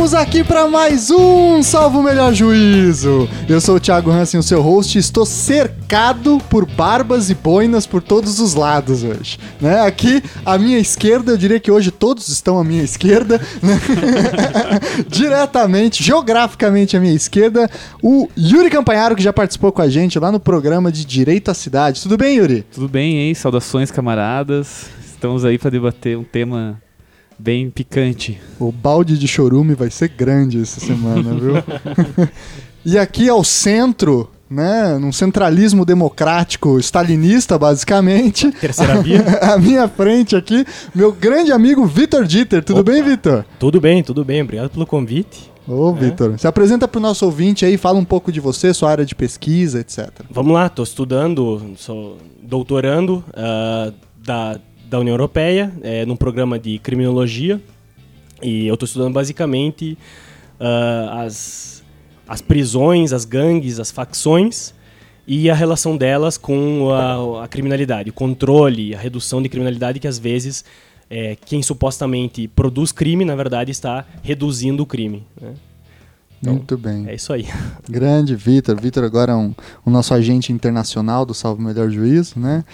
Estamos aqui para mais um Salvo o Melhor Juízo. Eu sou o Thiago Hansen, o seu host, e estou cercado por barbas e boinas por todos os lados hoje. Né? Aqui à minha esquerda, eu diria que hoje todos estão à minha esquerda, né? diretamente, geograficamente à minha esquerda, o Yuri Campanharo, que já participou com a gente lá no programa de Direito à Cidade. Tudo bem, Yuri? Tudo bem, hein? Saudações, camaradas. Estamos aí para debater um tema bem picante. O balde de chorume vai ser grande essa semana, viu? e aqui ao centro, né, num centralismo democrático stalinista, basicamente. Terceira via. à minha frente aqui, meu grande amigo Vitor Dieter. Tudo Opa. bem, Vitor? Tudo bem, tudo bem. Obrigado pelo convite. Ô, é. Vitor, se apresenta para o nosso ouvinte aí, fala um pouco de você, sua área de pesquisa, etc. Vamos lá, estou estudando, sou doutorando uh, da da União Europeia, é, num programa de criminologia. E eu estou estudando basicamente uh, as, as prisões, as gangues, as facções e a relação delas com a, a criminalidade, o controle, a redução de criminalidade que às vezes é, quem supostamente produz crime, na verdade, está reduzindo o crime. Né? Então, Muito bem. É isso aí. Grande Vitor. Vitor agora é um, o nosso agente internacional do Salvo Melhor Juízo, né?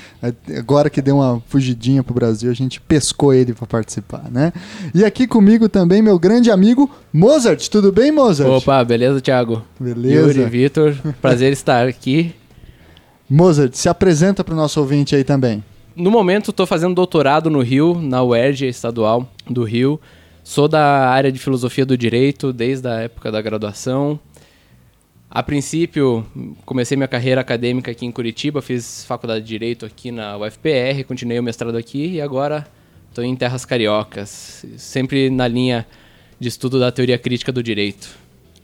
Agora que deu uma fugidinha pro Brasil, a gente pescou ele para participar, né? E aqui comigo também meu grande amigo Mozart. Tudo bem, Mozart? Opa, beleza, Thiago? Beleza. Yuri, Vitor, prazer estar aqui. Mozart, se apresenta para o nosso ouvinte aí também. No momento, estou fazendo doutorado no Rio, na UERJ estadual do Rio. Sou da área de filosofia do direito desde a época da graduação. A princípio, comecei minha carreira acadêmica aqui em Curitiba, fiz faculdade de direito aqui na UFPR, continuei o mestrado aqui e agora estou em terras cariocas, sempre na linha de estudo da teoria crítica do direito.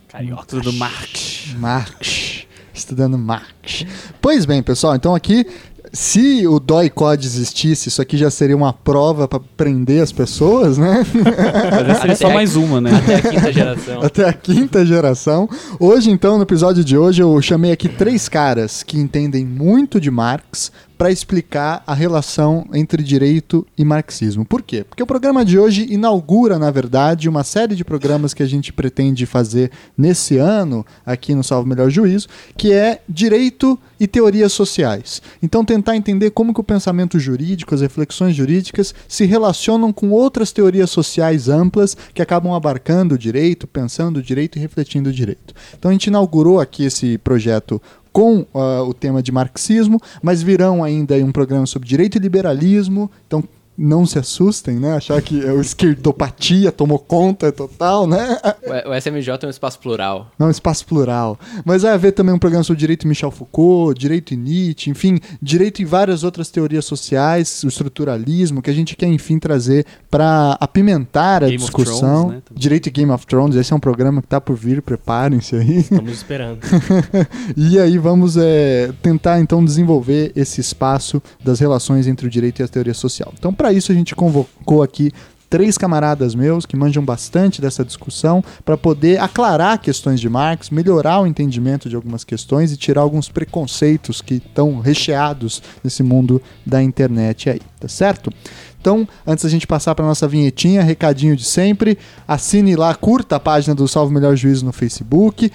Carioca. Tudo do Marx. Marx. Estudando Marx. Pois bem, pessoal, então aqui se o Code existisse, isso aqui já seria uma prova para prender as pessoas, né? Seria só mais uma, né? Até a quinta geração. Até a quinta geração. Hoje, então, no episódio de hoje, eu chamei aqui três caras que entendem muito de Marx para explicar a relação entre direito e marxismo. Por quê? Porque o programa de hoje inaugura, na verdade, uma série de programas que a gente pretende fazer nesse ano aqui no Salvo Melhor Juízo, que é direito e teorias sociais. Então tentar entender como que o pensamento jurídico, as reflexões jurídicas se relacionam com outras teorias sociais amplas que acabam abarcando o direito, pensando o direito e refletindo o direito. Então a gente inaugurou aqui esse projeto com uh, o tema de marxismo, mas virão ainda um programa sobre direito e liberalismo. Então, não se assustem, né? Achar que a esquerdopatia tomou conta total, né? O SMJ é um espaço plural. Não, um espaço plural. Mas vai haver também um programa sobre direito Michel Foucault, direito Nietzsche, enfim, direito e várias outras teorias sociais, o estruturalismo, que a gente quer, enfim, trazer para apimentar a Game discussão. Thrones, né? Direito e Game of Thrones, esse é um programa que está por vir, preparem-se aí. Estamos esperando. e aí vamos é, tentar, então, desenvolver esse espaço das relações entre o direito e a teoria social. Então, para isso a gente convocou aqui três camaradas meus que manjam bastante dessa discussão para poder aclarar questões de Marx, melhorar o entendimento de algumas questões e tirar alguns preconceitos que estão recheados nesse mundo da internet aí, tá certo? Então, antes da gente passar para nossa vinhetinha, recadinho de sempre, assine lá, curta a página do Salve Melhor Juízo no Facebook,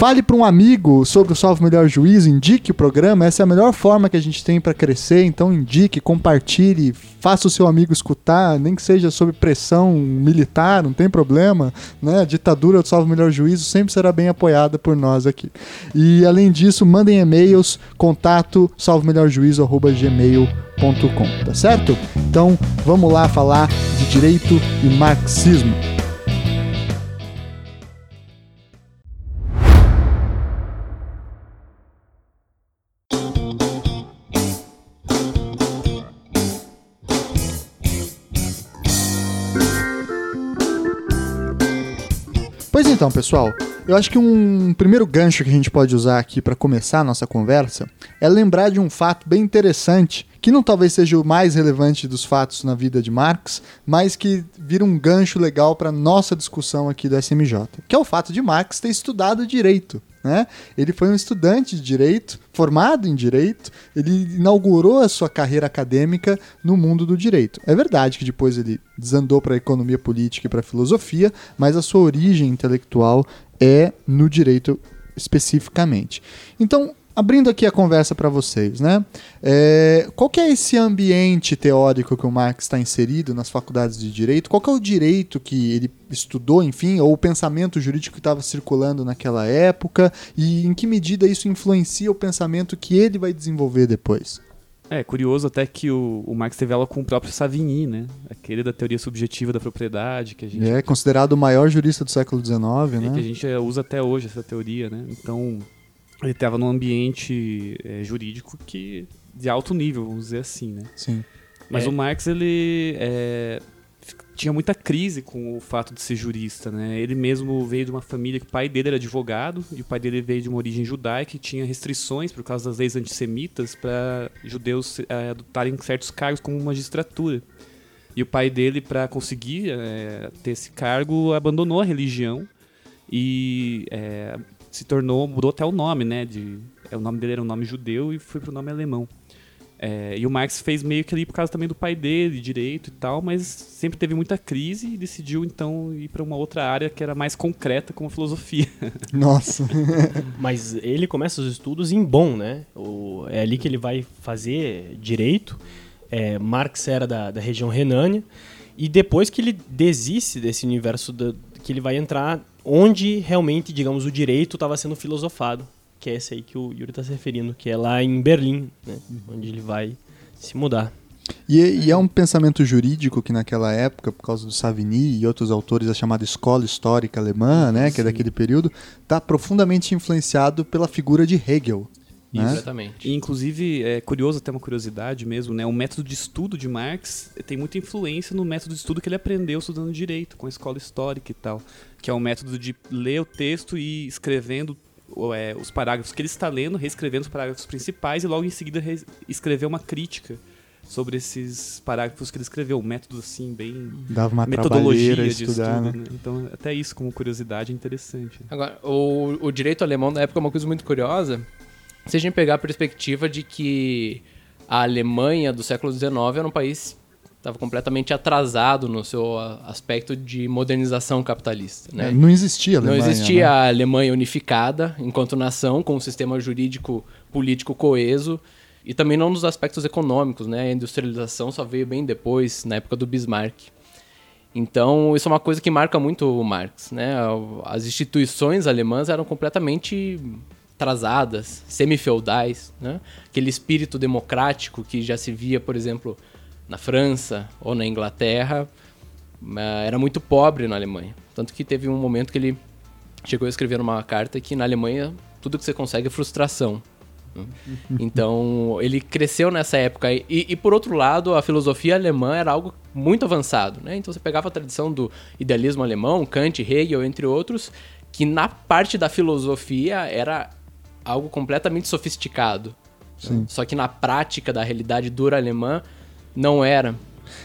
Fale para um amigo sobre o Salve Melhor Juízo, indique o programa, essa é a melhor forma que a gente tem para crescer, então indique, compartilhe, faça o seu amigo escutar, nem que seja sob pressão militar, não tem problema, né? A ditadura do Salve Melhor Juízo sempre será bem apoiada por nós aqui. E além disso, mandem e-mails, contato salvemelhorjuízo@gmail.com, tá certo? Então, vamos lá falar de direito e marxismo. Então, pessoal, eu acho que um primeiro gancho que a gente pode usar aqui para começar a nossa conversa é lembrar de um fato bem interessante, que não talvez seja o mais relevante dos fatos na vida de Marx, mas que vira um gancho legal para nossa discussão aqui do SMJ, que é o fato de Marx ter estudado direito. Né? Ele foi um estudante de direito, formado em direito, ele inaugurou a sua carreira acadêmica no mundo do direito. É verdade que depois ele desandou para a economia política e para a filosofia, mas a sua origem intelectual é no direito especificamente. Então, abrindo aqui a conversa para vocês, né? É, qual que é esse ambiente teórico que o Marx está inserido nas faculdades de direito? Qual que é o direito que ele estudou, enfim, ou o pensamento jurídico que estava circulando naquela época? E em que medida isso influencia o pensamento que ele vai desenvolver depois? É curioso até que o, o Marx teve aula com o próprio Savigny, né? Aquele da teoria subjetiva da propriedade que a gente É considerado o maior jurista do século XIX, é, né? que a gente usa até hoje essa teoria, né? Então ele estava num ambiente é, jurídico que de alto nível, vamos dizer assim, né? Sim. Mas É. o Marx ele é, tinha muita crise com o fato de ser jurista, né? Ele mesmo veio de uma família que o pai dele era advogado e o pai dele veio de uma origem judaica e tinha restrições por causa das leis antissemitas para judeus é, adotarem certos cargos como magistratura. E o pai dele, para conseguir é, ter esse cargo, abandonou a religião e é, se tornou, mudou até o nome, né? De, é, o nome dele era um nome judeu e foi pro nome alemão. É, e o Marx fez meio que ali por causa também do pai dele, direito e tal, mas sempre teve muita crise e decidiu então ir para uma outra área que era mais concreta, como a filosofia. Nossa. Mas ele começa os estudos em Bonn, né? O- é ali que ele vai fazer direito. É, Marx era da, da região Renânia. E depois que ele desiste desse universo, da- que ele vai entrar onde realmente, digamos, o direito estava sendo filosofado. Que é esse aí que o Yuri está se referindo, que é lá em Berlim, né? Onde ele vai se mudar. E, e é um pensamento jurídico que naquela época, por causa do Savigny e outros autores da chamada escola histórica alemã, né, que é daquele período, está profundamente influenciado pela figura de Hegel. Né? Exatamente. E, inclusive, é curioso, até uma curiosidade mesmo, né? O método de estudo de Marx tem muita influência no método de estudo que ele aprendeu estudando direito, com a escola histórica e tal. Que é um método de ler o texto e ir escrevendo o- é, os parágrafos que ele está lendo, reescrevendo os parágrafos principais e logo em seguida re- escrever uma crítica sobre esses parágrafos que ele escreveu. Um método, assim, bem... Dava uma metodologia trabalheira de estudar, estudo, né? né? Então, até isso como curiosidade é interessante. Agora, o, o direito alemão da época é uma coisa muito curiosa. Se a gente pegar a perspectiva de que a Alemanha do século XIX era um país que estava completamente atrasado no seu a- aspecto de modernização capitalista, né? É, Não existia Não Alemanha, existia né? a Alemanha unificada enquanto nação, com um sistema jurídico político coeso, e também não nos aspectos econômicos, né? A industrialização só veio bem depois, na época do Bismarck. Então, isso é uma coisa que marca muito o Marx, né? As instituições alemãs eram completamente atrasadas, semi-feudais, né? Aquele espírito democrático que já se via, por exemplo, na França ou na Inglaterra, eh, era muito pobre na Alemanha. Tanto que teve um momento que ele chegou a escrever numa carta que na Alemanha tudo que você consegue é frustração. né? Então, ele cresceu nessa época. E, e, por outro lado, a filosofia alemã era algo muito avançado. Né? Então, você pegava a tradição do idealismo alemão, Kant, Hegel, entre outros, que na parte da filosofia era algo completamente sofisticado. Sim. Só que na prática da realidade dura alemã, não era.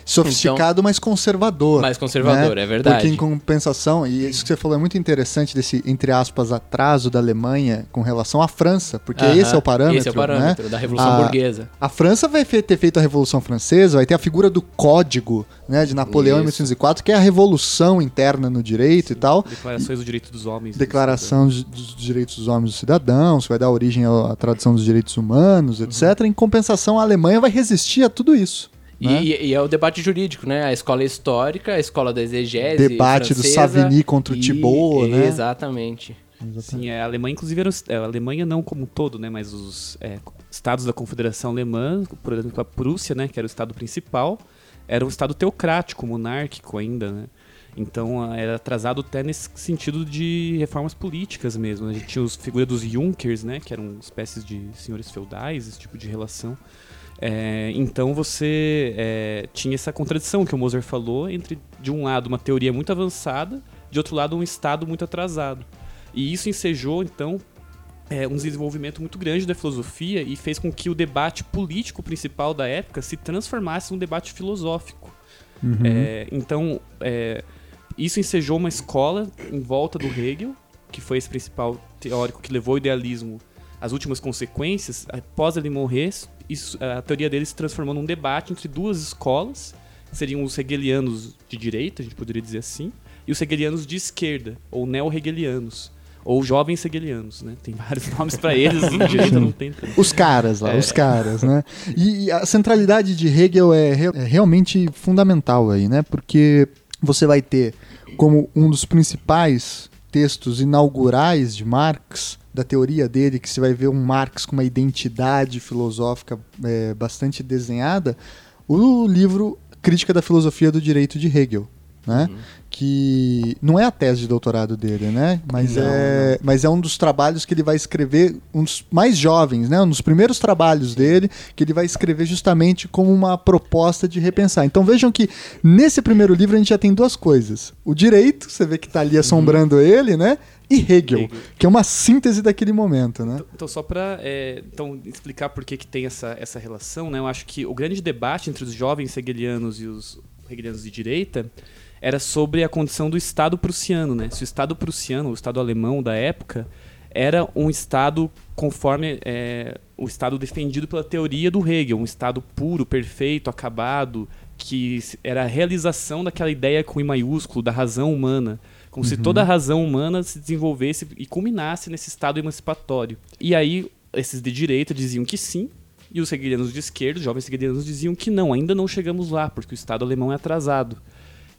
Sofisticado, mas conservador. Mais conservador, né? é verdade. Porque em compensação, e isso que você falou é muito interessante desse, entre aspas, atraso da Alemanha com relação à França, porque Aham, esse é o parâmetro. Esse é o parâmetro né? da Revolução A- Burguesa. A França vai ter feito a Revolução Francesa, vai ter a figura do Código né, de Napoleão em Isso. 1804, que é a revolução interna no direito e tal. Declarações do direito dos homens. Declaração de- dos direitos dos homens e dos cidadãos, vai dar origem à à tradição dos direitos humanos, etc. Em compensação, a Alemanha vai resistir a tudo isso. E, né? e- e é o debate jurídico, né? A escola histórica, a escola da exegese Debate do francesa Savigny contra o e- Thibault, né? Exatamente. Sim, é, a Alemanha, inclusive, era, é, a Alemanha não como um todo, né, mas os é, estados da Confederação Alemã, por exemplo, a Prússia, né, que era o estado principal, era um estado teocrático, monárquico ainda, né? Então a- era atrasado até nesse sentido de reformas políticas mesmo. A gente tinha os figura dos Junkers, né, que eram espécies de senhores feudais, esse tipo de relação. É, então você é, tinha essa contradição que o Moser falou entre, de um lado, uma teoria muito avançada, de outro lado, um Estado muito atrasado. E isso ensejou, então, é, um desenvolvimento muito grande da filosofia e fez com que o debate político principal da época se transformasse num debate filosófico. É, então, é, isso ensejou uma escola em volta do Hegel, que foi esse principal teórico que levou o idealismo às últimas consequências, após ele morrer, isso, a teoria dele se transformou num debate entre duas escolas, seriam os hegelianos de direita, a gente poderia dizer assim, e os hegelianos de esquerda, ou neo-hegelianos, ou jovens hegelianos, né? Tem vários nomes para eles, de direita não tem tanto. Os caras lá, É. os caras, né? E, e a centralidade de Hegel é, re- é realmente fundamental aí, né? Porque você vai ter como um dos principais textos inaugurais de Marx, da teoria dele, que você vai ver um Marx com uma identidade filosófica é, bastante desenhada, o livro Crítica da Filosofia do Direito de Hegel, né? que não é a tese de doutorado dele, né? Mas, Não, é, mas é um dos trabalhos que ele vai escrever, um dos mais jovens, né? Um dos primeiros trabalhos dele, que ele vai escrever justamente como uma proposta de repensar. Então vejam que nesse primeiro livro a gente já tem duas coisas. O direito, você vê que está ali assombrando ele, né? E Hegel, Hegel. que é uma síntese daquele momento, né? Então- Então, só para então, explicar por que, que tem essa, essa relação, né, eu acho que o grande debate entre os jovens hegelianos e os hegelianos de direita era sobre a condição do Estado prussiano. Né? Se o Estado prussiano, o Estado alemão da época, era um Estado conforme é, o Estado defendido pela teoria do Hegel, um Estado puro, perfeito, acabado, que era a realização daquela ideia com I maiúsculo, da razão humana. Como se toda a razão humana se desenvolvesse e culminasse nesse estado emancipatório. E aí, esses de direita diziam que sim, e os hegelianos de esquerda, os jovens hegelianos, diziam que não, ainda não chegamos lá, porque o Estado alemão é atrasado.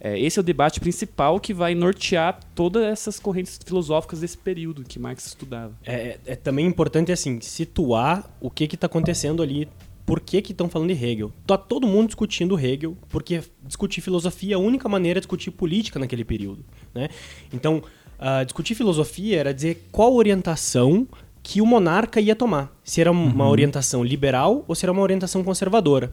É, esse é o debate principal que vai nortear todas essas correntes filosóficas desse período que Marx estudava. É, é também importante, assim, situar o que está acontecendo ali. Por que estão falando de Hegel? Tá todo mundo discutindo Hegel, porque discutir filosofia é a única maneira de discutir política naquele período. Né? Então, ah, discutir filosofia era dizer qual orientação que o monarca ia tomar. Se era uma orientação liberal ou se era uma orientação conservadora.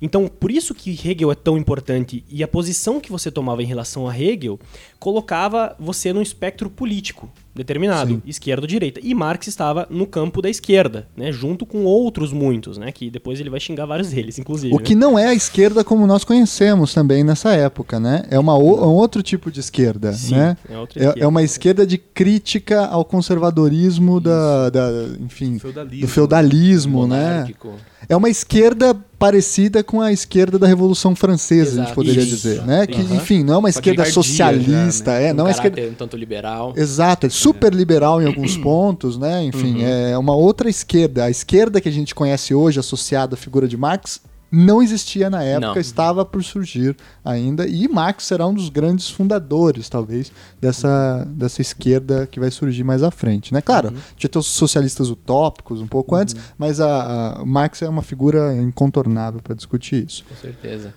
Então, por isso que Hegel é tão importante e a posição que você tomava em relação a Hegel colocava você num espectro político determinado, Sim. esquerda ou direita. E Marx estava no campo da esquerda, né, junto com outros muitos, né, que depois ele vai xingar vários deles, inclusive. O né? que não é a esquerda como nós conhecemos também nessa época, né? É uma, o- um outro tipo de esquerda, Sim, né? é outra É, esquerda. é uma esquerda de crítica ao conservadorismo da, da- enfim, Feudalismo. do feudalismo, né? Monárquico. É uma esquerda parecida com a esquerda da Revolução Francesa, a gente Exato. poderia Isso. dizer, né? Que, Aham. enfim, não é uma Só esquerda tardia socialista, já, é, um não é esquerda um tanto liberal. Exato, é super liberal em alguns pontos, né? Enfim, é uma outra esquerda. A esquerda que a gente conhece hoje, associada à figura de Marx, não existia na época, Não. estava por surgir ainda. E Marx será um dos grandes fundadores, talvez, dessa, dessa esquerda que vai surgir mais à frente, né? Claro, tinha os socialistas utópicos um pouco antes, mas a, a Marx é uma figura incontornável para discutir isso. Com certeza.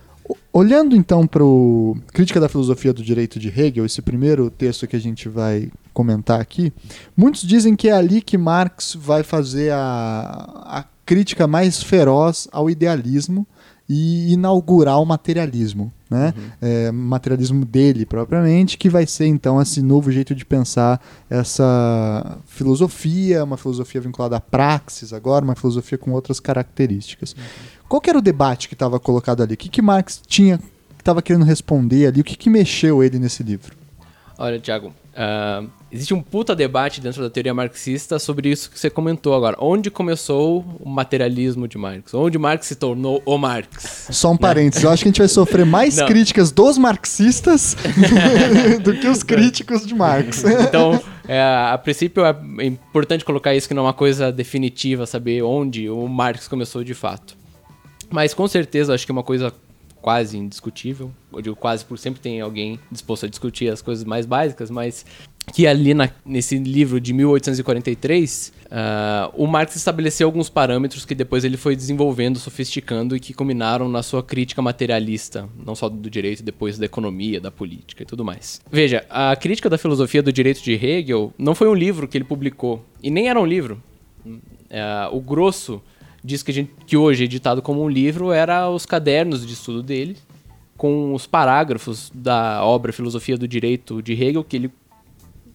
Olhando então para o Crítica da Filosofia do Direito de Hegel, esse primeiro texto que a gente vai comentar aqui, muitos dizem que é ali que Marx vai fazer a, a crítica mais feroz ao idealismo e inaugurar o materialismo, né? É, materialismo dele propriamente, que vai ser então esse novo jeito de pensar essa filosofia, uma filosofia vinculada à praxis agora, uma filosofia com outras características. Qual que era o debate que estava colocado ali? O que, que Marx tinha que estava querendo responder ali? O que, que mexeu ele nesse livro? Olha, Thiago, ah, existe um puta debate dentro da teoria marxista sobre isso que você comentou agora. Onde começou o materialismo de Marx? Onde Marx se tornou o Marx? Só um parênteses, eu acho que a gente vai sofrer mais Não. críticas dos marxistas do que os críticos de Marx. Então, é, a princípio é importante colocar isso que não é uma coisa definitiva, saber onde o Marx começou de fato. Mas com certeza acho que é uma coisa quase indiscutível. Eu digo quase por sempre tem alguém disposto a discutir as coisas mais básicas, mas que ali na- nesse livro de 1843, ah, o Marx estabeleceu alguns parâmetros que depois ele foi desenvolvendo, sofisticando e que culminaram na sua crítica materialista, não só do direito, depois da economia, da política e tudo mais. Veja, a crítica da filosofia do direito de Hegel não foi um livro que ele publicou, e nem era um livro. É, o grosso disso que, gente, que hoje é editado como um livro era os cadernos de estudo dele, com os parágrafos da obra Filosofia do Direito de Hegel, que ele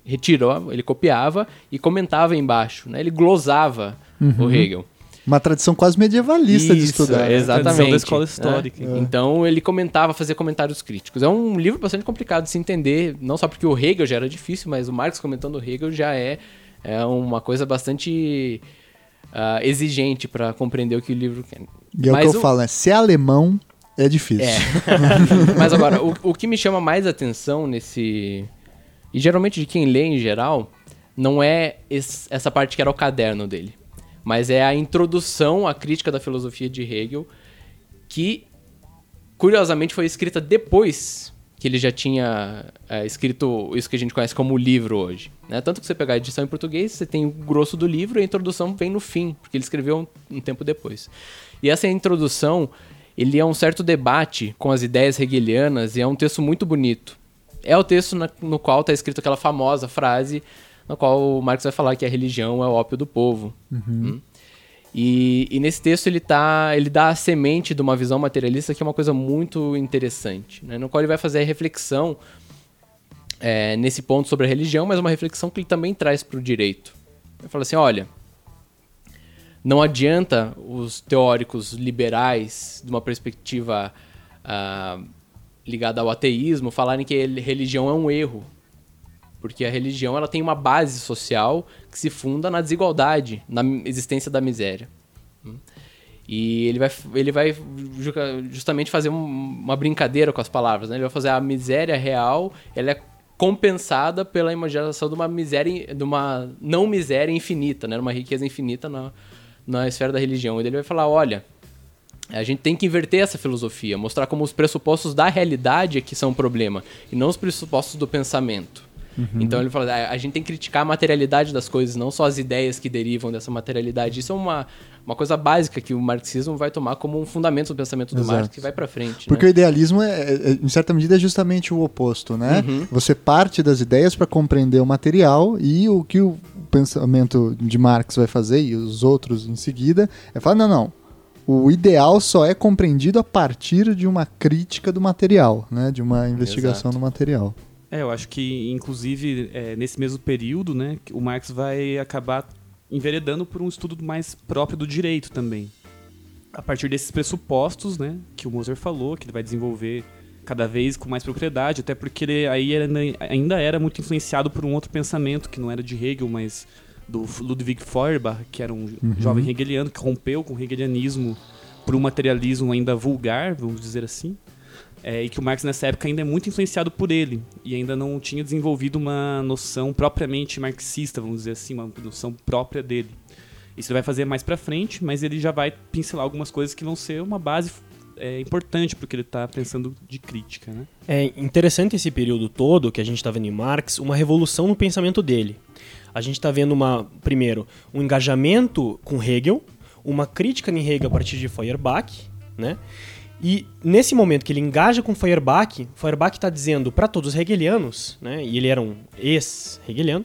retirou, ele copiava e comentava embaixo, né? Ele glosava o Hegel. Uma tradição quase medievalista de Isso, estudar. né? Exatamente. da escola É. histórica. Então ele comentava, fazia comentários críticos. É um livro bastante complicado de se entender, não só porque o Hegel já era difícil, mas o Marx comentando o Hegel já é, é uma coisa bastante ah, exigente para compreender o que o livro quer. E é o que eu o- falo, né? Se é alemão, é difícil. É. Mas agora, o, o que me chama mais atenção nesse. E geralmente de quem lê em geral, não é es- essa parte que era o caderno dele. Mas é a introdução à crítica da filosofia de Hegel, que curiosamente foi escrita depois que ele já tinha é, escrito isso que a gente conhece como livro hoje. Né? Tanto que você pegar a edição em português, você tem o grosso do livro e a introdução vem no fim, porque ele escreveu um, um tempo depois. E essa introdução, ele é um certo debate com as ideias hegelianas e é um texto muito bonito. É o texto na- no qual está escrito aquela famosa frase na qual o Marx vai falar que a religião é o ópio do povo. Hum? E, e nesse texto ele, tá, ele dá a semente de uma visão materialista que é uma coisa muito interessante, né? no qual ele vai fazer a reflexão é, nesse ponto sobre a religião, mas uma reflexão que ele também traz para o direito. Ele fala assim, olha, não adianta os teóricos liberais, de uma perspectiva ah, ligada ao ateísmo, falarem que religião é um erro. Porque a religião ela tem uma base social que se funda na desigualdade, na existência da miséria. Hum. E ele vai, ele vai ju- justamente fazer um- uma brincadeira com as palavras. Né? Ele vai fazer a miséria real, ela é compensada pela imaginação de uma miséria, de uma não miséria infinita, né? uma riqueza infinita na, na esfera da religião. E ele vai falar, olha, a gente tem que inverter essa filosofia, mostrar como os pressupostos da realidade é que são o problema, e não os pressupostos do pensamento. Então ele fala, "Ah, a gente tem que criticar a materialidade das coisas, não só as ideias que derivam dessa materialidade. Isso é uma, uma coisa básica que o marxismo vai tomar como um fundamento do pensamento do Exato. Marx que vai pra frente. Porque né? o idealismo, é, é- em certa medida, é justamente o oposto, né? Uhum. Você parte das ideias para compreender o material e o que o pensamento de Marx vai fazer e os outros em seguida é falar, não, não, o ideal só é compreendido a partir de uma crítica do material, né? De uma investigação Exato. do material. É, eu acho que, inclusive, é, nesse mesmo período, né, o Marx vai acabar enveredando por um estudo mais próprio do direito também. A partir desses pressupostos, né, que o Moser falou, que ele vai desenvolver cada vez com mais propriedade, até porque ele aí ainda era muito influenciado por um outro pensamento, que não era de Hegel, mas do Ludwig Feuerbach, que era um jovem hegeliano que rompeu com o hegelianismo por um materialismo ainda vulgar, vamos dizer assim. É, e que o Marx nessa época ainda é muito influenciado por ele e ainda não tinha desenvolvido uma noção propriamente marxista, vamos dizer assim, uma noção própria dele. Isso ele vai fazer mais pra frente, mas ele já vai pincelar algumas coisas que vão ser uma base é, importante porque ele tá pensando de crítica, né? É interessante esse período todo que a gente está vendo em Marx, uma revolução no pensamento dele. A gente está vendo uma, primeiro, um engajamento com Hegel, uma crítica em Hegel a partir de Feuerbach, né? E nesse momento que ele engaja com Feuerbach, Feuerbach está dizendo para todos os hegelianos, né? E ele era um ex-hegeliano,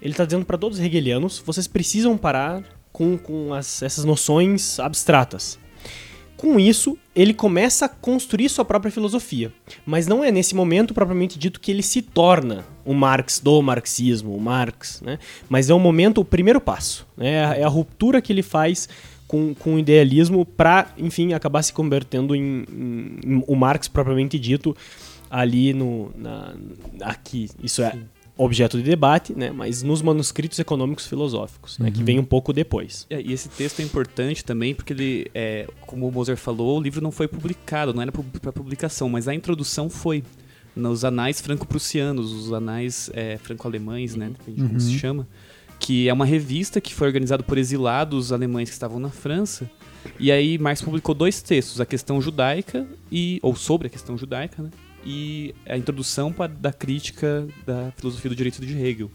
ele está dizendo para todos os hegelianos, vocês precisam parar com, com as- essas noções abstratas. Com isso, ele começa a construir sua própria filosofia. Mas não é nesse momento propriamente dito que ele se torna o Marx do marxismo, o Marx, né? Mas é o momento, o primeiro passo. Né? É, a, é ruptura que ele faz com, com o idealismo para, enfim, acabar se convertendo em, em- em o Marx propriamente dito ali no... Na, aqui, isso é objeto de debate, né? Mas nos manuscritos econômicos filosóficos, né? Que vem um pouco depois. É, e esse texto é importante também porque ele, é, como o Moser falou, o livro não foi publicado, não era para publicação, mas a introdução foi nos anais franco-prussianos, os anais é, franco-alemães, né, depende de como se chama, que é uma revista que foi organizada por exilados alemães que estavam na França. E aí Marx publicou dois textos, a questão judaica e ou sobre a questão judaica, né? E a introdução pra, da crítica da filosofia do direito de Hegel.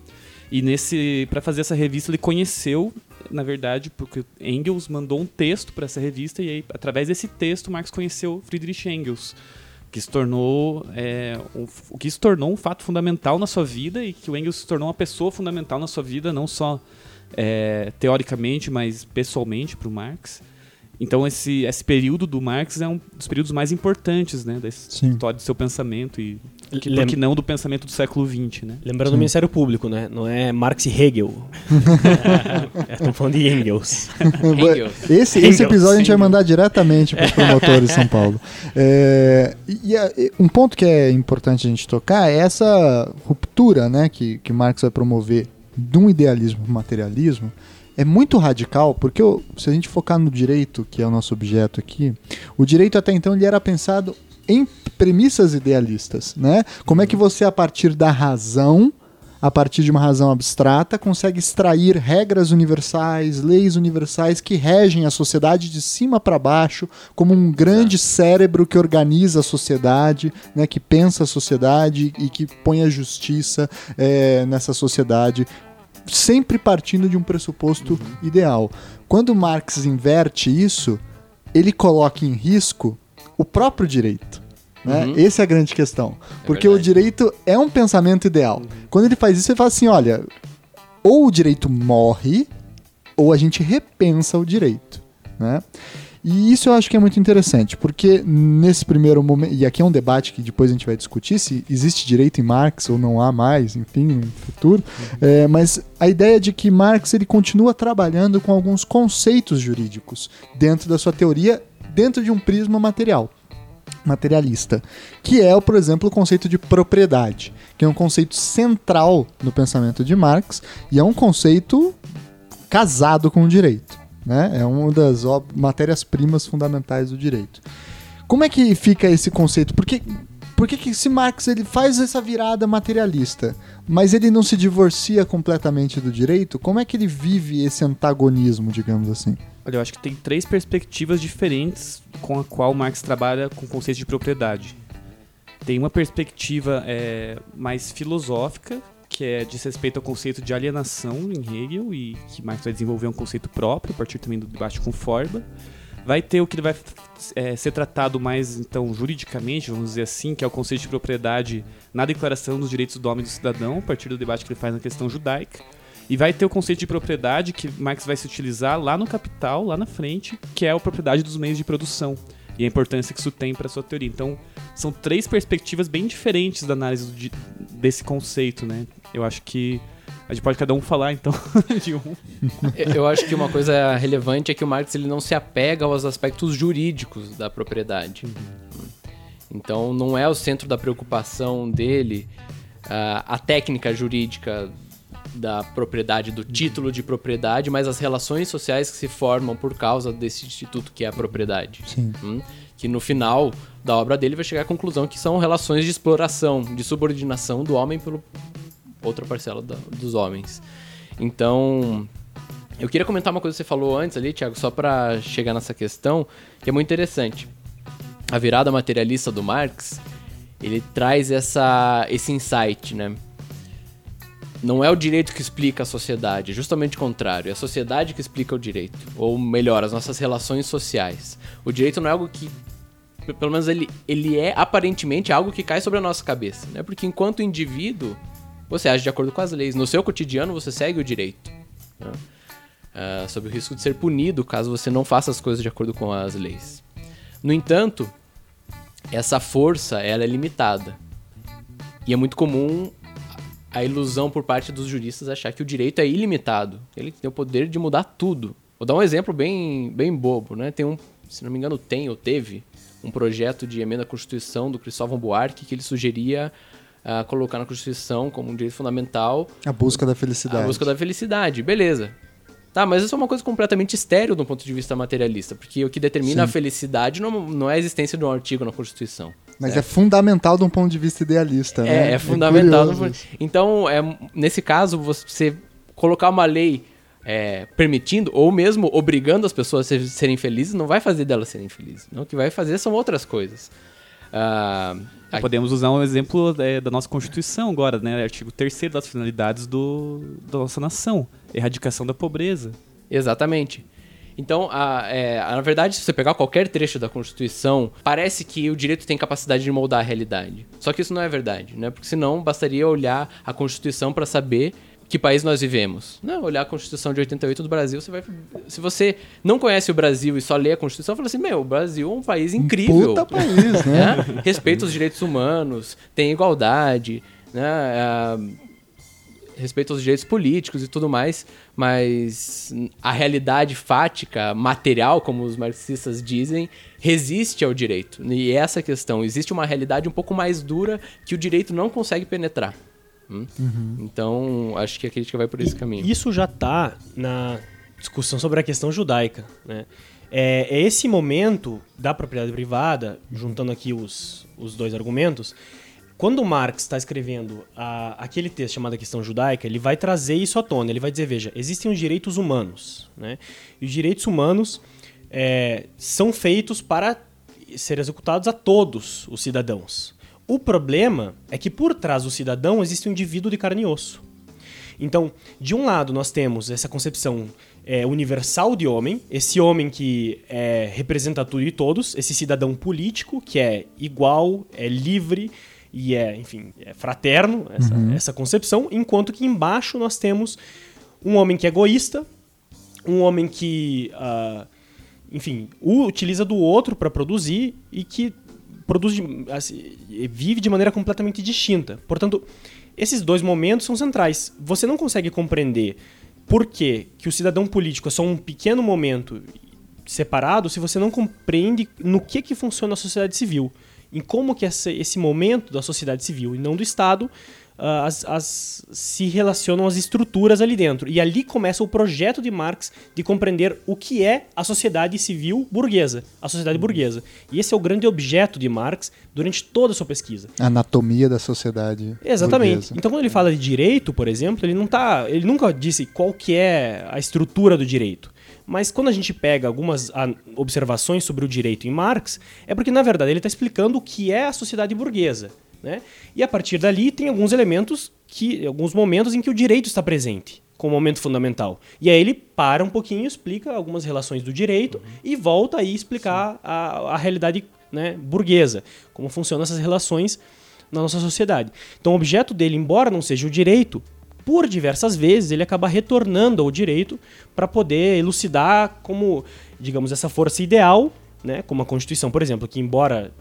E nesse para fazer essa revista ele conheceu, na verdade, porque Engels mandou um texto para essa revista e aí através desse texto Marx conheceu Friedrich Engels, que se tornou é, um, o que se tornou um fato fundamental na sua vida e que o Engels se tornou uma pessoa fundamental na sua vida, não só é, teoricamente, mas pessoalmente para o Marx. Então esse, esse período do Marx é um dos períodos mais importantes, né, da Sim. história do seu pensamento e que, Lem- não do pensamento do século XX, né? Lembrando do Ministério Público, né? Não é Marx e Hegel. Estamos falando de Engels. Engels. Esse, esse Engels, episódio a gente vai mandar diretamente para os promotores de São Paulo. É, e, e a- e um ponto que é importante a gente tocar é essa ruptura né, que, que Marx vai promover de um idealismo para materialismo. É muito radical, porque o- se a gente focar no direito, que é o nosso objeto aqui, o direito até então ele era pensado em premissas idealistas. Né? Como é que você, a partir da razão, a partir de uma razão abstrata, consegue extrair regras universais, leis universais que regem a sociedade de cima para baixo, como um grande cérebro que organiza a sociedade, né, que pensa a sociedade e que põe a justiça eh, nessa sociedade, sempre partindo de um pressuposto ideal. Quando Marx inverte isso, ele coloca em risco o próprio direito. Né? Uhum. Essa é a grande questão. Porque o direito é um pensamento ideal. Quando ele faz isso, ele fala assim: olha, ou o direito morre, ou a gente repensa o direito. Né? E isso eu acho que é muito interessante, porque nesse primeiro momento, e aqui é um debate que depois a gente vai discutir se existe direito em Marx ou não há mais, enfim, no futuro, é, mas a ideia de que Marx ele continua trabalhando com alguns conceitos jurídicos dentro da sua teoria, dentro de um prisma material materialista, que é, por exemplo, o conceito de propriedade, que é um conceito central no pensamento de Marx e é um conceito casado com o direito, né? É uma das matérias-primas fundamentais do direito. Como é que fica esse conceito? Porque por que, que se Marx ele faz essa virada materialista, mas ele não se divorcia completamente do direito? Como é que ele vive esse antagonismo, digamos assim? Olha, eu acho que tem três perspectivas diferentes com a qual Marx trabalha com o conceito de propriedade. Tem uma perspectiva é, mais filosófica, que é diz respeito ao conceito de alienação em Hegel, e que Marx vai desenvolver um conceito próprio, a partir também do debate com Feuerbach. Vai ter o que vai é, ser tratado mais, então, juridicamente, vamos dizer assim, que é o conceito de propriedade na Declaração dos Direitos do Homem e do Cidadão, a partir do debate que ele faz na questão judaica. E vai ter o conceito de propriedade que Marx vai se utilizar lá no Capital, lá na frente, que é a propriedade dos meios de produção e a importância que isso tem para sua teoria. Então, são três perspectivas bem diferentes da análise di- desse conceito, né? Eu acho que a gente pode cada um falar então de um. Eu- Eu acho que uma coisa relevante é que o Marx ele não se apega aos aspectos jurídicos da propriedade. Então, não é o centro da preocupação dele ah, a técnica jurídica da propriedade, do título de propriedade, mas as relações sociais que se formam por causa desse instituto que é a propriedade. Sim. Hum? Que no final da obra dele vai chegar à conclusão que são relações de exploração, de subordinação do homem pelo outra parcela da- dos homens. Então, eu queria comentar uma coisa que você falou antes ali, Thiago, só para chegar nessa questão, que é muito interessante. A virada materialista do Marx, ele traz essa, esse insight, né? Não é o direito que explica a sociedade, é justamente o contrário. É a sociedade que explica o direito. Ou melhor, as nossas relações sociais. O direito não é algo que. Pelo menos ele, ele é aparentemente algo que cai sobre a nossa cabeça. Né? Porque enquanto indivíduo, você age de acordo com as leis. No seu cotidiano, você segue o direito. né? Ah, sob o risco de ser punido caso você não faça as coisas de acordo com as leis. No entanto, essa força ela é limitada. E é muito comum a ilusão por parte dos juristas achar que o direito é ilimitado. Ele tem o poder de mudar tudo. Vou dar um exemplo bem, bem bobo, né? Tem um, se não me engano, tem ou teve um projeto de emenda à Constituição do Cristóvão Buarque que ele sugeria ah, colocar na Constituição como um direito fundamental A busca da felicidade. a busca da felicidade, beleza. Tá, mas isso é uma coisa completamente estéreo do ponto de vista materialista, porque o que determina a felicidade não, não é a existência de um artigo na Constituição. Mas é fundamental de um ponto de vista idealista, né? É, é fundamental. Então, é, nesse caso, você colocar uma lei é, permitindo ou mesmo obrigando as pessoas a ser- serem felizes não vai fazer delas serem felizes. Não, o que vai fazer são outras coisas. Aqui- Podemos usar um exemplo é, da nossa Constituição agora, né? Artigo 3 das finalidades do, da nossa nação. Erradicação da pobreza. Exatamente. Então, a- é, a- na verdade, se você pegar qualquer trecho da Constituição, parece que o direito tem capacidade de moldar a realidade. Só que isso não é verdade, né? Porque senão bastaria olhar a Constituição para saber que país nós vivemos? Não, olhar a Constituição de 88 do Brasil, você vai. Se você não conhece o Brasil e só lê a Constituição, fala assim: meu, o Brasil é um país incrível. Puta país, né? né? Respeita os direitos humanos, tem igualdade, né? Ah, respeito aos direitos políticos e tudo mais, mas a realidade fática, material, como os marxistas dizem, resiste ao direito. E essa é a questão. Existe uma realidade um pouco mais dura que o direito não consegue penetrar. Hum? Então, acho que a crítica vai por esse E caminho. Isso já está na discussão sobre a questão judaica. Né? É, é esse momento da propriedade privada, juntando aqui os, os dois argumentos, quando Marx está escrevendo a- aquele texto chamado A Questão Judaica, ele vai trazer isso à tona. Ele vai dizer, veja, existem os direitos humanos. Né? E os direitos humanos é, são feitos para ser executados a todos os cidadãos. O problema é que por trás do cidadão existe um indivíduo de carne e osso. Então, de um lado, nós temos essa concepção é, universal de homem, esse homem que é, representa tudo e todos, esse cidadão político que é igual, é livre e é, enfim, é fraterno, essa, essa concepção, enquanto que embaixo nós temos um homem que é egoísta, um homem que, ah, enfim, utiliza do outro para produzir e que produz de- assim, vive de maneira completamente distinta. Portanto, esses dois momentos são centrais. Você não consegue compreender por que, que o cidadão político é só um pequeno momento separado se você não compreende no que, que funciona a sociedade civil. Em como que essa- esse momento da sociedade civil e não do Estado ah, as- as- se relacionam as estruturas ali dentro. E ali começa o projeto de Marx de compreender o que é a sociedade civil burguesa, a sociedade burguesa. E esse é o grande objeto de Marx durante toda a sua pesquisa. A anatomia da sociedade. Exatamente. burguesa. Então quando ele fala de direito, por exemplo, ele não tá, ele nunca disse qual que é a estrutura do direito. Mas quando a gente pega algumas ah, observações sobre o direito em Marx, é porque na verdade ele está explicando o que é a sociedade burguesa, né? E a partir dali tem alguns elementos que, alguns momentos em que o direito está presente como momento fundamental. E aí ele para um pouquinho, explica algumas relações do direito e volta aí explicar a, a realidade né, burguesa, como funcionam essas relações na nossa sociedade. Então, o objeto dele, embora não seja o direito, por diversas vezes ele acaba retornando ao direito para poder elucidar como, digamos, essa força ideal, né, como a Constituição, por exemplo, que embora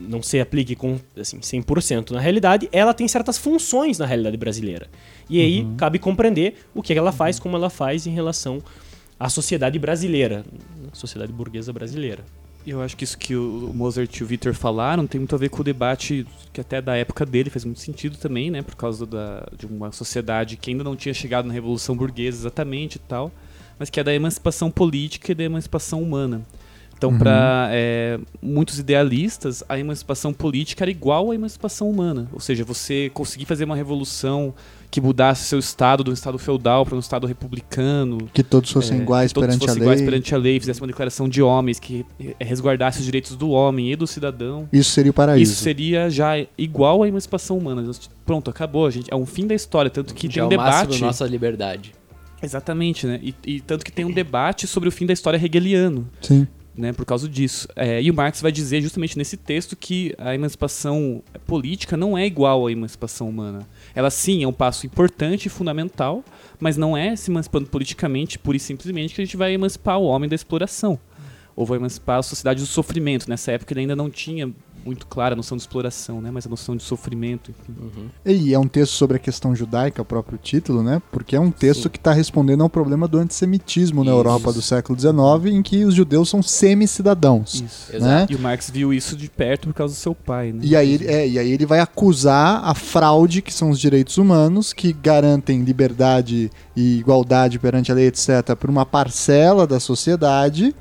não se aplique com assim, 100% na realidade, ela tem certas funções na realidade brasileira. E aí cabe compreender o que ela faz, como ela faz em relação à sociedade brasileira, a sociedade burguesa brasileira. Eu acho que isso que o Mozart e o Victor falaram tem muito a ver com o debate que até da época dele faz muito sentido também, né? Por causa da, de uma sociedade que ainda não tinha chegado na Revolução Burguesa exatamente e tal, mas que é da emancipação política e da emancipação humana. Então, para muitos idealistas, a emancipação política era igual à emancipação humana. Ou seja, você conseguir fazer uma revolução que mudasse seu estado de um estado feudal para um estado republicano, Que todos fossem é, iguais todos perante a fossem lei. iguais perante a lei, fizesse uma declaração de homens que eh, resguardasse os direitos do homem e do cidadão. Isso seria o paraíso. Isso seria já igual à emancipação humana. Pronto, acabou, gente. É um fim da história. Tanto que Já tem é um o máximo debate. da nossa liberdade. Exatamente, né? E, e tanto que tem um debate sobre o fim da história hegeliano. Sim. Né, por causa disso. É, e o Marx vai dizer justamente nesse texto que a emancipação política não é igual à emancipação humana. Ela sim é um passo importante e fundamental, mas não é se emancipando politicamente, pura e simplesmente, que a gente vai emancipar o homem da exploração. Ou vai emancipar a sociedade do sofrimento. Nessa época ele ainda não tinha muito clara a noção de exploração, né? mas a noção de sofrimento. Enfim. Uhum. E é um texto sobre a questão judaica, o próprio título, né? Porque é um texto Sim. que está respondendo ao problema do antissemitismo na Isso. Europa do século XIX, em que os judeus são semi-cidadãos. Isso. Né? E o Marx viu isso de perto por causa do seu pai. Né? E aí, ele- é, e aí ele vai acusar a fraude, que são os direitos humanos, que garantem liberdade e igualdade perante a lei, etc., para uma parcela da sociedade,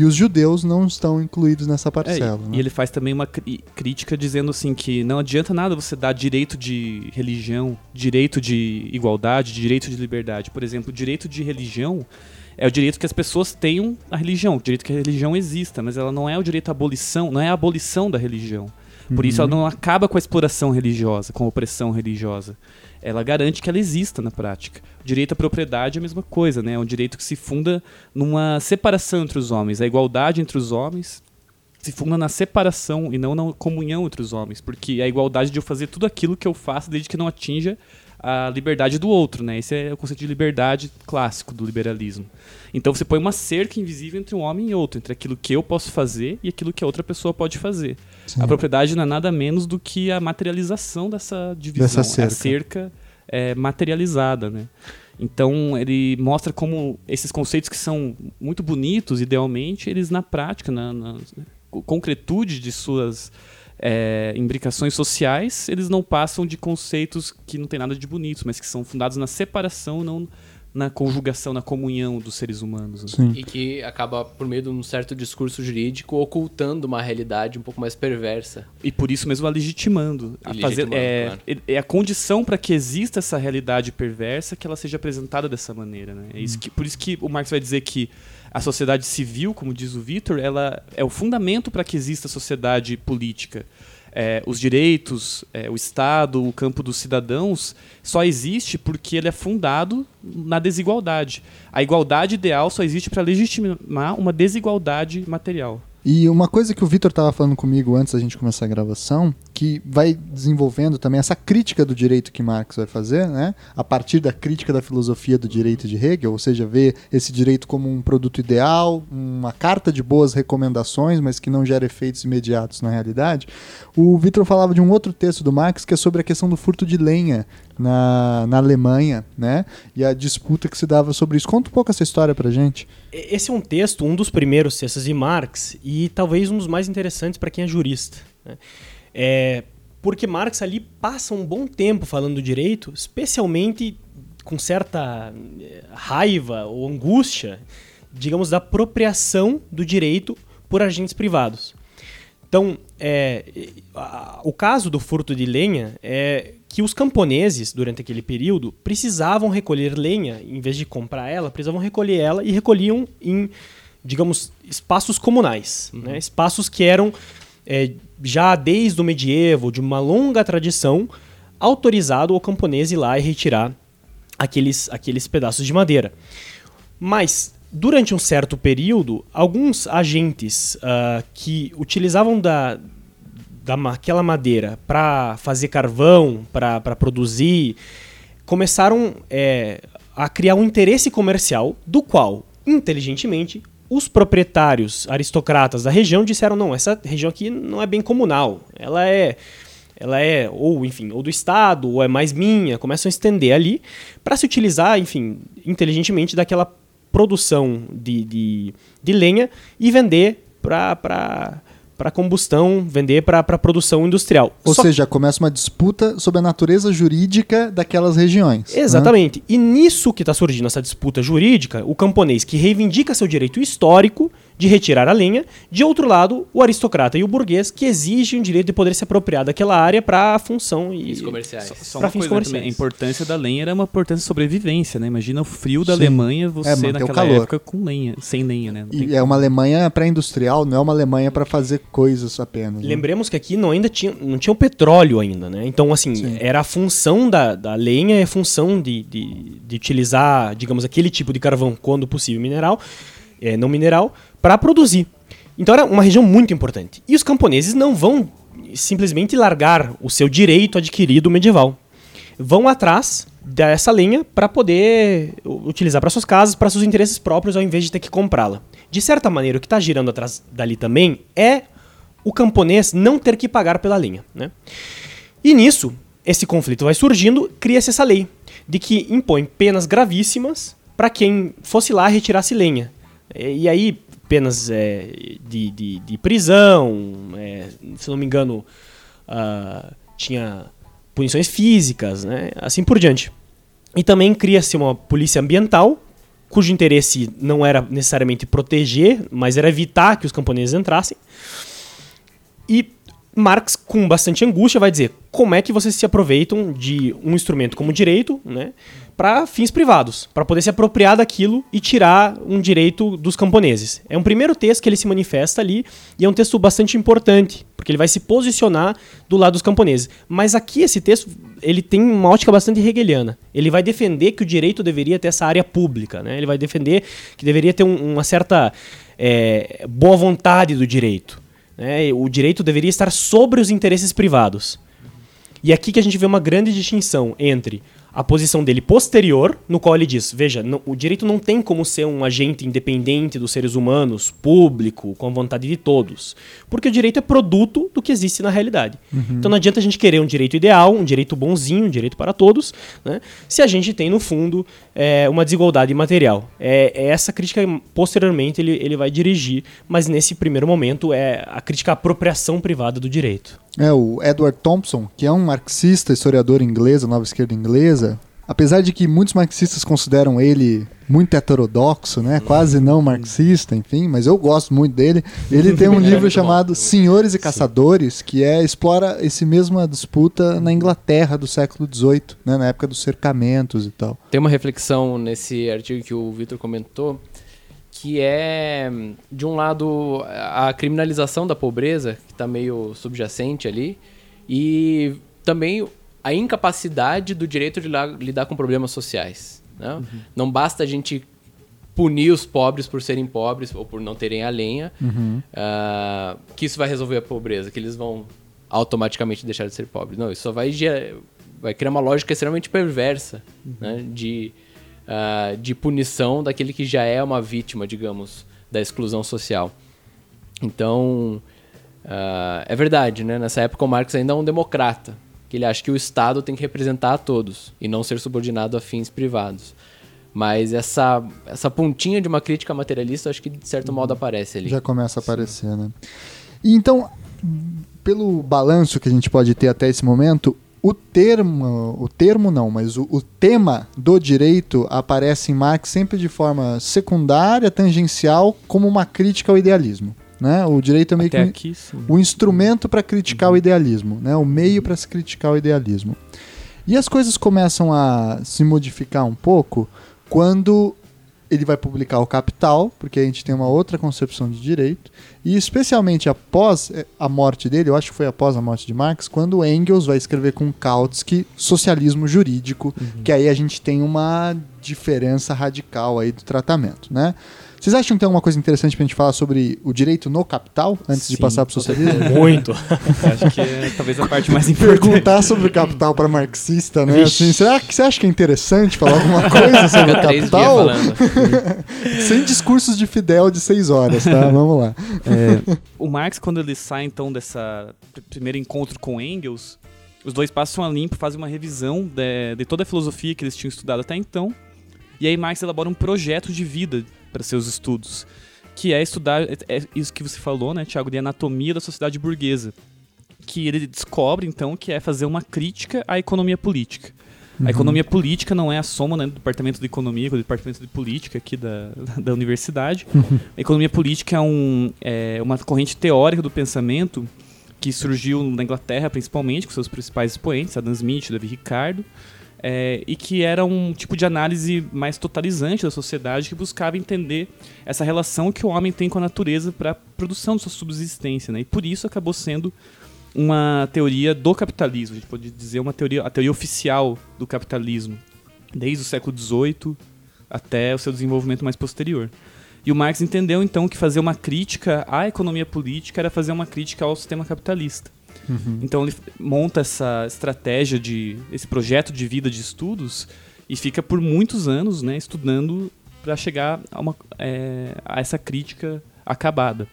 e os judeus não estão incluídos nessa É, parcela. e né? ele faz também uma cri- crítica dizendo assim que não adianta nada você dar direito de religião, direito de igualdade, direito de liberdade. Por exemplo, o direito de religião é o direito que as pessoas tenham a religião, o direito que a religião exista, mas ela não é o direito à abolição, não é a abolição da religião. Por isso ela não acaba com a exploração religiosa, com a opressão religiosa. Ela garante que ela exista na prática. O direito à propriedade é a mesma coisa, né? É um direito que se funda numa separação entre os homens, a igualdade entre os homens se funda na separação e não na comunhão entre os homens, porque é a igualdade de eu fazer tudo aquilo que eu faço desde que não atinja a liberdade do outro, né? Esse é o conceito de liberdade clássico do liberalismo. Então você põe uma cerca invisível entre um homem e outro, entre aquilo que eu posso fazer e aquilo que a outra pessoa pode fazer. Sim. A propriedade não é nada menos do que a materialização dessa divisão, Dessa cerca. a cerca é, materializada, né? Então ele mostra como esses conceitos que são muito bonitos, idealmente, eles na prática, na, na concretude de suas é, imbricações sociais, eles não passam de conceitos que não tem nada de bonitos, mas que são fundados na separação, não na conjugação, na comunhão dos seres humanos. né? E que acaba, por meio de um certo discurso jurídico, ocultando uma realidade um pouco mais perversa. E por isso mesmo a legitimando. A fazer, é, claro. é a condição para que exista essa realidade perversa que ela seja apresentada dessa maneira. Né? É isso que, por isso que o Marx vai dizer que a sociedade civil, como diz o Vitor, ela é o fundamento para que exista a sociedade política. É, os direitos, é, o Estado, o campo dos cidadãos só existe porque ele é fundado na desigualdade. A igualdade ideal só existe para legitimar uma desigualdade material. E uma coisa que o Vitor estava falando comigo antes da gente começar a gravação, que vai desenvolvendo também essa crítica do direito que Marx vai fazer, né? A partir da crítica da filosofia do direito de Hegel, ou seja, ver esse direito como um produto ideal, uma carta de boas recomendações, mas que não gera efeitos imediatos na realidade. O Vitor falava de um outro texto do Marx que é sobre a questão do furto de lenha na, na Alemanha, né? E a disputa que se dava sobre isso. Conta um pouco essa história pra gente. Esse é um texto, um dos primeiros textos de Marx e talvez um dos mais interessantes para quem é jurista. né? É, porque Marx ali passa um bom tempo falando do direito, especialmente com certa eh, raiva ou angústia, digamos, da apropriação do direito por agentes privados. Então, é, o caso do furto de lenha é que os camponeses, durante aquele período, precisavam recolher lenha, em vez de comprar ela, precisavam recolher ela e recolhiam em, digamos, espaços comunais. né? Espaços que eram, é, já desde o medievo, de uma longa tradição, autorizado o camponês ir lá e retirar aqueles, aqueles pedaços de madeira. Mas, durante um certo período, alguns agentes ah, que utilizavam da, da ma- aquela madeira para fazer carvão, para produzir, começaram é, a criar um interesse comercial, do qual, inteligentemente, os proprietários aristocratas da região disseram: não, essa região aqui não é bem comunal, ela é. Ela é, ou enfim, ou do Estado, ou é mais minha, começam a estender ali para se utilizar, enfim, inteligentemente daquela produção de, de, de lenha e vender para combustão, vender para produção industrial. Ou Só seja, começa uma disputa sobre a natureza jurídica daquelas regiões. né? Exatamente. E nisso que está surgindo essa disputa jurídica, o camponês que reivindica seu direito histórico de retirar a lenha, de outro lado, o aristocrata e o burguês que exigem o direito de poder se apropriar daquela área para a função e Fins comerciais. Só, só uma fins coisa né, também, comerciais. a importância da lenha era uma importância de sobrevivência, né? Imagina o frio da Sim. Alemanha, você É, manter o naquela calor. época com lenha, sem lenha, né? Não tem E é uma Alemanha pré-industrial, não é uma Alemanha para fazer coisas apenas. né? Lembremos que aqui não ainda tinha, não tinha o petróleo ainda, né? Então, assim, Sim. era a função da, da lenha, é a função de, de, de utilizar, digamos, aquele tipo de carvão, quando possível, mineral, é, não mineral, para produzir. Então era uma região muito importante. E os camponeses não vão simplesmente largar o seu direito adquirido medieval. Vão atrás dessa lenha para poder utilizar para suas casas, para seus interesses próprios, ao invés de ter que comprá-la. De certa maneira, o que está girando atrás dali também é o camponês não ter que pagar pela lenha. Né? E nisso, esse conflito vai surgindo, cria-se essa lei de que impõe penas gravíssimas para quem fosse lá retirasse lenha. E aí, penas é, de, de, de prisão, é, se não me engano, ah, tinha punições físicas, né? assim por diante. E também cria-se uma polícia ambiental, cujo interesse não era necessariamente proteger, mas era evitar que os camponeses entrassem. E Marx, com bastante angústia, vai dizer como é que vocês se aproveitam de um instrumento como direito né, para fins privados, para poder se apropriar daquilo e tirar um direito dos camponeses. É um primeiro texto que ele se manifesta ali e é um texto bastante importante, porque ele vai se posicionar do lado dos camponeses. Mas aqui esse texto ele tem uma ótica bastante hegeliana. Ele vai defender que o direito deveria ter essa área pública, né? ele vai defender que deveria ter um- uma certa é, boa vontade do direito. Né? O direito deveria estar sobre os interesses privados. E aqui que a gente vê uma grande distinção entre a posição dele posterior, no qual ele diz: veja, não- o direito não tem como ser um agente independente dos seres humanos, público, com a vontade de todos. Porque o direito é produto do que existe na realidade. Então não adianta a gente querer um direito ideal, um direito bonzinho, um direito para todos, né, se a gente tem, no fundo, é, uma desigualdade material. É, é essa crítica, posteriormente, ele, ele vai dirigir, mas nesse primeiro momento é a crítica à apropriação privada do direito. É, o Edward Thompson, que é um marxista, historiador inglês, da nova esquerda inglesa, apesar de que muitos marxistas consideram ele muito heterodoxo, né? Quase não marxista, enfim, mas eu gosto muito dele. Ele tem um livro chamado Senhores e Caçadores, que é explora esse mesma disputa na Inglaterra do século XVIII, né? Na época dos cercamentos e tal. Tem uma reflexão nesse artigo que o Vitor comentou, que é, de um lado, a criminalização da pobreza, que está meio subjacente ali, e também a incapacidade do direito de lidar com problemas sociais. né? Não basta a gente punir os pobres por serem pobres ou por não terem a lenha, ah, que isso vai resolver a pobreza, que eles vão automaticamente deixar de ser pobres. Não, isso só vai, vai criar uma lógica extremamente perversa né, de, ah, de punição daquele que já é uma vítima, digamos, da exclusão social. Então, ah, é verdade, né? Nessa época o Marx ainda é um democrata, que ele acha que o Estado tem que representar a todos e não ser subordinado a fins privados. Mas essa, essa pontinha de uma crítica materialista, acho que de certo modo aparece ali. Já começa a aparecer, né? E então, pelo balanço que a gente pode ter até esse momento, o termo, o termo não, mas o, o tema do direito aparece em Marx sempre de forma secundária, tangencial, como uma crítica ao idealismo. Né? O direito é meio Até que aqui, o instrumento para criticar o idealismo, né? o meio para se criticar o idealismo. E as coisas começam a se modificar um pouco quando ele vai publicar o Capital, porque a gente tem uma outra concepção de direito, e especialmente após eh, a morte dele, eu acho que foi após a morte de Marx, quando Engels vai escrever com Kautsky Socialismo Jurídico, que aí a gente tem uma diferença radical aí do tratamento, né? Vocês acham que tem alguma coisa interessante pra gente falar sobre o direito no capital, antes de Sim, passar pro socialismo? Muito. Acho que é talvez a parte mais importante. Perguntar sobre o capital para marxista, né? Assim, será que você acha que é interessante falar alguma coisa sobre o capital? Sem discursos de Fidel de seis horas, tá? Vamos lá. É, o Marx, quando ele sai então dessa pr- primeiro encontro com Engels, os dois passam a limpo, fazem uma revisão de, de toda a filosofia que eles tinham estudado até então. E aí Marx elabora um projeto de vida para seus estudos, que é estudar é, isso que você falou, né, Tiago, de anatomia da sociedade burguesa, que ele descobre então que é fazer uma crítica à economia política. A economia política não é a soma né, do departamento de economia com o departamento de política aqui da, da universidade. A economia política é, um, é uma corrente teórica do pensamento que surgiu na Inglaterra, principalmente, com seus principais expoentes, Adam Smith, David Ricardo, é, e que era um tipo de análise mais totalizante da sociedade que buscava entender essa relação que o homem tem com a natureza para a produção de sua subsistência. Né? E por isso acabou sendo uma teoria do capitalismo, a gente pode dizer uma teoria, a teoria oficial do capitalismo, desde o século XVIII até o seu desenvolvimento mais posterior. E o Marx entendeu então que fazer uma crítica à economia política era fazer uma crítica ao sistema capitalista. Então ele monta essa estratégia de esse projeto de vida de estudos e fica por muitos anos, né, estudando para chegar a, uma, é, a essa crítica acabada.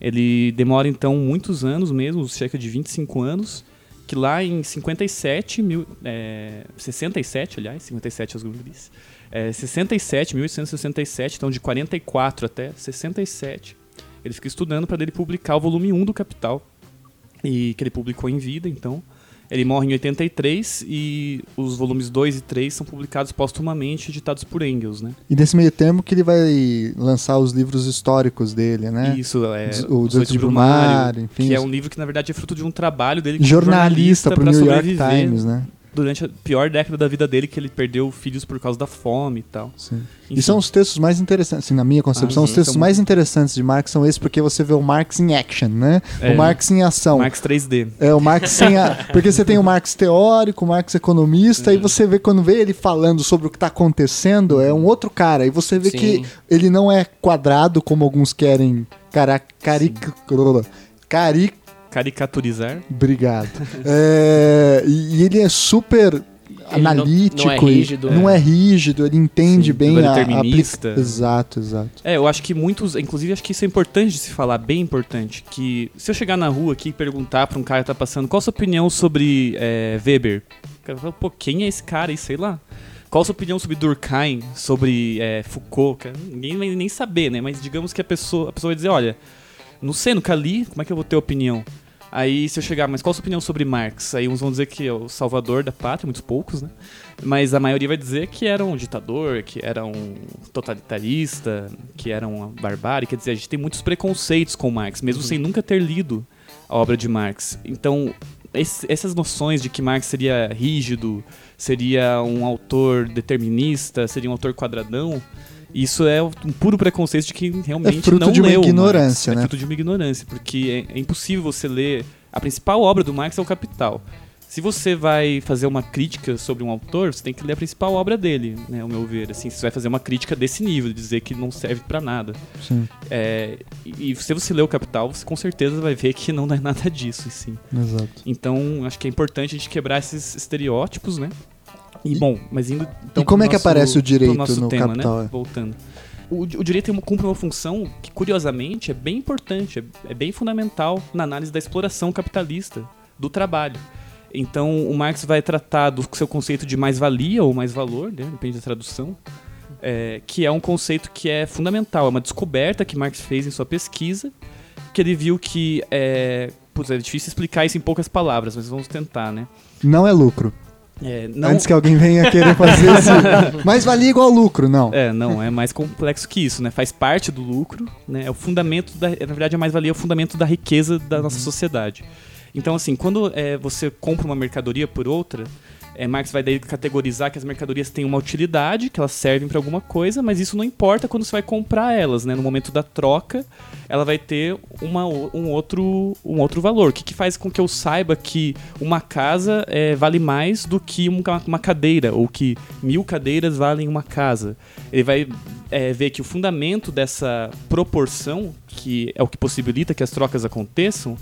Ele demora então muitos anos mesmo, cerca de 25 anos, que lá em 57, mil, é, 67, aliás, 57 as gurias, é, 67, 1867, então de 44 até 67, ele fica estudando para ele publicar o volume 1 do Capital, e que ele publicou em vida, então. Ele morre em 83 e os volumes 2 e 3 são publicados póstumamente, editados por Engels, né? E nesse meio tempo que ele vai lançar os livros históricos dele, né? Isso, é, o Os 18 Oito de Brumário, enfim, que é um livro que na verdade é fruto de um trabalho dele como Jornalista pro pra New York Times, né? Durante a pior década da vida dele, que ele perdeu filhos por causa da fome e tal. Sim. Enfim. E são os textos mais interessantes, assim, na minha concepção, Ah, os textos mais interessantes de Marx são esses porque você vê o Marx em action, né? É. O Marx em ação. Marx 3D. É, o Marx sem a... Porque você tem o Marx teórico, o Marx economista, Uhum. e você vê, quando vê ele falando sobre o que está acontecendo, é um outro cara. E você vê Sim. que ele não é quadrado, como alguns querem cara... caric... cari... Caricaturizar. Obrigado. É, e, e ele é super Ele não- analítico. não é rígido. não é rígido, ele entende Sim, bem ele é a, a determinista. aplica- Exato, exato. É, eu acho que muitos, inclusive acho que isso é importante de se falar, bem importante, que se eu chegar na rua aqui e perguntar pra um cara que tá passando, qual a sua opinião sobre é, Weber? O cara fala, pô, quem é esse cara aí, sei lá. Qual a sua opinião sobre Durkheim, sobre é, Foucault? Cara, ninguém vai nem saber, né? Mas digamos que a pessoa, a pessoa vai dizer, olha, não sei, nunca li, como é que eu vou ter opinião? Aí se eu chegar, mas qual a sua opinião sobre Marx? Aí uns vão dizer que é o salvador da pátria, muitos poucos, né? Mas a maioria vai dizer que era um ditador, que era um totalitarista, que era uma barbárie. Quer dizer, a gente tem muitos preconceitos com Marx, mesmo sem nunca ter lido a obra de Marx. Então, esse- essas noções de que Marx seria rígido, seria um autor determinista, seria um autor quadradão, isso é um puro preconceito de que realmente É fruto não de uma leu ignorância, Marx. né? É fruto de uma ignorância, porque é, é impossível você ler... A principal obra do Marx é o Capital. Se você vai fazer uma crítica sobre um autor, você tem que ler a principal obra dele, né, ao meu ver. Assim, você vai fazer uma crítica desse nível, dizer que não serve pra nada. Sim, É, e, e se você ler o Capital, você com certeza vai ver que não é nada disso, assim. exato. Então, acho que é importante a gente quebrar esses estereótipos, né? E, bom, mas indo. Então, E como é que aparece o direito nosso no tema, Capital, Né? é? Voltando. O, o direito cumpre uma função que, curiosamente, é bem importante, é, é bem fundamental na análise da exploração capitalista do trabalho. Então, o Marx vai tratar do seu conceito de mais-valia ou mais-valor, né? depende da tradução, é, que é um conceito que é fundamental, é uma descoberta que Marx fez em sua pesquisa, que ele viu que é, putz, é difícil explicar isso em poucas palavras, mas vamos tentar, né? Não é lucro. É, não, Antes que alguém venha querer fazer esse. Mas valia igual lucro, não. É, não, é mais complexo que isso, né? Faz parte do lucro, né? É o fundamento da, na verdade, a mais-valia é o fundamento da riqueza da nossa sociedade. Então, assim, quando é, você compra uma mercadoria por outra, é, Marx vai daí categorizar que as mercadorias têm uma utilidade, que elas servem para alguma coisa, mas isso não importa quando você vai comprar elas, né? No momento da troca, ela vai ter uma, um, outro, um outro valor. O que, que faz com que eu saiba que uma casa é, vale mais do que uma, uma cadeira, ou que mil cadeiras valem uma casa? Ele vai é, ver que o fundamento dessa proporção, que é o que possibilita que as trocas aconteçam,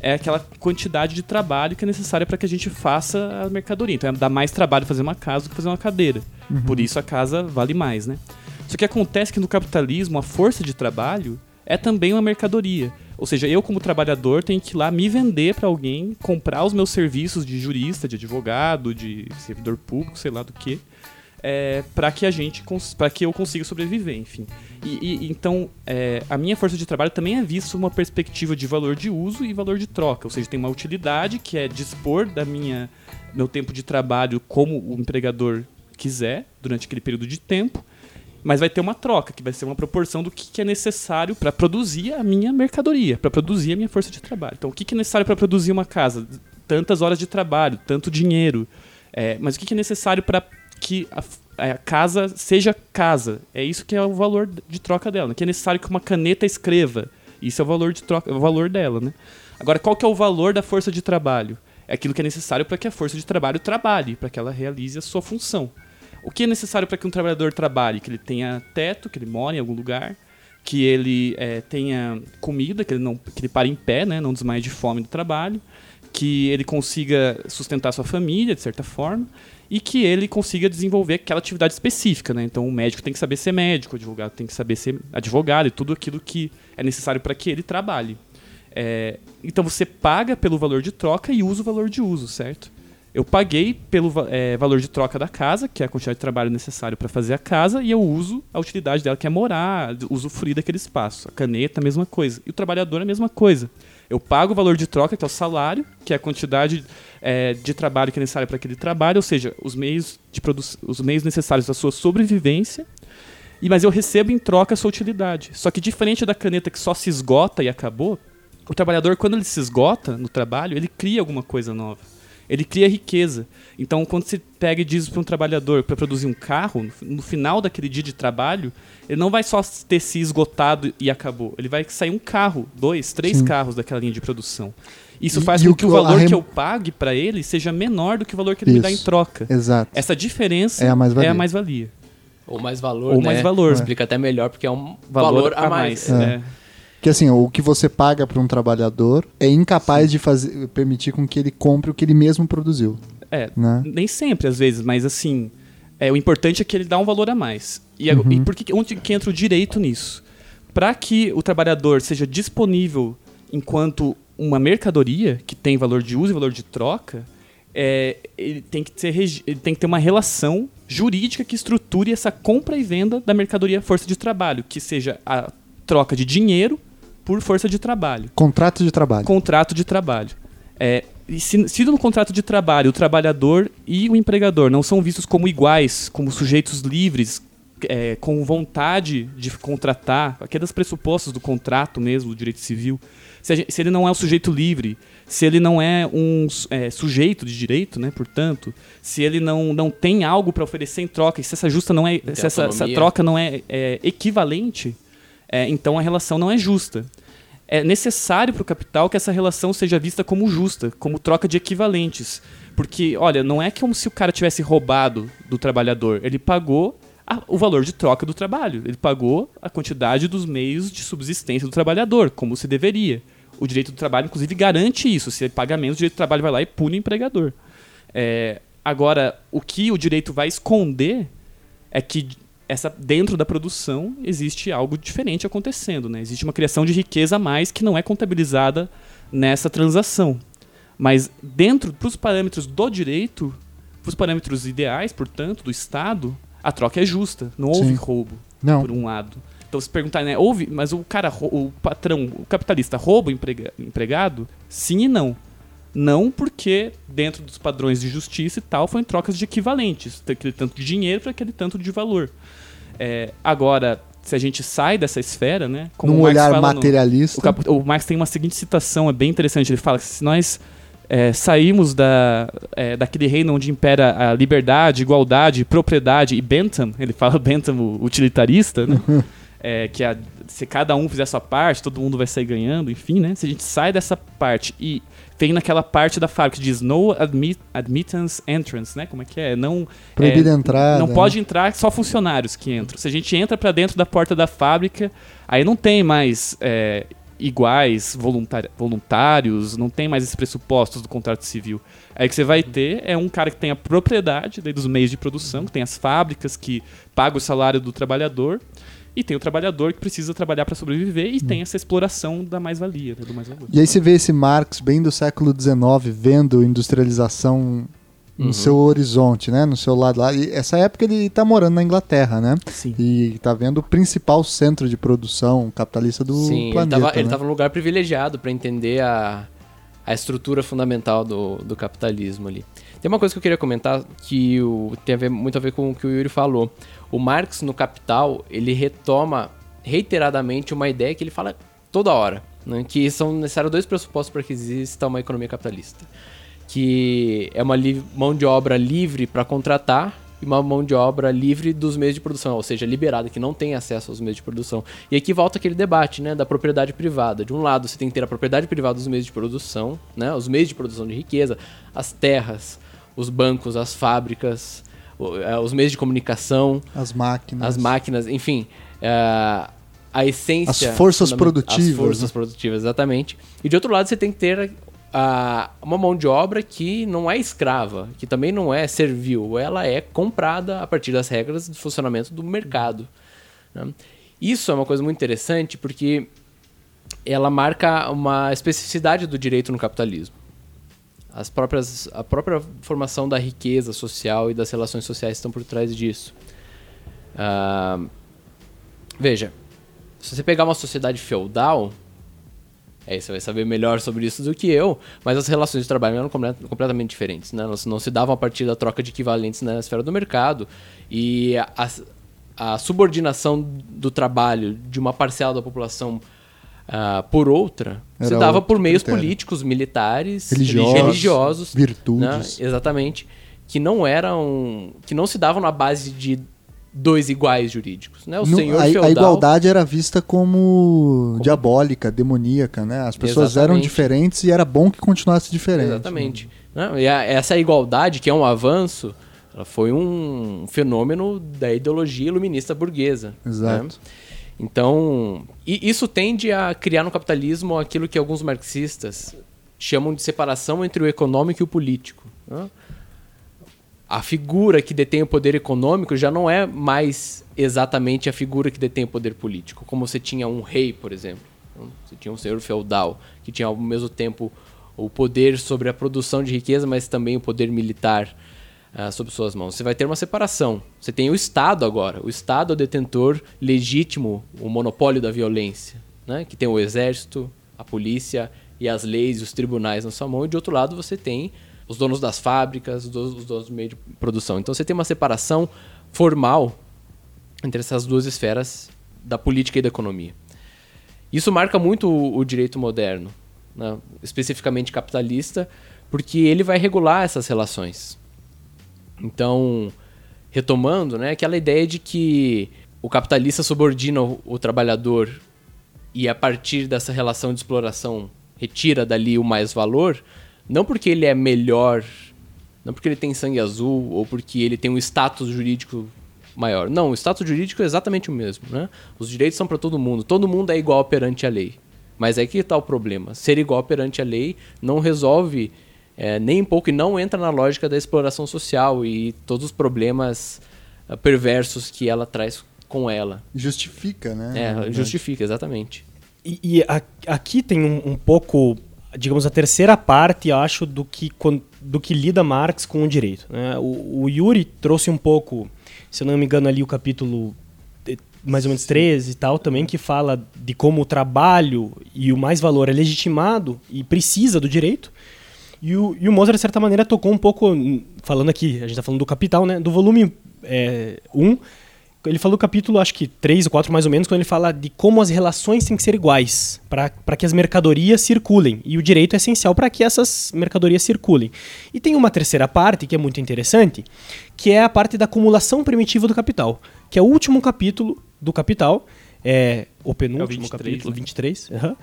é aquela quantidade de trabalho que é necessária para que a gente faça a mercadoria. Então, é dá mais trabalho fazer uma casa do que fazer uma cadeira. Por isso a casa vale mais, né? Só que acontece que no capitalismo a força de trabalho é também uma mercadoria. Ou seja, eu como trabalhador tenho que ir lá me vender para alguém, comprar os meus serviços de jurista, de advogado, de servidor público, sei lá do que, é, para que a gente para que eu consiga sobreviver, enfim. E, e- então é, a minha força de trabalho também é vista uma perspectiva de valor de uso e valor de troca, ou seja, tem uma utilidade que é dispor da minha meu tempo de trabalho como o empregador quiser durante aquele período de tempo, mas vai ter uma troca que vai ser uma proporção do que, que é necessário para produzir a minha mercadoria, para produzir a minha força de trabalho. Então, o que, que é necessário para produzir uma casa? Tantas horas de trabalho, tanto dinheiro. É, mas o que, que é necessário para que a, f- a casa seja casa? É isso que é o valor de troca dela. Que é necessário que uma caneta escreva. Isso é o valor de troca, é o valor dela, né? Agora, qual que é o valor da força de trabalho? É aquilo que é necessário para que a força de trabalho trabalhe, para que ela realize a sua função. O que é necessário para que um trabalhador trabalhe? Que ele tenha teto, que ele mora em algum lugar, que ele eh, tenha comida, que ele não que ele pare em pé, né, não desmaie de fome do trabalho, que ele consiga sustentar sua família de certa forma e que ele consiga desenvolver aquela atividade específica, né? Então o médico tem que saber ser médico, o advogado tem que saber ser advogado e tudo aquilo que é necessário para que ele trabalhe. É, então você paga pelo valor de troca e usa o valor de uso, certo? Eu paguei pelo é, valor de troca da casa, que é a quantidade de trabalho necessário para fazer a casa, e eu uso a utilidade dela, que é morar, usufruir daquele espaço. A caneta, a mesma coisa. E o trabalhador, a mesma coisa. Eu pago o valor de troca, que é o salário, que é a quantidade é, de trabalho que é necessário para aquele trabalho, ou seja, os meios, de os meios necessários da sua sobrevivência, e mas eu recebo em troca a sua utilidade. Só que diferente da caneta que só se esgota e acabou, o trabalhador, quando ele se esgota no trabalho, ele cria alguma coisa nova. Ele cria riqueza. Então, quando você pega e diz para um trabalhador para produzir um carro, no- final daquele dia de trabalho, ele não vai só ter se esgotado e acabou. Ele vai sair um carro, dois, três Sim. carros daquela linha de produção. Isso faz e com que o valor rem- que eu pague para ele seja menor do que o valor que ele me dá em Isso. troca. Exato. Essa diferença É a mais-valia. é a mais-valia. Ou mais valor, Ou né? mais valor. Explica até melhor, porque é um valor, a mais. É. É. Que assim, o que você paga para um trabalhador é incapaz de fazer, permitir com que ele compre o que ele mesmo produziu. É, Né? nem sempre, às vezes, mas assim, é, o importante é que ele dá um valor a mais. E, a- e por que, onde que entra o direito nisso? Para que o trabalhador seja disponível enquanto uma mercadoria que tem valor de uso e valor de troca, é, ele, tem que ter, ele tem que ter uma relação jurídica que estruture essa compra e venda da mercadoria força de trabalho, que seja a troca de dinheiro por força de trabalho Contrato de trabalho. contrato de trabalho. É, e se, se no contrato de trabalho o trabalhador e o empregador não são vistos como iguais, como sujeitos livres, é, com vontade de contratar, aqueles pressupostos do contrato mesmo, do direito civil, se, gente- se ele não é um sujeito livre, se ele não é um é, sujeito de direito, né, portanto, se ele não, não tem algo para oferecer em troca, e se essa justa não é, se essa, essa troca não é, é equivalente, é, então a relação não é justa é necessário para o capital que essa relação seja vista como justa, como troca de equivalentes. Porque, olha, não é como se o cara tivesse roubado do trabalhador. Ele pagou a- o valor de troca do trabalho. Ele pagou a quantidade dos meios de subsistência do trabalhador, como se deveria. O direito do trabalho, inclusive, garante isso. Se ele paga menos, o direito do trabalho vai lá e pune o empregador. É, agora, o que o direito vai esconder é que essa, dentro da produção existe algo diferente acontecendo. Né? Existe uma criação de riqueza a mais que não é contabilizada nessa transação. Mas dentro, para os parâmetros do direito, para os parâmetros ideais, portanto, do Estado, a troca é justa. Não houve Sim. roubo, Não. por um lado. Então, se perguntar, né, houve, mas o cara, o patrão, o capitalista rouba o emprega- empregado? Sim e não. Não porque, dentro dos padrões de justiça e tal, foi em trocas de equivalentes. Aquele tanto de dinheiro para aquele tanto de valor. É, agora, se a gente sai dessa esfera, né? Como Num o olhar fala no- materialista. o, cap- o Marx tem uma seguinte citação, é bem interessante. Ele fala que se nós é, sairmos da, é, daquele reino onde impera a liberdade, igualdade, propriedade e Bentham, ele fala Bentham o utilitarista, né? É, que a- se cada um fizer a sua parte, todo mundo vai sair ganhando, enfim, né? Se a gente sai dessa parte e vem naquela parte da fábrica que diz no admit, admittance entrance, né? Como é que é? Não Proibida é, entrada. Não pode entrar só funcionários que entram. Se a gente entra para dentro da porta da fábrica, aí não tem mais é, iguais voluntários, não tem mais esses pressupostos do contrato civil. Aí que você vai ter é um cara que tem a propriedade dos meios de produção, que tem as fábricas que paga o salário do trabalhador. E tem o trabalhador que precisa trabalhar para sobreviver e tem essa exploração da mais-valia, né, do mais-valor. E aí você vê esse Marx bem do século XIX vendo industrialização no Uhum. seu horizonte, né? No seu lado lá. E essa época ele tá morando na Inglaterra, né? Sim. E tá vendo o principal centro de produção capitalista do Sim, planeta. ele né? tava num lugar privilegiado para entender a, a estrutura fundamental do, do capitalismo ali. Tem uma coisa que eu queria comentar que o, tem a ver, muito a ver com o que o Yuri falou. O Marx, no Capital, ele retoma reiteradamente uma ideia que ele fala toda hora, né, que são necessários dois pressupostos para que exista uma economia capitalista. Que é uma mão de obra livre para contratar e uma mão de obra livre dos meios de produção, ou seja, liberada, que não tem acesso aos meios de produção. E aqui volta aquele debate, né, da propriedade privada. De um lado, você tem que ter a propriedade privada dos meios de produção, né, os meios de produção de riqueza, as terras, os bancos, as fábricas, eh, os meios de comunicação, As máquinas. as máquinas, enfim, eh, a essência... As forças produtivas, As forças né? produtivas, exatamente. E de outro lado, você tem que ter a- uma mão de obra que não é escrava, que também não é servil, ela é comprada a partir das regras de funcionamento do mercado. né? Isso é uma coisa muito interessante porque ela marca uma especificidade do direito no capitalismo. As próprias, a própria formação da riqueza social e das relações sociais estão por trás disso. Ah, veja, se você pegar uma sociedade feudal, aí você vai saber melhor sobre isso do que eu, mas as relações de trabalho eram comple- completamente diferentes. Né? Elas não se davam a partir da troca de equivalentes na esfera do mercado. E a, a subordinação do trabalho de uma parcela da população ah, por outra se Era dava outro por meios critério. políticos, militares, Religiosos, religiosos virtudes. né? Exatamente. Que não eram. que não se davam na base de dois iguais jurídicos. Né? O No- senhor a, feudal. a igualdade era vista como, diabólica, demoníaca, né? As pessoas eram Exatamente. diferentes e era bom que continuasse diferente. Exatamente. Né? E a- essa igualdade, que é um avanço, foi um fenômeno da ideologia iluminista burguesa. Exato. né? Então, isso tende a criar no capitalismo aquilo que alguns marxistas chamam de separação entre o econômico e o político. né? a figura que detém o poder econômico já não é mais exatamente a figura que detém o poder político. Como você tinha um rei, por exemplo. Você tinha um senhor feudal, que tinha ao mesmo tempo o poder sobre a produção de riqueza, mas também o poder militar uh, sob suas mãos. Você vai ter uma separação. Você tem o Estado agora. O Estado é o detentor legítimo, o monopólio da violência, né? que tem o exército, a polícia e as leis os tribunais na sua mão. E de outro lado você tem os donos das fábricas, os donos, os donos do meio de produção. Então você tem uma separação formal entre essas duas esferas da política e da economia. Isso marca muito o, o direito moderno, né? especificamente capitalista, porque ele vai regular essas relações. Então, retomando, né, aquela ideia de que o capitalista subordina o, o trabalhador e a partir dessa relação de exploração retira dali o mais valor, não porque ele é melhor, não porque ele tem sangue azul ou porque ele tem um status jurídico maior. Não, o status jurídico é exatamente o mesmo, né? Os direitos são para todo mundo, todo mundo é igual perante a lei. Mas é que está o problema. Ser igual perante a lei não resolve é, nem um pouco e não entra na lógica da exploração social e todos os problemas uh, perversos que ela traz com ela. Justifica, né? É, justifica, exatamente. E, e a, aqui tem um, um, pouco, digamos, a terceira parte, acho, do que, do que lida Marx com o direito. Né? O, o Yuri trouxe um pouco, se eu não me engano, ali o capítulo eh, mais ou menos 13 e tal, também, que fala de como o trabalho e o mais valor é legitimado e precisa do direito. E o, e o Mozart, de certa maneira, tocou um pouco, falando aqui, a gente está falando do Capital, né? Do volume 1, é, um, ele falou o capítulo, acho que 3 ou 4 mais ou menos, quando ele fala de como as relações têm que ser iguais, para que as mercadorias circulem. E o direito é essencial para que essas mercadorias circulem. E tem uma terceira parte, que é muito interessante, que é a parte da acumulação primitiva do capital, que é o último capítulo do Capital, é o penúltimo é o 23, capítulo, né? 23. Uhum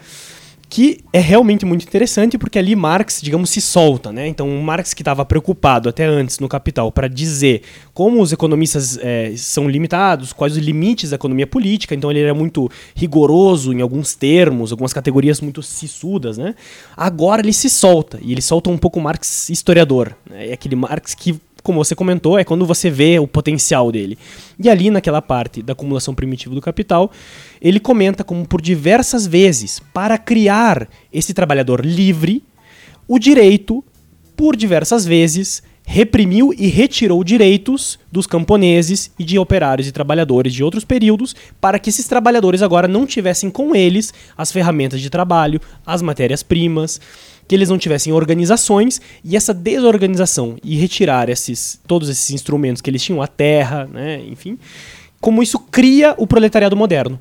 que é realmente muito interessante porque ali Marx, digamos, se solta, né? Então, Marx que estava preocupado até antes no Capital para dizer como os economistas é, são limitados, quais os limites da economia política, então ele era muito rigoroso em alguns termos, algumas categorias muito sissudas, né? Agora ele se solta e ele solta um pouco o Marx historiador, né? é aquele Marx que como você comentou, é quando você vê o potencial dele. E ali naquela parte da acumulação primitiva do capital, ele comenta como por diversas vezes, para criar esse trabalhador livre, o direito, por diversas vezes, reprimiu e retirou direitos dos camponeses e de operários e trabalhadores de outros períodos para que esses trabalhadores agora não tivessem com eles as ferramentas de trabalho, as matérias-primas, que eles não tivessem organizações e essa desorganização e retirar esses todos esses instrumentos que eles tinham, a terra, né, enfim, como isso cria o proletariado moderno.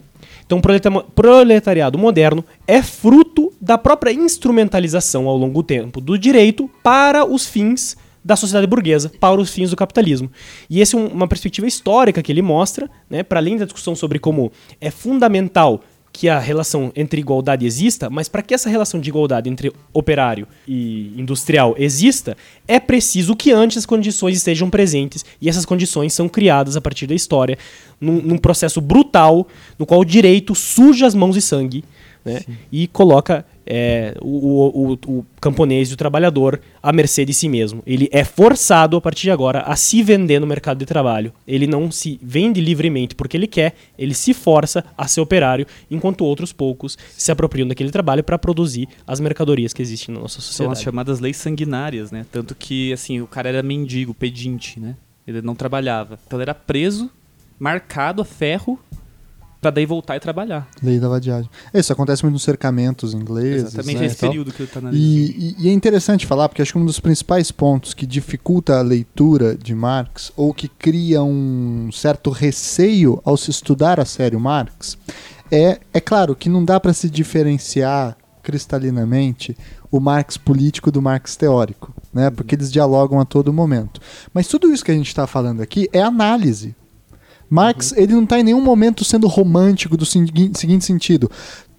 Então, o proletariado moderno é fruto da própria instrumentalização ao longo do tempo do direito para os fins da sociedade burguesa, para os fins do capitalismo. E essa é uma perspectiva histórica que ele mostra, né, para além da discussão sobre como é fundamental que a relação entre igualdade exista, mas para que essa relação de igualdade entre operário e industrial exista, é preciso que antes as condições estejam presentes e essas condições são criadas a partir da história, num, num processo brutal no qual o direito suja as mãos de sangue né, e coloca é, o, o, o, camponês e o trabalhador à mercê de si mesmo. Ele é forçado, a partir de agora, a se vender no mercado de trabalho. Ele não se vende livremente porque ele quer, ele se força a ser operário, enquanto outros poucos se apropriam daquele trabalho para produzir as mercadorias que existem na nossa sociedade. São as chamadas leis sanguinárias, né? Tanto que, assim, o cara era mendigo, pedinte, né? Ele não trabalhava. Então ele era preso, marcado a ferro para daí voltar e trabalhar. Lei da vadiagem. Isso acontece muito nos cercamentos ingleses. Exatamente, né, esse período que ele está analisando. E, e, é interessante falar, porque acho que um dos principais pontos que dificulta a leitura de Marx, ou que cria um certo receio ao se estudar a sério Marx, é, é claro que não dá para se diferenciar cristalinamente o Marx político do Marx teórico, né? Porque eles dialogam a todo momento. Mas tudo isso que a gente está falando aqui é análise Marx, uhum. ele não está em nenhum momento sendo romântico do seguinte sentido.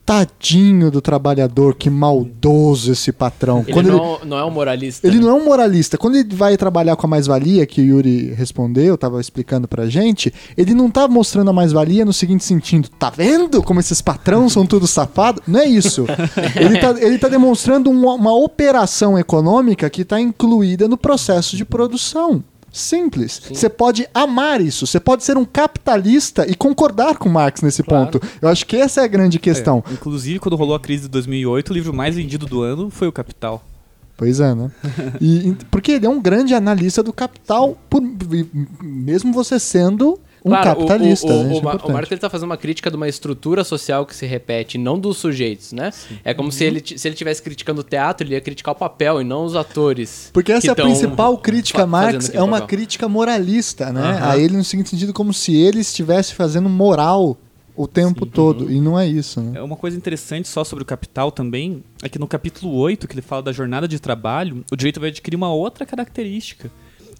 Tadinho do trabalhador, que maldoso esse patrão. Ele, Quando não, ele não é um moralista. Ele né? não é um moralista. Quando ele vai trabalhar com a mais-valia, que o Yuri respondeu, estava explicando pra gente, ele não está mostrando a mais-valia no seguinte sentido: tá vendo como esses patrões são tudo safados? Não é isso. ele, está ele tá demonstrando uma, uma operação econômica que está incluída no processo de produção Simples. Você pode amar isso. Você pode ser um capitalista e concordar com Marx nesse Claro. ponto. Eu acho que essa é a grande questão. É, inclusive, quando rolou a crise de 2008, o livro mais vendido do ano foi o Capital. Pois é, né? E, porque ele é um grande analista do capital, por- mesmo você sendo um Claro, o- capitalista. O, o, né? O, é o. Marx ele tá fazendo uma crítica de uma estrutura social que se repete, não dos sujeitos, né? É como Uhum. se ele se ele estivesse criticando o teatro, ele ia criticar o papel e não os atores. Porque essa é a principal crítica a Marx, é uma papel. crítica moralista, né? Aham. A ele no seguinte sentido, como se ele estivesse fazendo moral o tempo todo. E não é isso, né? É uma coisa interessante só sobre o Capital também, é que no capítulo 8, que ele fala da jornada de trabalho, o direito vai adquirir uma outra característica,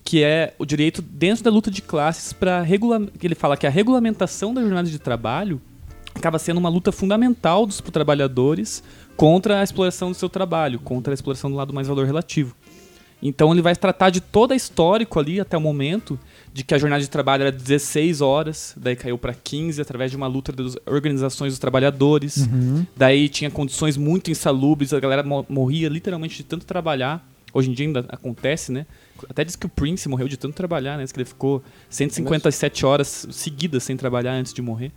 que é o direito dentro da luta de classes para regular, que ele fala que a regulamentação da jornada de trabalho acaba sendo uma luta fundamental dos trabalhadores contra a exploração do seu trabalho, contra a exploração do lado mais valor relativo. Então ele vai tratar de todo o histórico ali até o momento, de que a jornada de trabalho era 16 horas, daí caiu para 15 através de uma luta das organizações dos trabalhadores. Uhum. Daí tinha condições muito insalubres, a galera mo- morria literalmente de tanto trabalhar. Hoje em dia ainda acontece, né? Até diz que o Prince morreu de tanto trabalhar, né? Diz que ele ficou 157 horas seguidas sem trabalhar antes de morrer.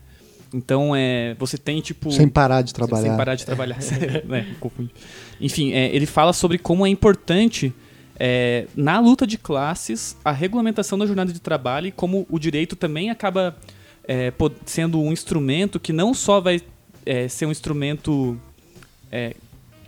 Então, é, você tem, tipo... Sem parar de trabalhar. Sem parar de trabalhar. né? Confundi. Enfim, é, ele fala sobre como é importante, é, na luta de classes, a regulamentação da jornada de trabalho e como o direito também acaba é, sendo um instrumento que não só vai é, ser um instrumento.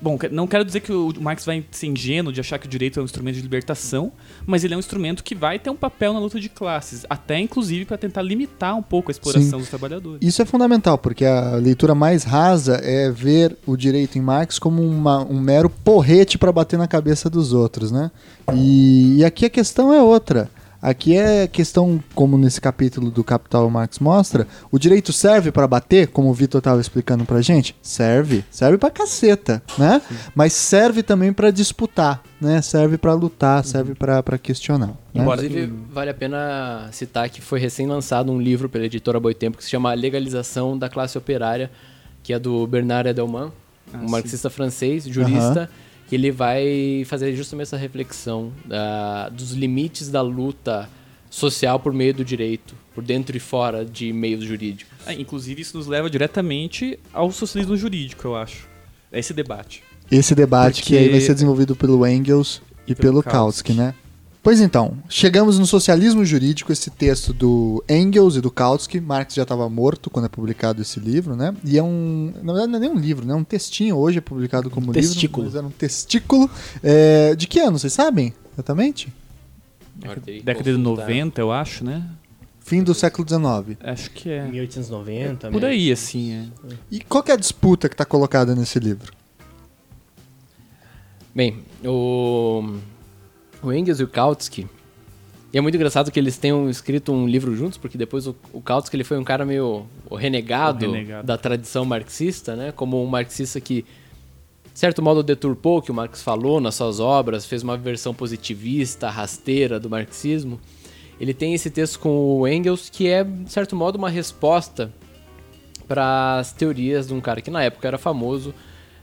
Bom, não quero dizer que o Marx vai ser ingênuo de achar que o direito é um instrumento de libertação, mas ele é um instrumento que vai ter um papel na luta de classes, até inclusive para tentar limitar um pouco a exploração Sim. dos trabalhadores. Isso é fundamental, porque a leitura mais rasa é ver o direito em Marx como uma- um mero porrete para bater na cabeça dos outros, né? E, e aqui a questão é outra. Aqui é questão, como nesse capítulo do Capital Marx mostra, o direito serve para bater, como o Vitor estava explicando pra gente? Serve, serve pra caceta, né? Mas serve também para disputar, né? Serve para lutar, serve para pra questionar. Né? Embora- Inclusive, vale a pena citar que foi recém-lançado um livro pela editora Boitempo que se chama A Legalização da Classe Operária, que é do Bernard Edelman, Ah, um sim. marxista francês, jurista, que ele vai fazer justamente essa reflexão da- dos limites da luta social por meio do direito, por dentro e fora de meios jurídicos. Ah, inclusive, isso nos leva diretamente ao socialismo jurídico, eu acho. É esse debate. Esse debate que Porque- aí vai ser desenvolvido pelo Engels e, E pelo pelo Kautsky, Kautsky. né? Pois então, chegamos no socialismo jurídico, esse texto do Engels e do Kautsky. Marx já estava morto quando é publicado esse livro, né? E é um. Na verdade, não é nem um livro, né? É um textinho. Hoje é publicado como Testículo. livro. Mas era um testículo. É, de que ano, vocês sabem? Exatamente? Década de 90, eu acho, né? Fim do século XIX. Acho que é. 1890, Por né? aí, assim, é. E qual que é a disputa que está colocada nesse livro? Bem, o, o Engels e o Kautsky. E é muito engraçado que eles tenham escrito um livro juntos, porque depois o, o Kautsky ele foi um cara meio o renegado, renegado. da tradição marxista, né? Como um marxista que, de certo modo, deturpou o que o Marx falou nas suas obras, fez uma versão positivista, rasteira do marxismo. Ele tem esse texto com o Engels que é, de certo modo, uma resposta para as teorias de um cara que na época era famoso,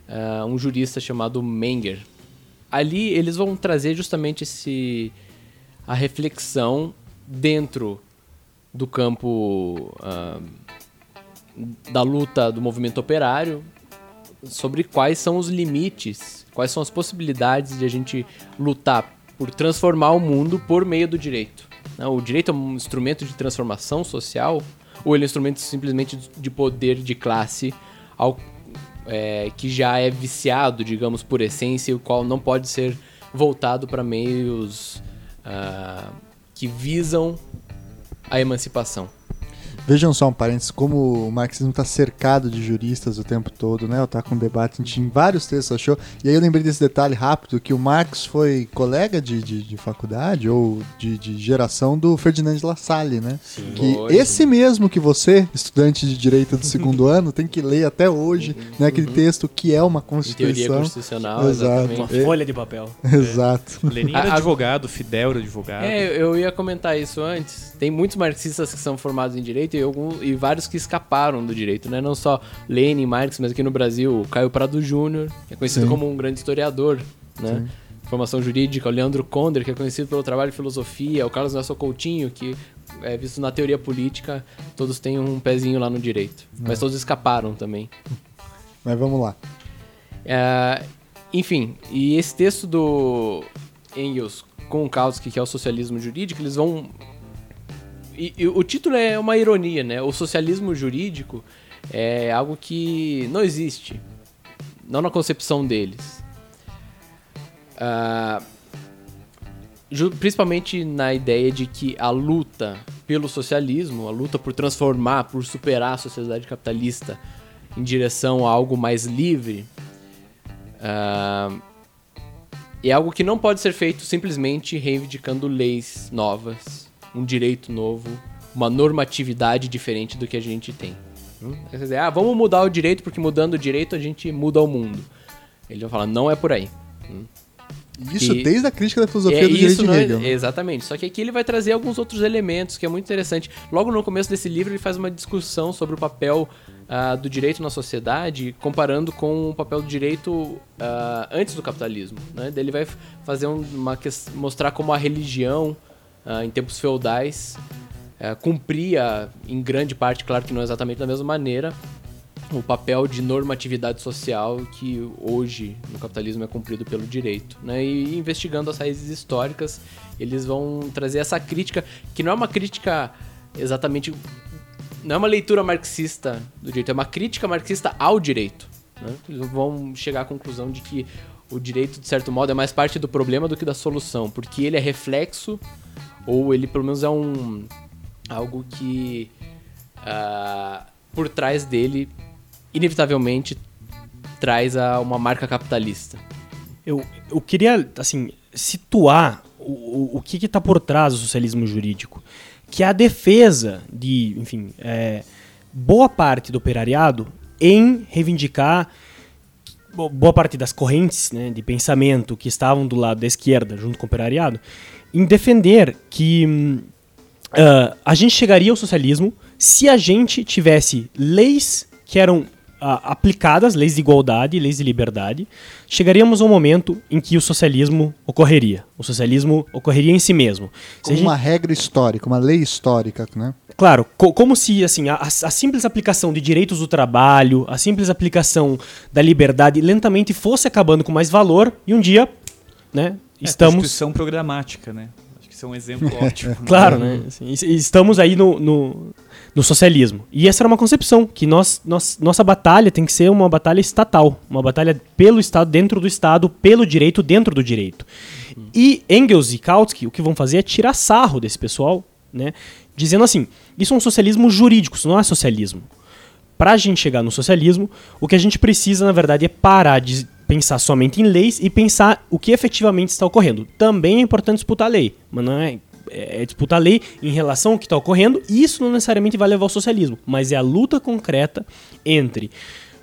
eh, um jurista chamado Menger. Ali eles vão trazer justamente esse a reflexão dentro do campo ah, da luta do movimento operário sobre quais são os limites, quais são as possibilidades de a gente lutar por transformar o mundo por meio do direito. né? O direito é um instrumento de transformação social ou ele é um instrumento simplesmente de poder de classe ao, é, que já é viciado, digamos, por essência, e o qual não pode ser voltado para meios ah, que visam a emancipação. Vejam só um parênteses, como o marxismo está cercado de juristas o tempo todo, né? Tá com debate, a gente em vários textos achou. E aí eu lembrei desse detalhe rápido, que o Marx foi colega de, de, de faculdade ou de, de geração do Ferdinand de La Salle, né? Sim. Que esse mesmo que você, estudante de direito do segundo ano, tem que ler até hoje, né? Aquele texto que é uma Em Uhum. teoria constituição. constitucional, Exato. exatamente. Uma folha de papel. Exato. Lenin era advogado, Fidel era advogado. É, eu ia comentar isso antes. Tem muitos marxistas que são formados em direito e, alguns, e vários que escaparam do direito, né? Não só Lenin, Marx, mas aqui no Brasil, o Caio Prado Júnior, que é conhecido Sim. como um grande historiador, né? formação jurídica, o Leandro Konder, que é conhecido pelo trabalho de filosofia, o Carlos Nelson Coutinho, que é visto na teoria política, todos têm um pezinho lá no direito. Mas todos escaparam também. Mas vamos lá. É, enfim, e esse texto do Engels com o Kautsky, que é o socialismo jurídico, eles vão. E, e o título é uma ironia, né? O socialismo jurídico é algo que não existe, não na concepção deles. Ah, principalmente na ideia de que a luta pelo socialismo, a luta por transformar, por superar a sociedade capitalista em direção a algo mais livre, ah, é algo que não pode ser feito simplesmente reivindicando leis novas, um direito novo, uma normatividade diferente do que a gente tem. Hum? Quer dizer, ah, vamos mudar o direito porque mudando o direito a gente muda o mundo. Ele vai falar, não é por aí. Isso E- desde a crítica da filosofia É, do direito isso de não é- Hegel. né? exatamente. Só que aqui ele vai trazer alguns outros elementos que é muito interessante. Logo no começo desse livro ele faz uma discussão sobre o papel ah, do direito na sociedade, comparando com o papel do direito ah, antes do capitalismo. Né? Daí ele vai fazer um- uma mostrar como a religião ah, em tempos feudais ah, cumpria em grande parte, claro que não exatamente da mesma maneira, o papel de normatividade social que hoje no capitalismo é cumprido pelo direito. Né? E investigando as raízes históricas, eles vão trazer essa crítica, que não é uma crítica exatamente. Não é uma leitura marxista do direito, é uma crítica marxista ao direito. né? Eles vão chegar à conclusão de que o direito, de certo modo, é mais parte do problema do que da solução, porque ele é reflexo, ou ele pelo menos é um. algo que. ah, por trás dele inevitavelmente traz a uma marca capitalista. Eu, eu queria, assim, situar o, o, que está por trás do socialismo jurídico, que é a defesa de, enfim, é, boa parte do operariado em reivindicar bo- boa parte das correntes né, de pensamento que estavam do lado da esquerda, junto com o operariado, em defender que ah, a gente chegaria ao socialismo se a gente tivesse leis que eram ah, aplicadas, leis de igualdade, leis de liberdade, chegaríamos ao momento em que o socialismo ocorreria. O socialismo ocorreria em si mesmo. Como gente- uma regra histórica, uma lei histórica, né? Claro, co- como se assim a, a- simples aplicação de direitos do trabalho, a simples aplicação da liberdade lentamente fosse acabando com mais valor e um dia, né, estamos Constituição programática, né? Acho que isso é um exemplo ótimo. Claro, né? Assim, estamos aí no, no, no socialismo. E essa era uma concepção, que nós, nós, nossa batalha tem que ser uma batalha estatal, uma batalha pelo Estado, dentro do Estado, pelo direito, dentro do direito. E Engels e Kautsky, o que vão fazer é tirar sarro desse pessoal, né? Dizendo assim, isso é um socialismo jurídico, isso não é socialismo. Para a gente chegar no socialismo, o que a gente precisa, na verdade, é parar de pensar somente em leis e pensar o que efetivamente está ocorrendo. Também é importante disputar a lei, mas não é, é disputar a lei em relação ao que está ocorrendo, e isso não necessariamente vai levar ao socialismo, mas é a luta concreta entre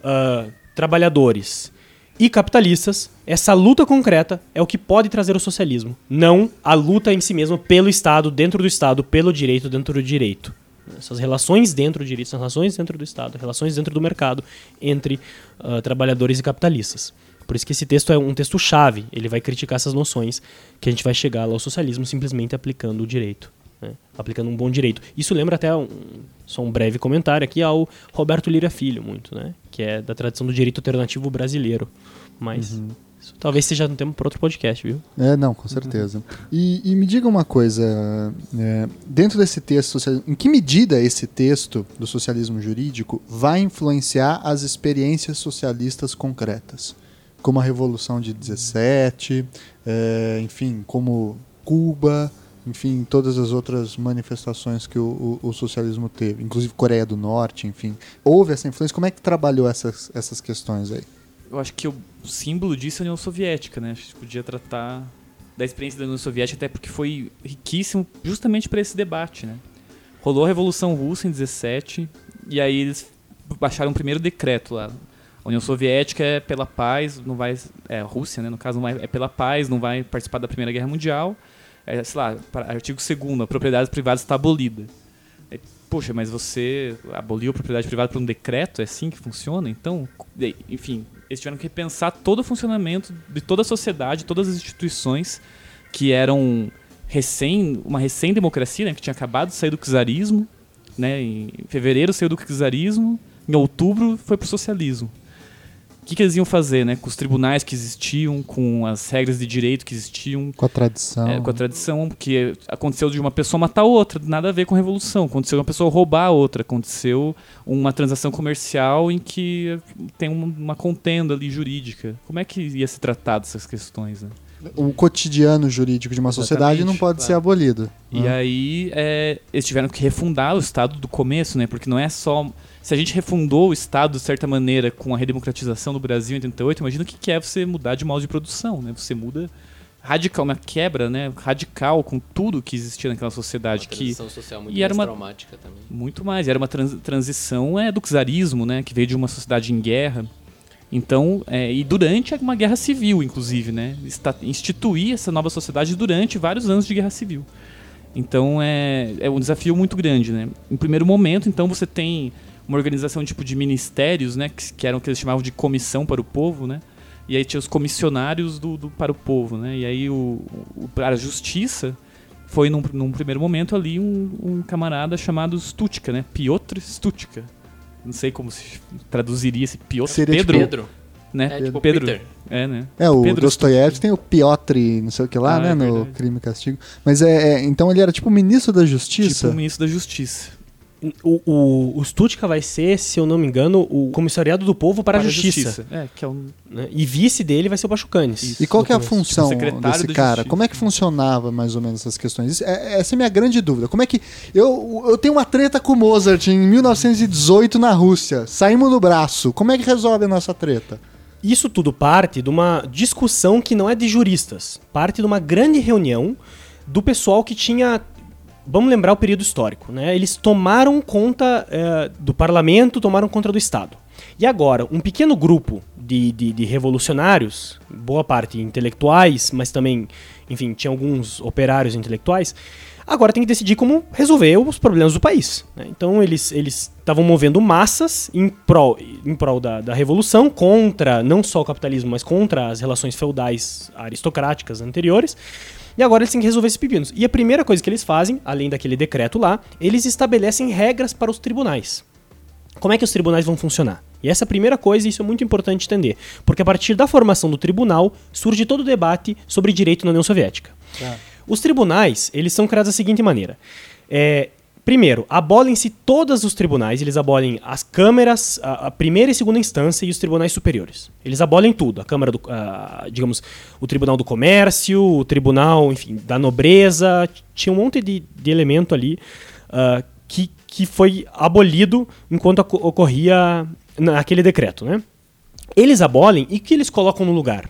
ah, trabalhadores e capitalistas. Essa luta concreta é o que pode trazer o socialismo, não a luta em si mesma pelo Estado, dentro do Estado, pelo direito, dentro do direito. Essas relações dentro do direito, essas relações dentro do Estado, relações dentro do mercado entre ah, trabalhadores e capitalistas. Por isso que esse texto é um texto chave. Ele vai criticar essas noções que a gente vai chegar lá ao socialismo simplesmente aplicando o direito, né? aplicando um bom direito. Isso lembra até um, só um breve comentário aqui ao Roberto Lira Filho, muito, né? Que é da tradição do direito alternativo brasileiro. Mas isso talvez seja um tema para outro podcast, viu? É, não, com certeza. E, e me diga uma coisa, é, dentro desse texto, em que medida esse texto do socialismo jurídico vai influenciar as experiências socialistas concretas? Como a Revolução de 17, é, enfim, como Cuba, enfim, todas as outras manifestações que o, o- o socialismo teve, inclusive Coreia do Norte, enfim. Houve essa influência? Como é que trabalhou essas, essas questões aí? Eu acho que o símbolo disso é a União Soviética, né? A gente podia tratar da experiência da União Soviética, até porque foi riquíssimo justamente para esse debate, né? Rolou a Revolução Russa em 17, e aí eles baixaram o primeiro decreto lá. A União Soviética é pela paz, não vai. É, Rússia, né? No caso, não vai, é pela paz, não vai participar da Primeira Guerra Mundial. É, sei lá, para- artigo 2 a propriedade privada está abolida. Aí, Poxa, mas você aboliu a propriedade privada por um decreto? É assim que funciona? Então, enfim, eles tiveram que repensar todo o funcionamento de toda a sociedade, todas as instituições que eram recém, uma recém-democracia, né, que tinha acabado de sair do czarismo, né, em fevereiro saiu do czarismo, em outubro foi pro socialismo. O que, que eles iam fazer, né, com os tribunais que existiam, com as regras de direito que existiam, Com a tradição. é, com a tradição, porque aconteceu de uma pessoa matar outra, nada a ver com revolução. Aconteceu uma pessoa roubar a outra, aconteceu uma transação comercial em que tem uma, contenda ali jurídica. Como é que ia se tratar dessas questões? Né? O cotidiano jurídico de uma sociedade não Exatamente, pode claro. ser abolido. E né? aí é, eles tiveram que refundar o Estado do começo, né? Porque não é só. Se a gente refundou o Estado de certa maneira com a redemocratização do Brasil em 88, imagina o que que é você mudar de modo de produção, né? Você muda radical, uma quebra, né? Radical com tudo que existia naquela sociedade. que transição social muito e era mais uma- traumática também. Muito mais. Era uma trans- transição é, do czarismo, né? Que veio de uma sociedade em guerra. Então, é, e durante uma guerra civil, inclusive, né? Esta- instituir essa nova sociedade durante vários anos de guerra civil. Então, é, é um desafio muito grande, né? Em primeiro momento, então, você tem uma organização tipo de ministérios, né? Que, que eram o que eles chamavam de comissão para o povo, né? E aí tinha os comissionários do, do- para o povo, né? E aí o, o, para a justiça foi num, num primeiro momento ali um, um camarada chamado Stutka, né? Piotr Stutka. Não sei como se traduziria esse Piotr. Seria tipo Pedro, Pedro. né? É tipo Pedro. Peter. É, né? É, o Pedro Dostoiévski tem o Piotr, não sei o que lá, Ah, né, é no. Crime e Castigo. Mas é, é, então ele era tipo ministro da Justiça. Tipo o ministro da Justiça. O, o, o Stutka vai ser, se eu não me engano, o comissariado do povo para, a justiça. É, que é um. né? E vice dele vai ser o Pachucanes. Isso. E qual que é a começo. função Tipo, secretário desse cara? Justiça. Como é que funcionava mais ou menos essas questões? Isso- é- essa é a minha grande dúvida. Como é que. Eu, eu tenho uma treta com o Mozart em 1918 na Rússia. Saímos no braço. Como é que resolve a nossa treta? Isso tudo parte de uma discussão que não é de juristas. Parte de uma grande reunião do pessoal que tinha. Vamos lembrar o período histórico, né? Eles tomaram conta eh, do parlamento, tomaram conta do Estado. E agora, um pequeno grupo de, de, de revolucionários, boa parte intelectuais, mas também, enfim, tinha alguns operários intelectuais, agora tem que decidir como resolver os problemas do país. né? Então eles eles estavam movendo massas em prol, em prol da, da revolução, contra não só o capitalismo, mas contra as relações feudais aristocráticas anteriores. E agora eles têm que resolver esses pepinos. E a primeira coisa que eles fazem, além daquele decreto lá, eles estabelecem regras para os tribunais. Como é que os tribunais vão funcionar? E essa é a primeira coisa, e isso é muito importante entender. Porque a partir da formação do tribunal, surge todo o debate sobre direito na União Soviética. Os tribunais, eles são criados da seguinte maneira. É, primeiro, abolem-se todos os tribunais, eles abolem as câmeras, a, a primeira e segunda instância e os tribunais superiores. Eles abolem tudo. A Câmara do, a- digamos, o Tribunal do Comércio, o Tribunal, enfim, da Nobreza, tinha um monte de, de elemento ali ah, que, que foi abolido enquanto oco- ocorria naquele decreto, né? Eles abolem e o que eles colocam no lugar?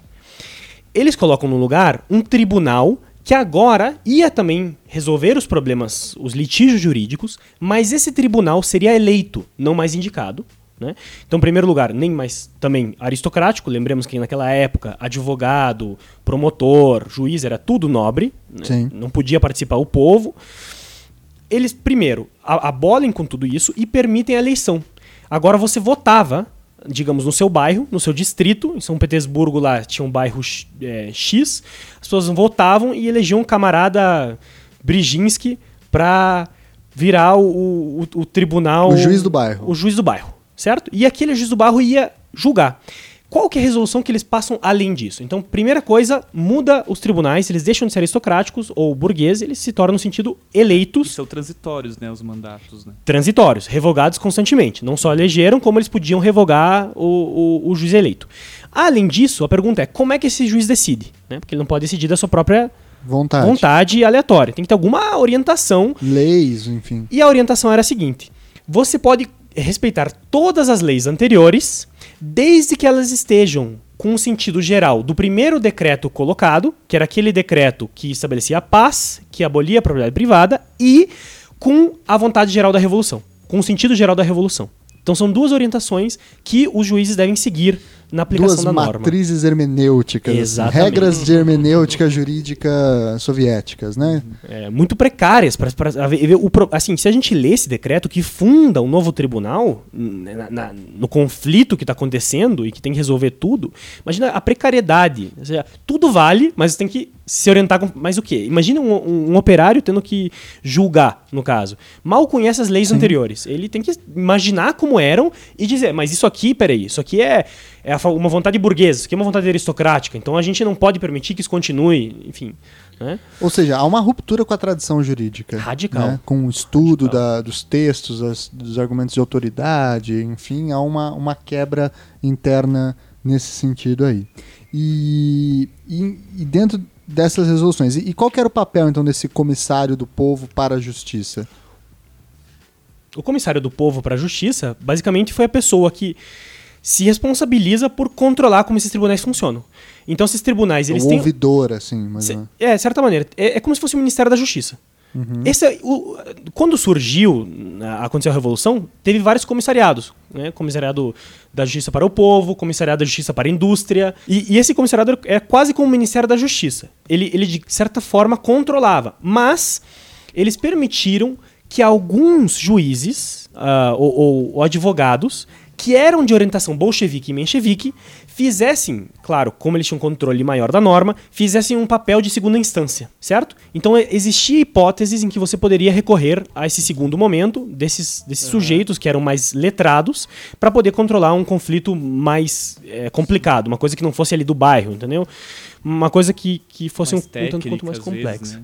Eles colocam no lugar um tribunal que agora ia também resolver os problemas, os litígios jurídicos, mas esse tribunal seria eleito, não mais indicado. Né? Então, em primeiro lugar, nem mais também aristocrático, lembremos que naquela época, advogado, promotor, juiz, era tudo nobre, né? Não podia participar o povo. Eles, primeiro, abolem com tudo isso e permitem a eleição. Agora você votava, digamos, no seu bairro, no seu distrito. Em São Petersburgo lá tinha um bairro X, é, X. As pessoas votavam e elegiam um camarada Brzezinski para virar o, o- o tribunal. O juiz do bairro. O juiz do bairro, certo? E aquele juiz do bairro ia julgar. Qual que é a resolução que eles passam além disso? Então, primeira coisa, muda os tribunais, eles deixam de ser aristocráticos ou burgueses, eles se tornam no sentido E eleitos são transitórios, né? Os mandatos, né? transitórios, revogados constantemente. Não só elegeram, como eles podiam revogar o, o, o juiz eleito. Além disso, a pergunta é como é que esse juiz decide? Né? Porque ele não pode decidir da sua própria Vontade. vontade aleatória. Tem que ter alguma orientação. Leis, enfim. E a orientação era a seguinte: você pode respeitar todas as leis anteriores, desde que elas estejam com o sentido geral do primeiro decreto colocado, que era aquele decreto que estabelecia a paz, que abolia a propriedade privada, e com a vontade geral da revolução, com o sentido geral da revolução. Então são duas orientações que os juízes devem seguir na aplicação Duas da norma. matrizes hermenêuticas, Exatamente. regras de hermenêutica jurídica soviéticas, né? É, muito precárias. Pra, pra- o assim, se a gente lê esse decreto que funda um novo tribunal n- na- na- no conflito que está acontecendo e que tem que resolver tudo, imagina a precariedade. Ou seja, tudo vale, mas tem que se orientar com mais o quê? Imagina um, um- um operário tendo que julgar, no caso. Mal conhece as leis anteriores. Ele tem que imaginar como eram e dizer, mas isso aqui, peraí, isso aqui é, é uma vontade burguesa, aqui é uma vontade aristocrática, então a gente não pode permitir que isso continue, enfim. Né? Ou seja, há uma ruptura com a tradição jurídica. Radical. né? Com o estudo da- dos textos, as- dos argumentos de autoridade, enfim, há uma, uma quebra interna nesse sentido aí. E, e- e dentro dessas resoluções, e, e qual que era o papel então desse comissário do povo para a justiça? O comissário do povo para a justiça, basicamente, foi a pessoa que se responsabiliza por controlar como esses tribunais funcionam. Então, esses tribunais, eles o têm. ouvidor, assim, mas Se- É, de certa maneira. É, é como se fosse o Ministério da Justiça. Esse é o- quando surgiu, a- aconteceu a Revolução, teve vários comissariados. Né? Comissariado da Justiça para o Povo, Comissariado da Justiça para a Indústria. E, e esse comissariado é quase como o Ministério da Justiça. Ele, ele, de certa forma, controlava. Mas eles permitiram que alguns juízes ah, ou, ou- ou advogados que eram de orientação bolchevique e menchevique fizessem, claro, como eles tinham um controle maior da norma, fizessem um papel de segunda instância, certo? Então e- existia hipóteses em que você poderia recorrer a esse segundo momento desses, desses sujeitos que eram mais letrados para poder controlar um conflito mais eh, complicado, uma coisa que não fosse ali do bairro, entendeu? Uma coisa que, que fosse um, Mais um tanto quanto técnica, mais às vezes, complexa. né?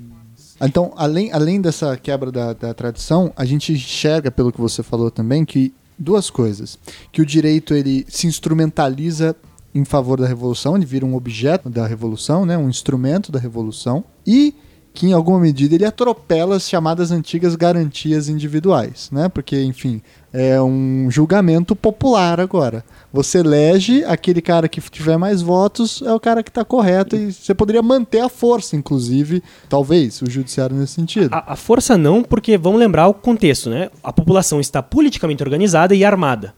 Então, além, além dessa quebra da, da tradição, a gente enxerga, pelo que você falou também, que duas coisas. Que o direito ele se instrumentaliza em favor da revolução, ele vira um objeto da revolução, né, um instrumento da revolução, e que em alguma medida ele atropela as chamadas antigas garantias individuais, né? Porque, enfim, é um julgamento popular agora. Você elege aquele cara que tiver mais votos, é o cara que está correto e você poderia manter a força, inclusive, talvez, o judiciário nesse sentido. A, a força não, porque vamos lembrar o contexto, né? A população está politicamente organizada e armada.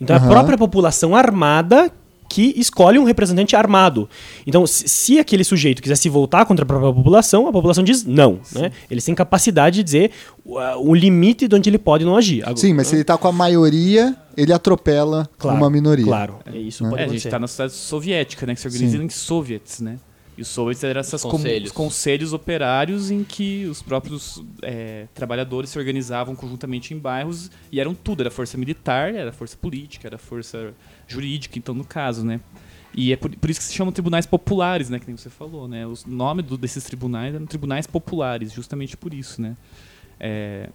Então é Aham. a própria população armada que escolhe um representante armado. Então, se, se aquele sujeito quiser se voltar contra a própria população, a população diz não. Né? Eles têm capacidade de dizer o, a- o limite de onde ele pode não agir. Sim, mas se ele tá com a maioria, ele atropela Claro, uma minoria. Claro, é isso Né? pode É, a gente está na sociedade soviética, né? Que se organiza em soviets, né? E os soviets eram essas com- Conselhos. os conselhos operários em que os próprios é, trabalhadores se organizavam conjuntamente em bairros e eram tudo. Era força militar, era força política, era força jurídica, então, no caso, né? E é por, por isso que se chamam tribunais populares, né? Que nem você falou, né? O nome do- desses tribunais eram tribunais populares, justamente por isso, né? É,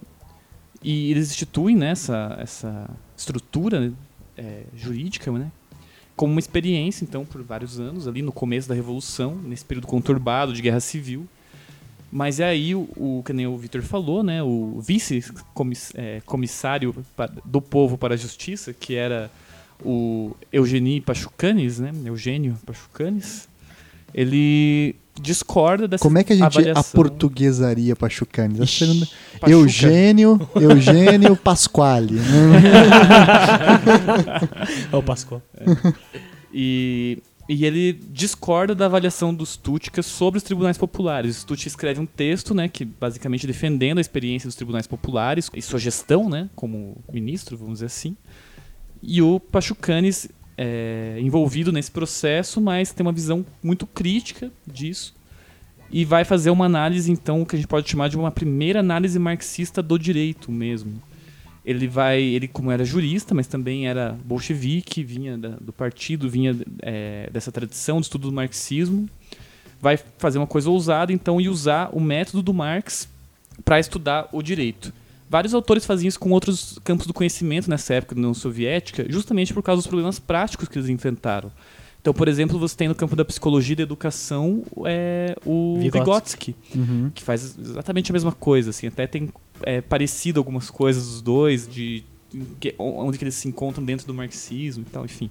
e eles instituem né, essa, essa estrutura né, é, jurídica, né? Como uma experiência, então, por vários anos, ali no começo da Revolução, nesse período conturbado de guerra civil. Mas é aí, o, o que nem o Vitor falou, né? O vice-comissário do povo para a justiça, que era o Eugênio Pachucanes, né? Eugênio Pachucanes, ele discorda dessa Como é que a gente avaliação. aportuguesaria Pachucanes? Ixi, Pachuca. Eugênio, Eugênio Pasquale. né? É o Pascoal. E, e ele discorda da avaliação dos Tutica sobre os tribunais populares. O Stutt escreve um texto, né, que basicamente defendendo a experiência dos tribunais populares e sua gestão, né, como ministro, vamos dizer assim. E o Pachucanes é envolvido nesse processo, mas tem uma visão muito crítica disso. E vai fazer uma análise, então, que a gente pode chamar de uma primeira análise marxista do direito mesmo. Ele vai, ele como era jurista, mas também era bolchevique, vinha da- do partido, vinha é, dessa tradição de estudo do marxismo, vai fazer uma coisa ousada, então, e usar o método do Marx para estudar o direito. Vários autores faziam isso com outros campos do conhecimento nessa época da União Soviética, justamente por causa dos problemas práticos que eles enfrentaram. Então, por exemplo, você tem no campo da psicologia e da educação é, o Vygotsky. Vygotsky, Uhum. que faz exatamente a mesma coisa, assim, até tem é, parecido algumas coisas dos dois, de que- onde que eles se encontram dentro do marxismo e tal, enfim.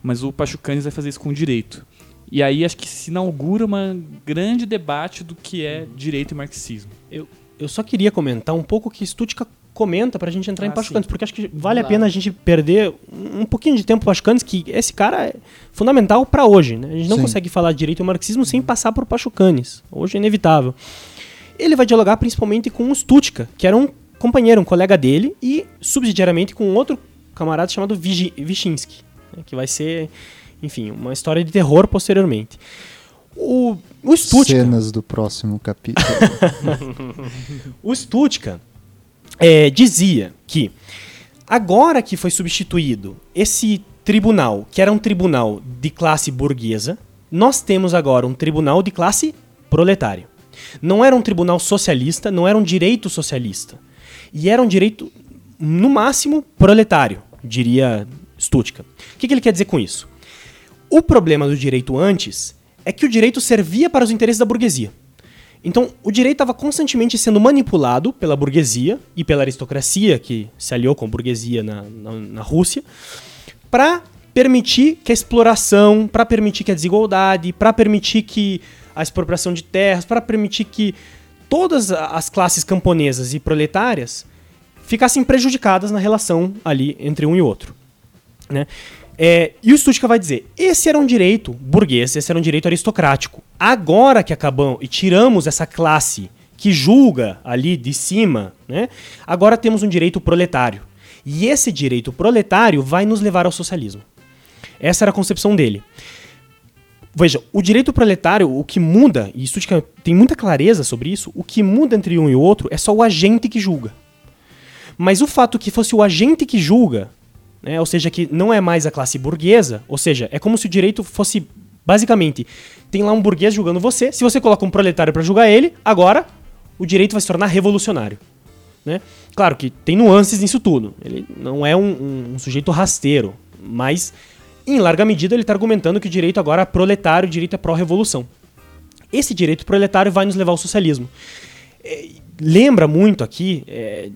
Mas o Pachucanes vai fazer isso com o direito. E aí acho que se inaugura um grande debate do que é direito e marxismo. Eu só queria comentar um pouco que Stuttgart comenta pra gente entrar em Ah, Pachucanes, sim. porque acho que vale a Claro. pena a gente perder um pouquinho de tempo Pachucanes, que esse cara é fundamental pra hoje, né? A gente não Sim. consegue falar direito e marxismo sem passar por Pachucanes. Hoje é inevitável. Ele vai dialogar principalmente com o Stutka, que era um companheiro, um colega dele, e subsidiariamente com outro camarada chamado Vigi- Wyszynski, né? que vai ser, enfim, uma história de terror posteriormente. O, o Stutka... Cenas do próximo capítulo. O Stutka é, dizia que agora que foi substituído esse tribunal, que era um tribunal de classe burguesa, nós temos agora um tribunal de classe proletária. Não era um tribunal socialista, não era um direito socialista. E era um direito, no máximo, proletário, diria Stutka. O que, que ele quer dizer com isso? O problema do direito antes é que o direito servia para os interesses da burguesia. Então, o direito estava constantemente sendo manipulado pela burguesia e pela aristocracia, que se aliou com a burguesia na, na, na Rússia, para permitir que a exploração, para permitir que a desigualdade, para permitir que a expropriação de terras, para permitir que todas as classes camponesas e proletárias ficassem prejudicadas na relação ali entre um e outro. Né? É, e o Stutka vai dizer: esse era um direito burguês, esse era um direito aristocrático. Agora que acabamos e tiramos essa classe que julga ali de cima, né, agora temos um direito proletário. E esse direito proletário vai nos levar ao socialismo. Essa era a concepção dele. Veja, o direito proletário, o que muda, e Stutka tem muita clareza sobre isso, o que muda entre um e outro é só o agente que julga. Mas o fato que fosse o agente que julga, né, ou seja, que não é mais a classe burguesa, ou seja, é como se o direito fosse basicamente tem lá um burguês julgando você, se você coloca um proletário para julgar ele, agora o direito vai se tornar revolucionário. Né? Claro que tem nuances nisso tudo. Ele não é um, um- um sujeito rasteiro, mas em larga medida ele está argumentando que o direito agora é proletário, o direito é pró-revolução. Esse direito proletário vai nos levar ao socialismo. É, lembra muito aqui, é,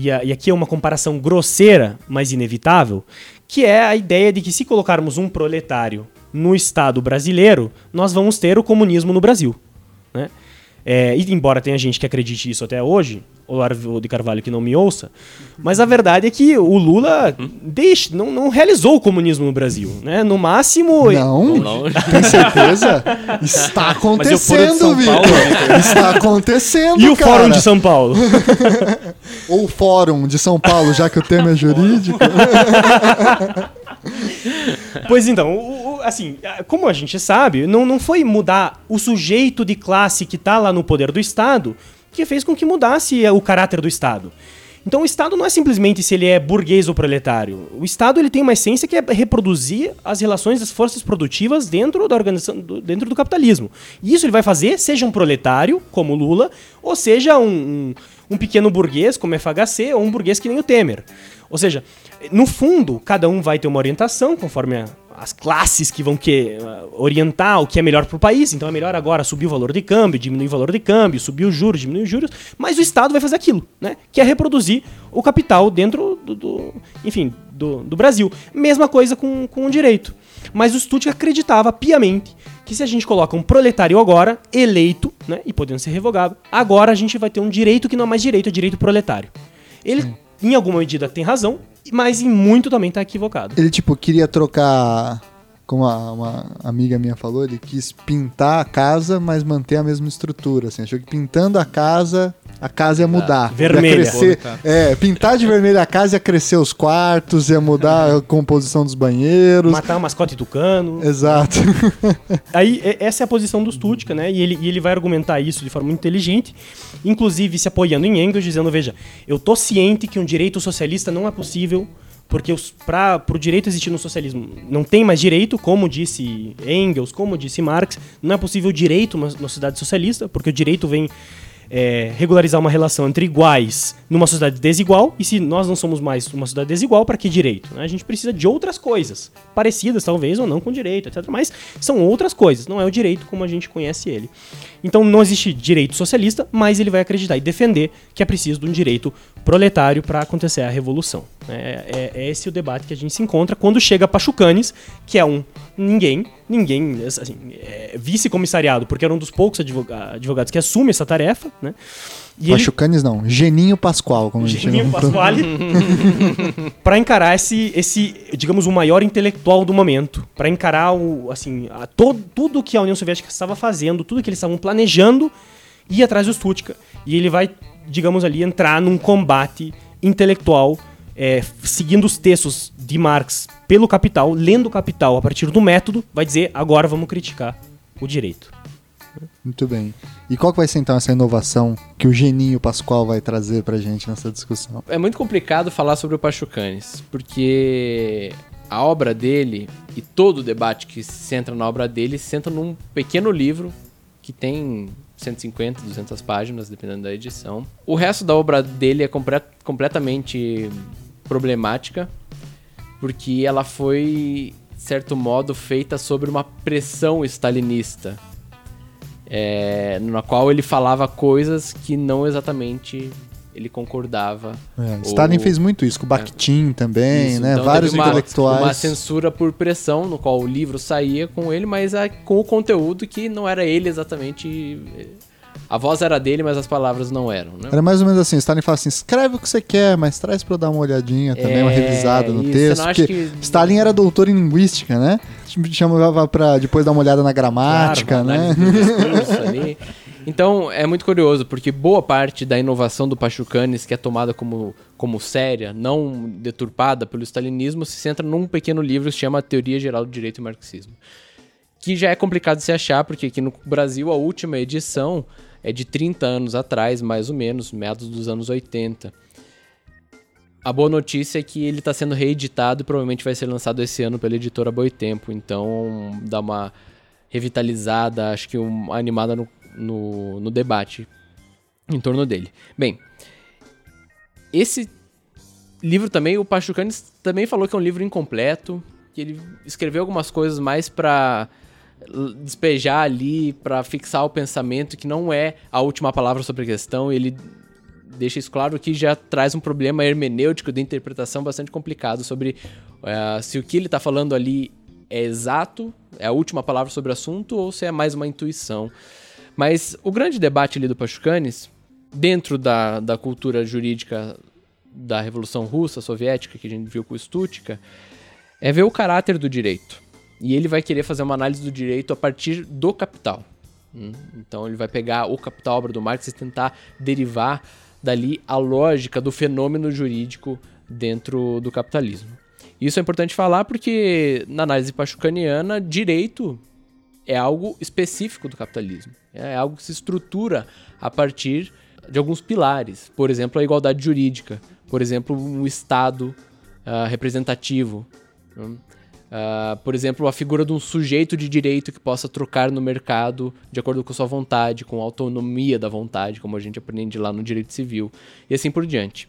e, a- e aqui é uma comparação grosseira, mas inevitável, que é a ideia de que se colocarmos um proletário no Estado brasileiro, nós vamos ter o comunismo no Brasil. Né? É, e embora tenha gente que acredite isso até hoje, o Arvo de Carvalho que não me ouça, mas a verdade é que o Lula deixa, não, não realizou o comunismo no Brasil. Né? No máximo. Não? Não. Tem certeza? Está acontecendo, Vitor. Paulo, Está acontecendo, E o cara. Fórum de São Paulo? Ou o Fórum de São Paulo, já que o tema é jurídico. Pois então, o- o- assim, como a gente sabe, não, não foi mudar o sujeito de classe que está lá no poder do Estado que fez com que mudasse o caráter do Estado. Então o Estado não é simplesmente se ele é burguês ou proletário. O Estado ele tem uma essência que é reproduzir as relações das forças produtivas dentro da organização, do- dentro do capitalismo. E isso ele vai fazer, seja um proletário, como Lula, ou seja um, um, um pequeno burguês, como FHC, ou um burguês que nem o Temer. Ou seja, no fundo, cada um vai ter uma orientação conforme a- as classes que vão que, ah, orientar o que é melhor para o país. Então é melhor agora subir o valor de câmbio, diminuir o valor de câmbio, subir os juros, diminuir os juros. Mas o Estado vai fazer aquilo, né? Que é reproduzir o capital dentro do, do- enfim, do, do Brasil. Mesma coisa com, com o direito. Mas o Stutt acreditava piamente que se a gente coloca um proletário agora, eleito, né, e podendo ser revogado, agora a gente vai ter um direito que não é mais direito, é direito proletário. Ele, em alguma medida, tem razão, mas em muito também está equivocado. Ele, tipo, queria trocar. Como a- uma amiga minha falou, ele quis pintar a casa, mas manter a mesma estrutura. Assim, achou que pintando a casa, a casa ia mudar. Vermelha. Ia crescer, Colocar. é, pintar de vermelho a casa ia crescer os quartos, ia mudar a composição dos banheiros. Matar o mascote tucano. Exato. Aí, essa é a posição do Stutka, né? E ele, e ele vai argumentar isso de forma muito inteligente, inclusive se apoiando em Engels, dizendo: veja, eu tô ciente que um direito socialista não é possível, porque para o direito existir no socialismo não tem mais direito, como disse Engels, como disse Marx, não é possível direito na sociedade socialista, porque o direito vem é, regularizar uma relação entre iguais numa sociedade desigual, e se nós não somos mais uma sociedade desigual, para que direito? né? A gente precisa de outras coisas, parecidas talvez ou não com direito, etc. Mas são outras coisas, não é o direito como a gente conhece ele. Então não existe direito socialista, mas ele vai acreditar e defender que é preciso de um direito proletário para acontecer a revolução. É, é- é esse o debate que a gente se encontra quando chega Pachucanes, que é um ninguém, ninguém, assim, é, vice-comissariado, porque era um dos poucos advoga- advogados que assume essa tarefa, né? E ele, Pachucanes não, Geninho Pascoal, como a gente Geninho. Pasquale, para encarar esse, esse, digamos, o maior intelectual do momento, para encarar o, assim, a, todo, tudo que a União Soviética estava fazendo, tudo que eles estavam planejando, ir atrás do Stutka. E ele vai, digamos ali, entrar num combate intelectual, é, seguindo os textos de Marx pelo Capital, lendo o Capital a partir do método, vai dizer agora vamos criticar o direito. Muito bem. E qual que vai ser então essa inovação que o Geninho Pascoal vai trazer pra gente nessa discussão? É muito complicado falar sobre o Pachucanes, porque a obra dele e todo o debate que se centra na obra dele se centra num pequeno livro que tem 150, 200 páginas, dependendo da edição. O resto da obra dele é comple- completamente problemática, porque ela foi, de certo modo, feita sobre uma pressão stalinista, é, na qual ele falava coisas que não exatamente ele concordava. É, Stalin fez muito isso, com o Bakhtin também, Isso, né? então Vários uma- intelectuais. Uma censura por pressão, no qual o livro saía com ele, mas a- com o conteúdo que não era ele exatamente. A voz era dele, mas as palavras não eram, né? Era mais ou menos assim, Stalin fala assim, escreve o que você quer, mas traz pra eu dar uma olhadinha também, uma É, revisada no isso, texto. Porque que- Stalin era doutor em linguística, né? Chamava pra depois dar uma olhada na gramática, Claro, né? Então é muito curioso, porque boa parte da inovação do Pachucanes, que é tomada como, como séria, não deturpada pelo stalinismo, se centra num pequeno livro que se chama Teoria Geral do Direito e Marxismo. Que já é complicado de se achar, porque aqui no Brasil a última edição é de 30 anos atrás, mais ou menos, meados dos anos 80. A boa notícia é que ele está sendo reeditado e provavelmente vai ser lançado esse ano pela editora Boitempo. Então dá uma revitalizada, acho que uma animada no, no, no debate em torno dele. Bem, esse livro também, o Pachucanes também falou que é um livro incompleto, que ele escreveu algumas coisas mais para despejar ali, para fixar o pensamento, que não é a última palavra sobre a questão. Ele deixa isso claro que já traz um problema hermenêutico de interpretação bastante complicado sobre eh, se o que ele está falando ali é exato, é a última palavra sobre o assunto, ou se é mais uma intuição. Mas o grande debate ali do Pachucanes, dentro da, da cultura jurídica da Revolução Russa, Soviética, que a gente viu com o Stutka, é ver o caráter do direito. E ele vai querer fazer uma análise do direito a partir do capital. Hum, Então ele vai pegar o capital obra do Marx e tentar derivar dali a lógica do fenômeno jurídico dentro do capitalismo. Isso é importante falar porque na análise pachucaniana, direito é algo específico do capitalismo. É algo que se estrutura a partir de alguns pilares. Por exemplo, a igualdade jurídica. Por exemplo, um Estado ah, representativo. né? Ah, por exemplo, a figura de um sujeito de direito que possa trocar no mercado de acordo com sua vontade, com a autonomia da vontade, como a gente aprende lá no direito civil, e assim por diante.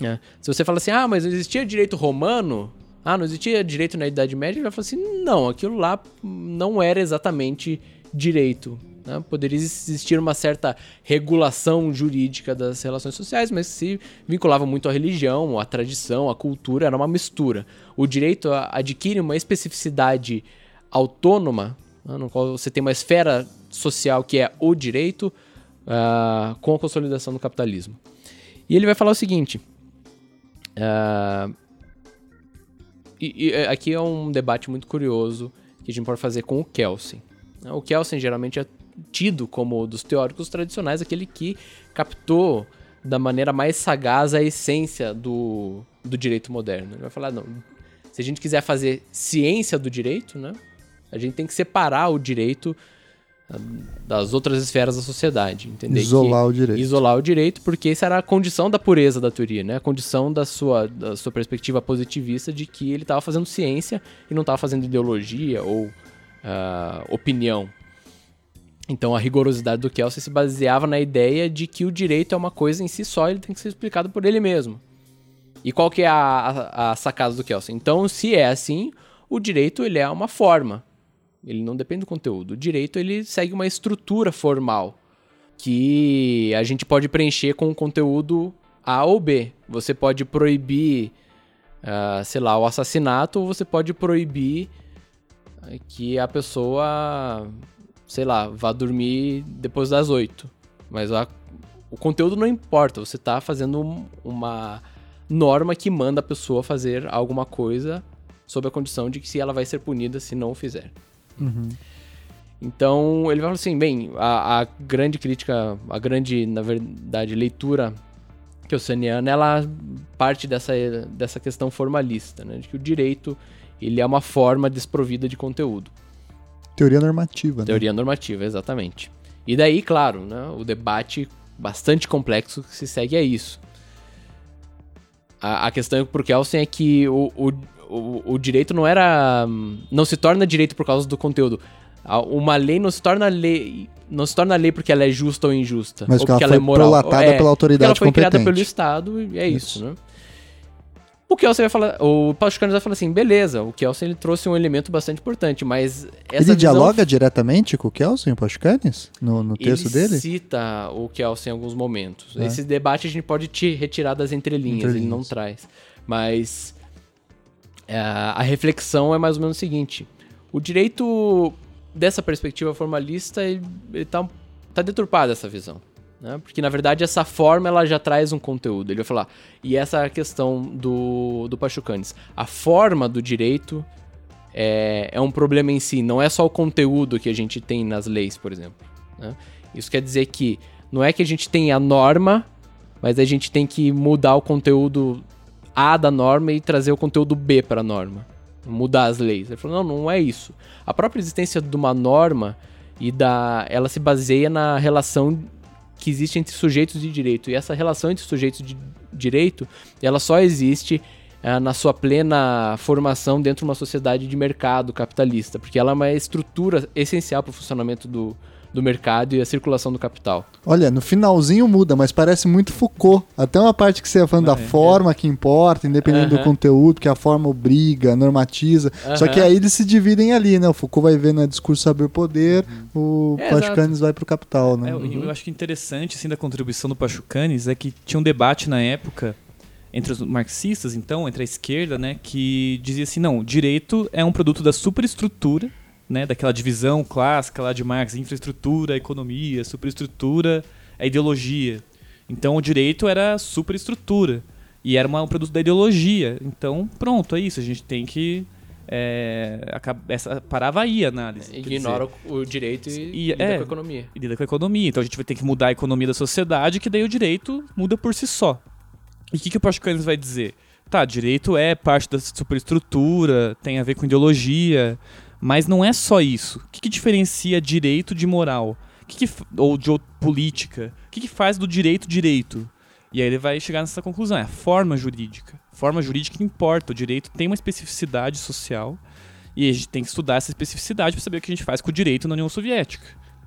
né? Se você fala assim, ah, mas não existia direito romano, ah, não existia direito na Idade Média, ele vai falar assim, não, aquilo lá não era exatamente direito. Né? Poderia existir uma certa regulação jurídica das relações sociais, mas se vinculava muito à religião, à tradição, à cultura, era uma mistura. O direito adquire uma especificidade autônoma, né, no qual você tem uma esfera social que é o direito, ah, com a consolidação do capitalismo. E ele vai falar o seguinte. ah, e, e, é, aqui é um debate muito curioso que a gente pode fazer com o Kelsen. O Kelsen geralmente é tido como dos teóricos tradicionais aquele que captou da maneira mais sagaz a essência do, do direito moderno. Ele vai falar, não, se a gente quiser fazer ciência do direito, né, a gente tem que separar o direito ah, das outras esferas da sociedade, entender? Isolar que- o direito. Isolar o direito, porque essa era a condição da pureza da teoria, né? A condição da sua, da sua perspectiva positivista de que ele estava fazendo ciência e não estava fazendo ideologia ou ah, opinião. Então a rigorosidade do Kelsen se baseava na ideia de que o direito é uma coisa em si só, ele tem que ser explicado por ele mesmo. E qual que é a, a, a sacada do Kelsen? Então, se é assim, o direito ele é uma forma. Ele não depende do conteúdo. O direito ele segue uma estrutura formal que a gente pode preencher com o conteúdo A ou B. Você pode proibir, ah, sei lá, o assassinato ou você pode proibir ah, que a pessoa, sei lá, vá dormir depois das oito. Mas a- o conteúdo não importa, você está fazendo um- uma norma que manda a pessoa fazer alguma coisa sob a condição de que se ela vai ser punida se não o fizer. Então ele vai falar assim, bem, a, a grande crítica, a grande, na verdade, leitura kelseniana, ela parte dessa, dessa questão formalista, né? De que o direito, ele é uma forma desprovida de conteúdo. Teoria normativa, né? Teoria normativa, exatamente. E daí, claro, né, o debate bastante complexo que se segue é isso. A, a questão pro Kelsen é que o, o, o, o direito não era. não se torna direito por causa do conteúdo. Uma lei não se torna lei. Não se torna lei porque ela é justa ou injusta. Mas ou porque ela ela foi é moral. prolatada É, pela autoridade ela foi criada competente. pelo Estado e é isso, né? O Kelsen vai falar. O Pachucanes vai falar assim: beleza, o Kelsen ele trouxe um elemento bastante importante, mas essa Ele dialoga diretamente com o Kelsen, o Pachucanes? No, no texto ele dele? cita o Kelsen em alguns momentos. É. Esse debate a gente pode te retirar das entrelinhas, ele não Entrelinhas. traz. Mas é, a reflexão é mais ou menos o seguinte: o direito, dessa perspectiva formalista, ele, ele tá, tá deturpada essa visão. Né? Porque, na verdade, essa forma ela já traz um conteúdo. Ele vai falar. E essa é questão do, do Pachucanes. A forma do direito é, é um problema em si, não é só o conteúdo que a gente tem nas leis, por exemplo. né? Isso quer dizer que não é que a gente tem a norma, mas a gente tem que mudar o conteúdo A da norma e trazer o conteúdo B para a norma. Mudar as leis. Ele falou, não, não é isso. A própria existência de uma norma e da, ela se baseia na relação que existe entre sujeitos de direito. E essa relação entre sujeitos de direito, ela só existe ah, na sua plena formação dentro de uma sociedade de mercado capitalista, porque ela é uma estrutura essencial para o funcionamento do, do mercado e a circulação do capital. Olha, no finalzinho muda, mas parece muito Foucault. Até uma parte que você ia falando da Ah, é, forma que importa, independente do Aham. conteúdo, que a forma obriga, normatiza. Só que aí eles se dividem ali, né? O Foucault vai ver no discurso saber-poder, o É, Pachucanes vai pro capital, né? É, eu- eu acho que interessante assim da contribuição do Pachucanes é que tinha um debate na época entre os marxistas, então, entre a esquerda, né, que dizia assim, não, o direito é um produto da superestrutura, né, daquela divisão clássica lá de Marx, infraestrutura, economia, superestrutura, a ideologia. Então, o direito era superestrutura e era uma- um produto da ideologia. Então, pronto, é isso, a gente tem que é, acab- essa parava aí a análise. Ignora o, o direito e, E- lida é. com a economia. e lida com a economia. Então a gente vai ter que mudar a economia da sociedade, que daí o direito muda por si só. E o que, que o Pachucanes vai dizer? Tá, direito é parte da superestrutura, tem a ver com ideologia, mas não é só isso. O que, que diferencia direito de moral? O que que ou de política? O que, que faz do direito direito? E aí ele vai chegar nessa conclusão, é a forma jurídica. Forma jurídica importa. O direito tem uma especificidade social e a gente tem que estudar essa especificidade para saber o que a gente faz com o direito na União Soviética.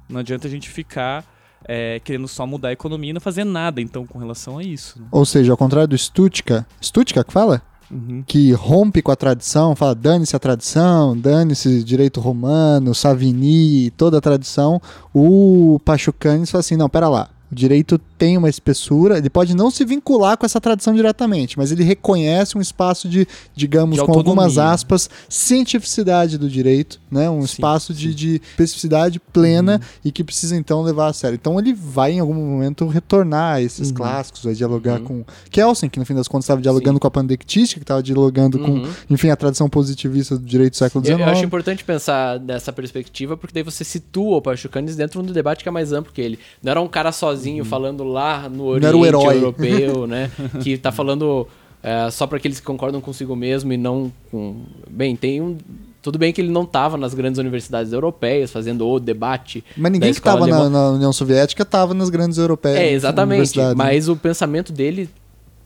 Não adianta a gente ficar é, querendo só mudar a economia e não fazer nada, então, com relação a isso. né? Ou seja, ao contrário do Stutka, Stutka que fala? Uhum. Que rompe com a tradição, fala dane-se a tradição, dane-se direito romano, Savigny, toda a tradição. O Pachucanes fala assim: não, pera lá. O direito tem uma espessura, ele pode não se vincular com essa tradição diretamente, mas ele reconhece um espaço de, digamos, De com algumas autonomia. aspas, cientificidade do direito, né? Um Sim, espaço de, sim. Uhum. de especificidade plena e que precisa então levar a sério. Então ele vai em algum momento retornar a esses Uhum. clássicos, vai dialogar com Kelsen, que no fim das contas estava dialogando Sim. com a pandectística, que estava dialogando Uhum. com, enfim, a tradição positivista do direito do século Eu, XIX. eu acho importante pensar dessa perspectiva, porque daí você situa o Pachucanes dentro de um debate que é mais amplo que ele. Não era um cara sozinho falando lá no Uhum. Era o Oriente herói. Europeu, né? que tá falando é, só para aqueles que concordam consigo mesmo e não com. Bem, tem um. Tudo bem que ele não estava nas grandes universidades europeias fazendo o debate. Mas ninguém que estava na, na União Soviética estava nas grandes europeias. É, exatamente. né? Mas o pensamento dele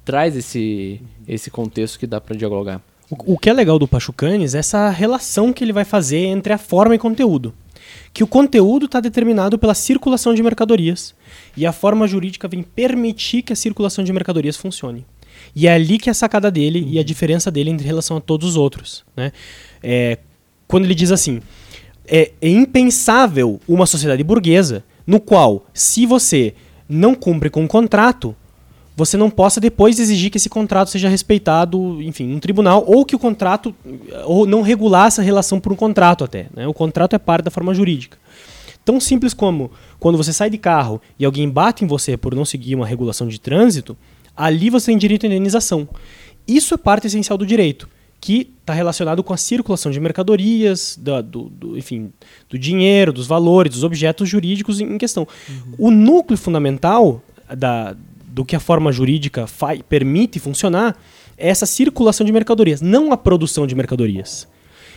traz esse, esse contexto que dá para dialogar. O, o que é legal do Pachucanes é essa relação que ele vai fazer entre a forma e conteúdo. Que o conteúdo está determinado pela circulação de mercadorias e a forma jurídica vem permitir que a circulação de mercadorias funcione. E é ali que é a sacada dele e a diferença dele em relação a todos os outros. Né? É, quando ele diz assim: é, é impensável uma sociedade burguesa no qual, se você não cumpre com um contrato, você não possa depois exigir que esse contrato seja respeitado, enfim, em um tribunal, ou que o contrato, ou não regular essa relação por um contrato até. né? O contrato é parte da forma jurídica. tão simples como quando você sai de carro e alguém bate em você por não seguir uma regulação de trânsito, ali você tem direito à indenização. Isso é parte essencial do direito, que está relacionado com a circulação de mercadorias, da- do, do- enfim, do dinheiro, dos valores, dos objetos jurídicos em questão. O núcleo fundamental da, do que a forma jurídica permite funcionar é essa circulação de mercadorias, não a produção de mercadorias.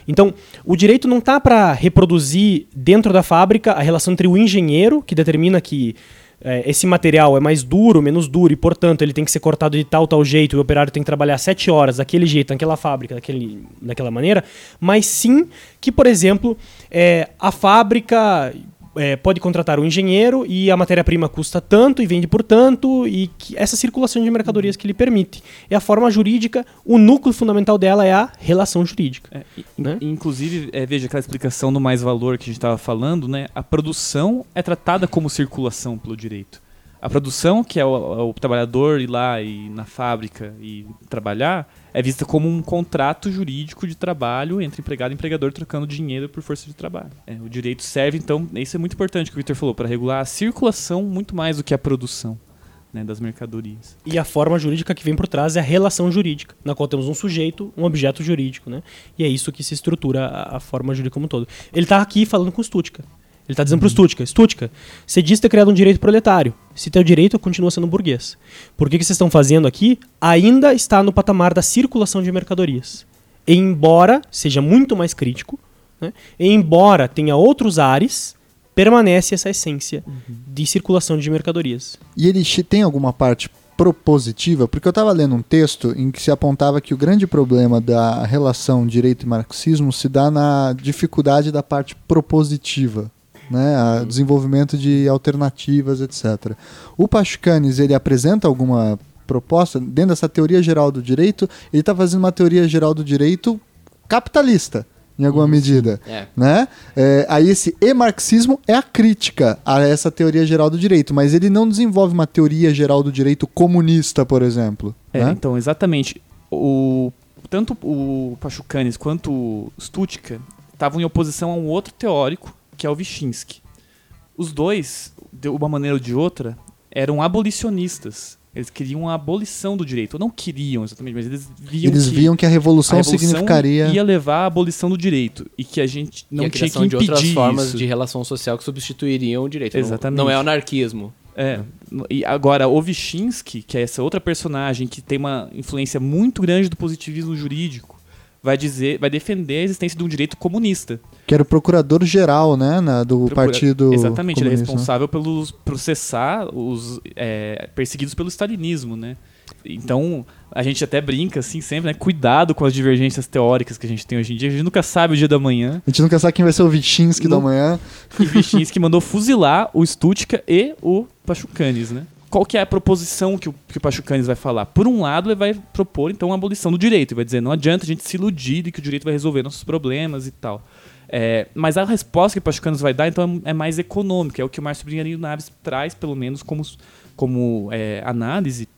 Então, o direito não está para reproduzir dentro da fábrica a relação entre o engenheiro, que determina que eh, esse material é mais duro, menos duro, e portanto ele tem que ser cortado de tal, tal jeito, e o operário tem que trabalhar sete horas daquele jeito, naquela fábrica, daquele, daquela maneira, mas sim que, por exemplo, eh, a fábrica é, pode contratar um engenheiro e a matéria-prima custa tanto e vende por tanto, e que essa circulação de mercadorias que ele permite. É a forma jurídica, o núcleo fundamental dela é a relação jurídica. É, e- Né? Inclusive, é, veja aquela explicação do mais valor que a gente estava falando, né? A produção é tratada como circulação pelo direito. A produção, que é o, o trabalhador ir lá e na fábrica e trabalhar, é vista como um contrato jurídico de trabalho entre empregado e empregador trocando dinheiro por força de trabalho. É, o direito serve, então, isso é muito importante que o Victor falou, para regular a circulação muito mais do que a produção né, das mercadorias. E a forma jurídica que vem por trás é a relação jurídica, na qual temos um sujeito, um objeto jurídico, né? E é isso que se estrutura a, a forma jurídica como um todo. Ele está aqui falando com Stutka. Ele está dizendo pro Stutka, Stutka, você diz ter criado um direito proletário. Se teu direito continua sendo burguês. Por que, que vocês estão fazendo aqui? Ainda está no patamar da circulação de mercadorias. Embora seja muito mais crítico, né? embora tenha outros ares, permanece essa essência de circulação de mercadorias. E ele tem alguma parte propositiva? Porque eu estava lendo um texto em que se apontava que o grande problema da relação direito e marxismo se dá na dificuldade da parte propositiva. Né, a desenvolvimento de alternativas, etc. O Pachucanes, ele apresenta alguma proposta dentro dessa teoria geral do direito? Ele está fazendo uma teoria geral do direito capitalista, em alguma medida É. né? É, aí esse e-marxismo é a crítica a essa teoria geral do direito, mas ele não desenvolve uma teoria geral do direito comunista, por exemplo. É, né? então, exatamente. O, tanto o Pachucanes quanto o Stutka estavam em oposição a um outro teórico, que é o Wyszynski. Os dois, de uma maneira ou de outra, eram abolicionistas. Eles queriam a abolição do direito. Ou não queriam exatamente, mas eles viam Eles que viam que a revolução, a revolução significaria. ia levar à abolição do direito. E que a gente não e a tinha que criação de impedir outras formas isso. de relação social que substituiriam o direito. Não- Exatamente. Não, é anarquismo. É. E agora, o Wyszynski, que é essa outra personagem que tem uma influência muito grande do positivismo jurídico, vai dizer, vai defender a existência de um direito comunista. Que era o procurador-geral, né? na- do Procura- partido. Exatamente, ele é né? responsável pelos processar os é, perseguidos pelo stalinismo, né? Então, a gente até brinca assim sempre, né? Cuidado com as divergências teóricas que a gente tem hoje em dia. A gente nunca sabe o dia da manhã. A gente nunca sabe quem vai ser o da No- manhã. E Wyszynski mandou fuzilar o Stutka e o Pachucanes, né? Qual que é a proposição que o, que o Pachucanes vai falar? Por um lado, ele vai propor, então, a abolição do direito. Ele vai dizer, não adianta a gente se iludir de que o direito vai resolver nossos problemas e tal. É, mas a resposta que o Pachucanes vai dar, então, é mais econômica. É o que o Márcio Brinharinho Naves traz, pelo menos, como, como é, análise,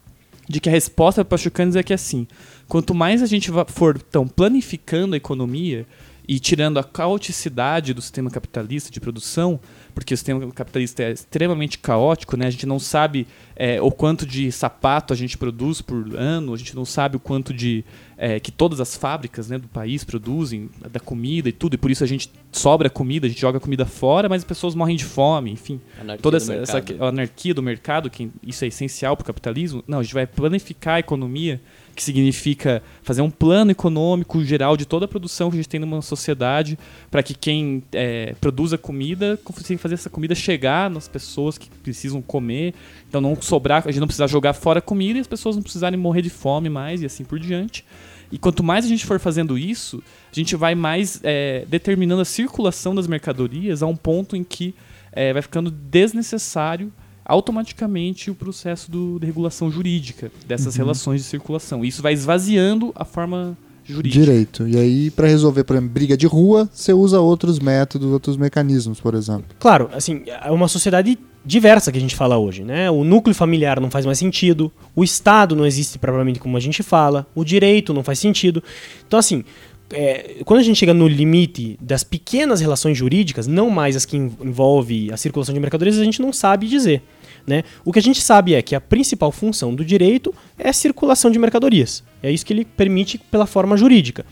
de que a resposta do Pachucanes é que, assim, quanto mais a gente for, então, planificando a economia e tirando a caoticidade do sistema capitalista de produção, porque o sistema capitalista é extremamente caótico, né? A gente não sabe é, o quanto de sapato a gente produz por ano, a gente não sabe o quanto de é, que todas as fábricas né, do país produzem da comida e tudo, e por isso a gente sobra comida, a gente joga comida fora, mas as pessoas morrem de fome, enfim Anarquia toda essa, essa anarquia do mercado, que isso é essencial para o capitalismo. Não, a gente vai planificar a economia, que significa fazer um plano econômico geral de toda a produção que a gente tem numa sociedade, para que quem é, produza comida consiga fazer essa comida chegar nas pessoas que precisam comer. Então não sobrar, a gente não precisar jogar fora comida e as pessoas não precisarem morrer de fome mais e assim por diante. E quanto mais a gente for fazendo isso, a gente vai mais é, determinando a circulação das mercadorias a um ponto em que é, vai ficando desnecessário automaticamente o processo do, de regulação jurídica dessas relações de circulação. Isso vai esvaziando a forma jurídica. Direito. E aí, para resolver, por exemplo, briga de rua, você usa outros métodos, outros mecanismos, por exemplo. Claro, assim, é uma sociedade diversa que a gente fala hoje, né? O núcleo familiar não faz mais sentido, o Estado não existe propriamente como a gente fala, o direito não faz sentido. Então, assim, é, quando a gente chega no limite das pequenas relações jurídicas, não mais as que en- envolve a circulação de mercadorias, a gente não sabe dizer. Né? O que a gente sabe é que a principal função do direito é a circulação de mercadorias. É isso que ele permite pela forma jurídica.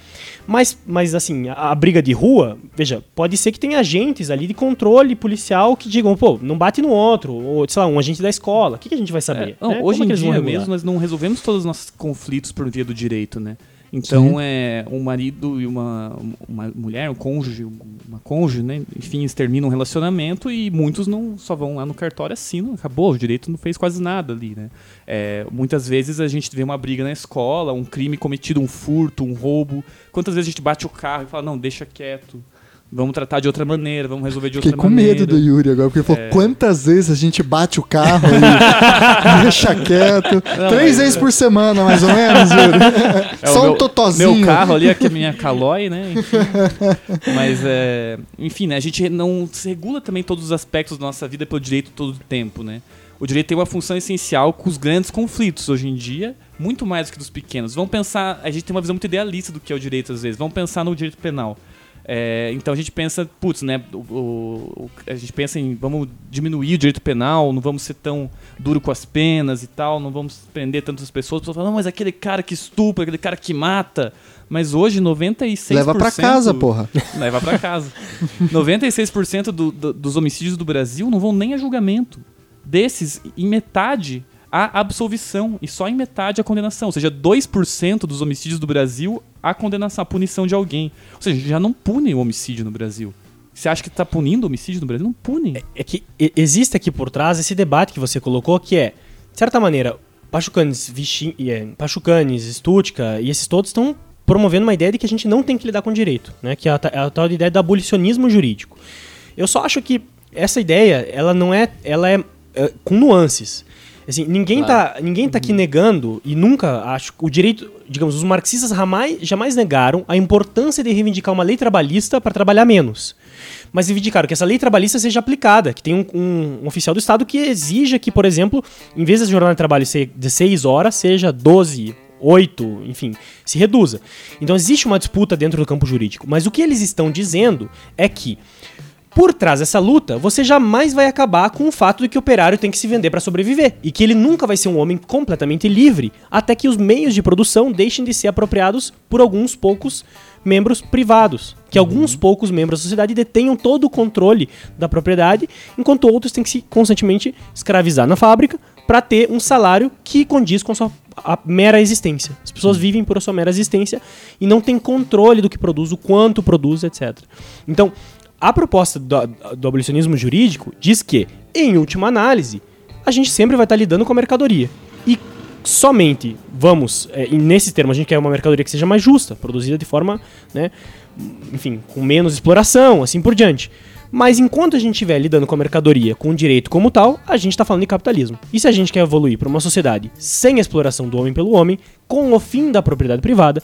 Mas, mas assim, a, a briga de rua, veja, pode ser que tenha agentes ali de controle policial que digam, pô, não bate no outro, ou sei lá, um agente da escola. O que, que a gente vai saber? É, não, né? hoje Como é em vão dia mesmo nós não resolvemos todos os nossos conflitos por via do direito, né? Então é um marido e uma, uma mulher, um cônjuge, uma cônjuge, né? Enfim, eles terminam um relacionamento e muitos não só vão lá no cartório assinam, acabou, o direito não fez quase nada ali, né? É, muitas vezes a gente vê uma briga na escola, um crime cometido, um furto, um roubo. Quantas vezes a gente bate o carro e fala, não, deixa quieto. Vamos tratar de outra maneira, vamos resolver de Fiquei outra com maneira. medo do Yuri agora, porque ele É. falou quantas vezes a gente bate o carro e deixa quieto. Três mas- vezes por semana, mais ou menos, Yuri. É Só um meu- totozinho. Meu carro ali, que é a minha Caloi, né? Enfim. Mas, é, enfim, né? A gente não se regula também todos os aspectos da nossa vida pelo direito todo o tempo, né? O direito tem uma função essencial com os grandes conflitos hoje em dia, muito mais do que dos pequenos. Vamos pensar, a gente tem uma visão muito idealista do que é o direito às vezes. Vamos pensar no direito penal. É, então a gente pensa, putz, né? O, o- a gente pensa em vamos diminuir o direito penal, não vamos ser tão duro com as penas e tal, não vamos prender tantas pessoas. As pessoas falam, não, mas aquele cara que estupra, aquele cara que mata. Mas hoje 96%. Leva pra casa, porra. Leva pra casa. 96% do- do- dos homicídios do Brasil não vão nem a julgamento. Desses, em metade a absolvição e só em metade a condenação. Ou seja, 2% dos homicídios do Brasil a condenação, a punição de alguém. Ou seja, já não pune o homicídio no Brasil. Você acha que tá punindo o homicídio no Brasil? Não pune. é que e- existe aqui por trás esse debate que você colocou, que é, de certa maneira, Pachucanes, Vichy, e, é, Pachucanes, Stutka e esses todos estão promovendo uma ideia de que a gente não tem que lidar com direito, né? Que é a, ta- é a tal ideia do abolicionismo jurídico. Eu só acho que essa ideia, ela não é, ela é, é, com nuances. Assim, ninguém Claro. tá, ninguém tá aqui negando e nunca acho que o direito, digamos, os marxistas jamais, jamais negaram a importância de reivindicar uma lei trabalhista para trabalhar menos mas reivindicaram que essa lei trabalhista seja aplicada, que tem um, um- um oficial do Estado que exija que, por exemplo, em vez da jornada de trabalho ser de 6 horas, seja 12, 8, enfim, se reduza. Então existe uma disputa dentro do campo jurídico, mas o que eles estão dizendo é que por trás dessa luta, você jamais vai acabar com o fato de que o operário tem que se vender para sobreviver e que ele nunca vai ser um homem completamente livre até que os meios de produção deixem de ser apropriados por alguns poucos membros privados, que alguns poucos membros da sociedade detenham todo o controle da propriedade, enquanto outros têm que se constantemente escravizar na fábrica para ter um salário que condiz com a sua a mera existência. As pessoas vivem por a sua mera existência e não têm controle do que produz, o quanto produz, etc. Então, a proposta do, do abolicionismo jurídico diz que, em última análise, a gente sempre vai estar lidando com a mercadoria. E somente vamos, é, nesse termo a gente quer uma mercadoria que seja mais justa, produzida de forma, né, enfim, com menos exploração, assim por diante. Mas enquanto a gente estiver lidando com a mercadoria, com o direito como tal, a gente está falando de capitalismo. E se a gente quer evoluir para uma sociedade sem exploração do homem pelo homem, com o fim da propriedade privada,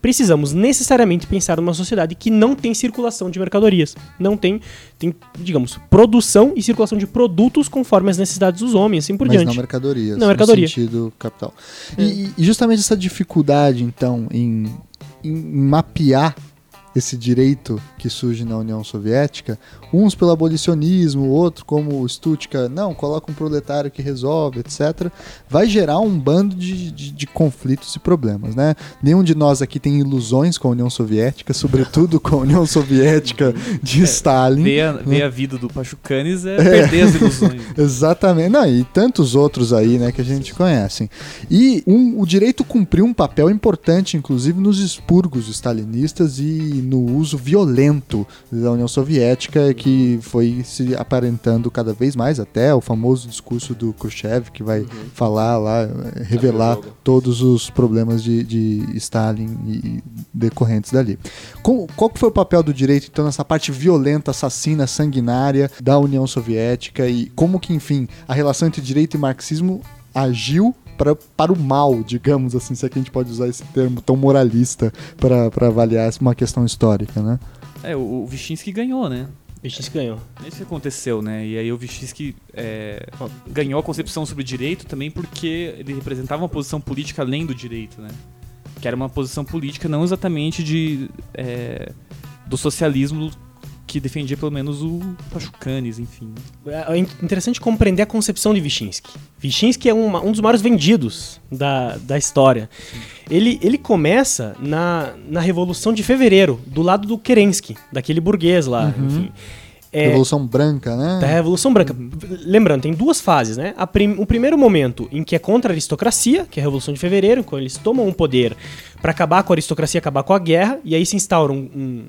precisamos necessariamente pensar numa sociedade que não tem circulação de mercadorias, não tem, tem digamos, produção e circulação de produtos conforme as necessidades dos homens, assim por Mas diante. não mercadorias. Não mercadoria. No sentido capital. E, e justamente essa dificuldade, então, em, em mapear esse direito que surge na União Soviética, uns pelo abolicionismo, outro como o Stutka, não, coloca um proletário que resolve, etc., vai gerar um bando de, de, de conflitos e problemas, né? Nenhum de nós aqui tem ilusões com a União Soviética, sobretudo com a União Soviética de Stalin. Ver a, ver a vida do Pachucanes é perder as ilusões. Exatamente. Não, e tantos outros aí, né, que a gente conhece. E um- o direito cumpriu um papel importante, inclusive, nos expurgos stalinistas e no uso violento da União Soviética, que foi se aparentando cada vez mais, até o famoso discurso do Khrushchev, que vai falar lá, revelar todos os problemas de, de Stalin e decorrentes dali. Com- qual foi o papel do direito, então, nessa parte violenta, assassina, sanguinária da União Soviética? E como que, enfim, a relação entre direito e marxismo agiu pra, para o mal, digamos assim, se é que a gente pode usar esse termo tão moralista para avaliar uma questão histórica, né? É, o, o Vyshynski ganhou, né? Vixe, ganhou. É isso que aconteceu, né? E aí o Vyshynski é, ganhou a concepção sobre o direito também porque ele representava uma posição política além do direito, né? que era uma posição política não exatamente de é, do socialismo que defendia pelo menos o Pachucanes, enfim. É interessante compreender a concepção de Wyszynski. Wyszynski é uma, um dos maiores vendidos da, da história. Ele, ele começa na, na Revolução de Fevereiro, do lado do Kerensky, daquele burguês lá, enfim. É, Revolução Branca, né? da Revolução Branca. Lembrando, tem duas fases, né? Prim- o primeiro momento em que é contra a aristocracia, que é a Revolução de Fevereiro, quando eles tomam o poder para acabar com a aristocracia, acabar com a guerra, e aí se instaura um, um-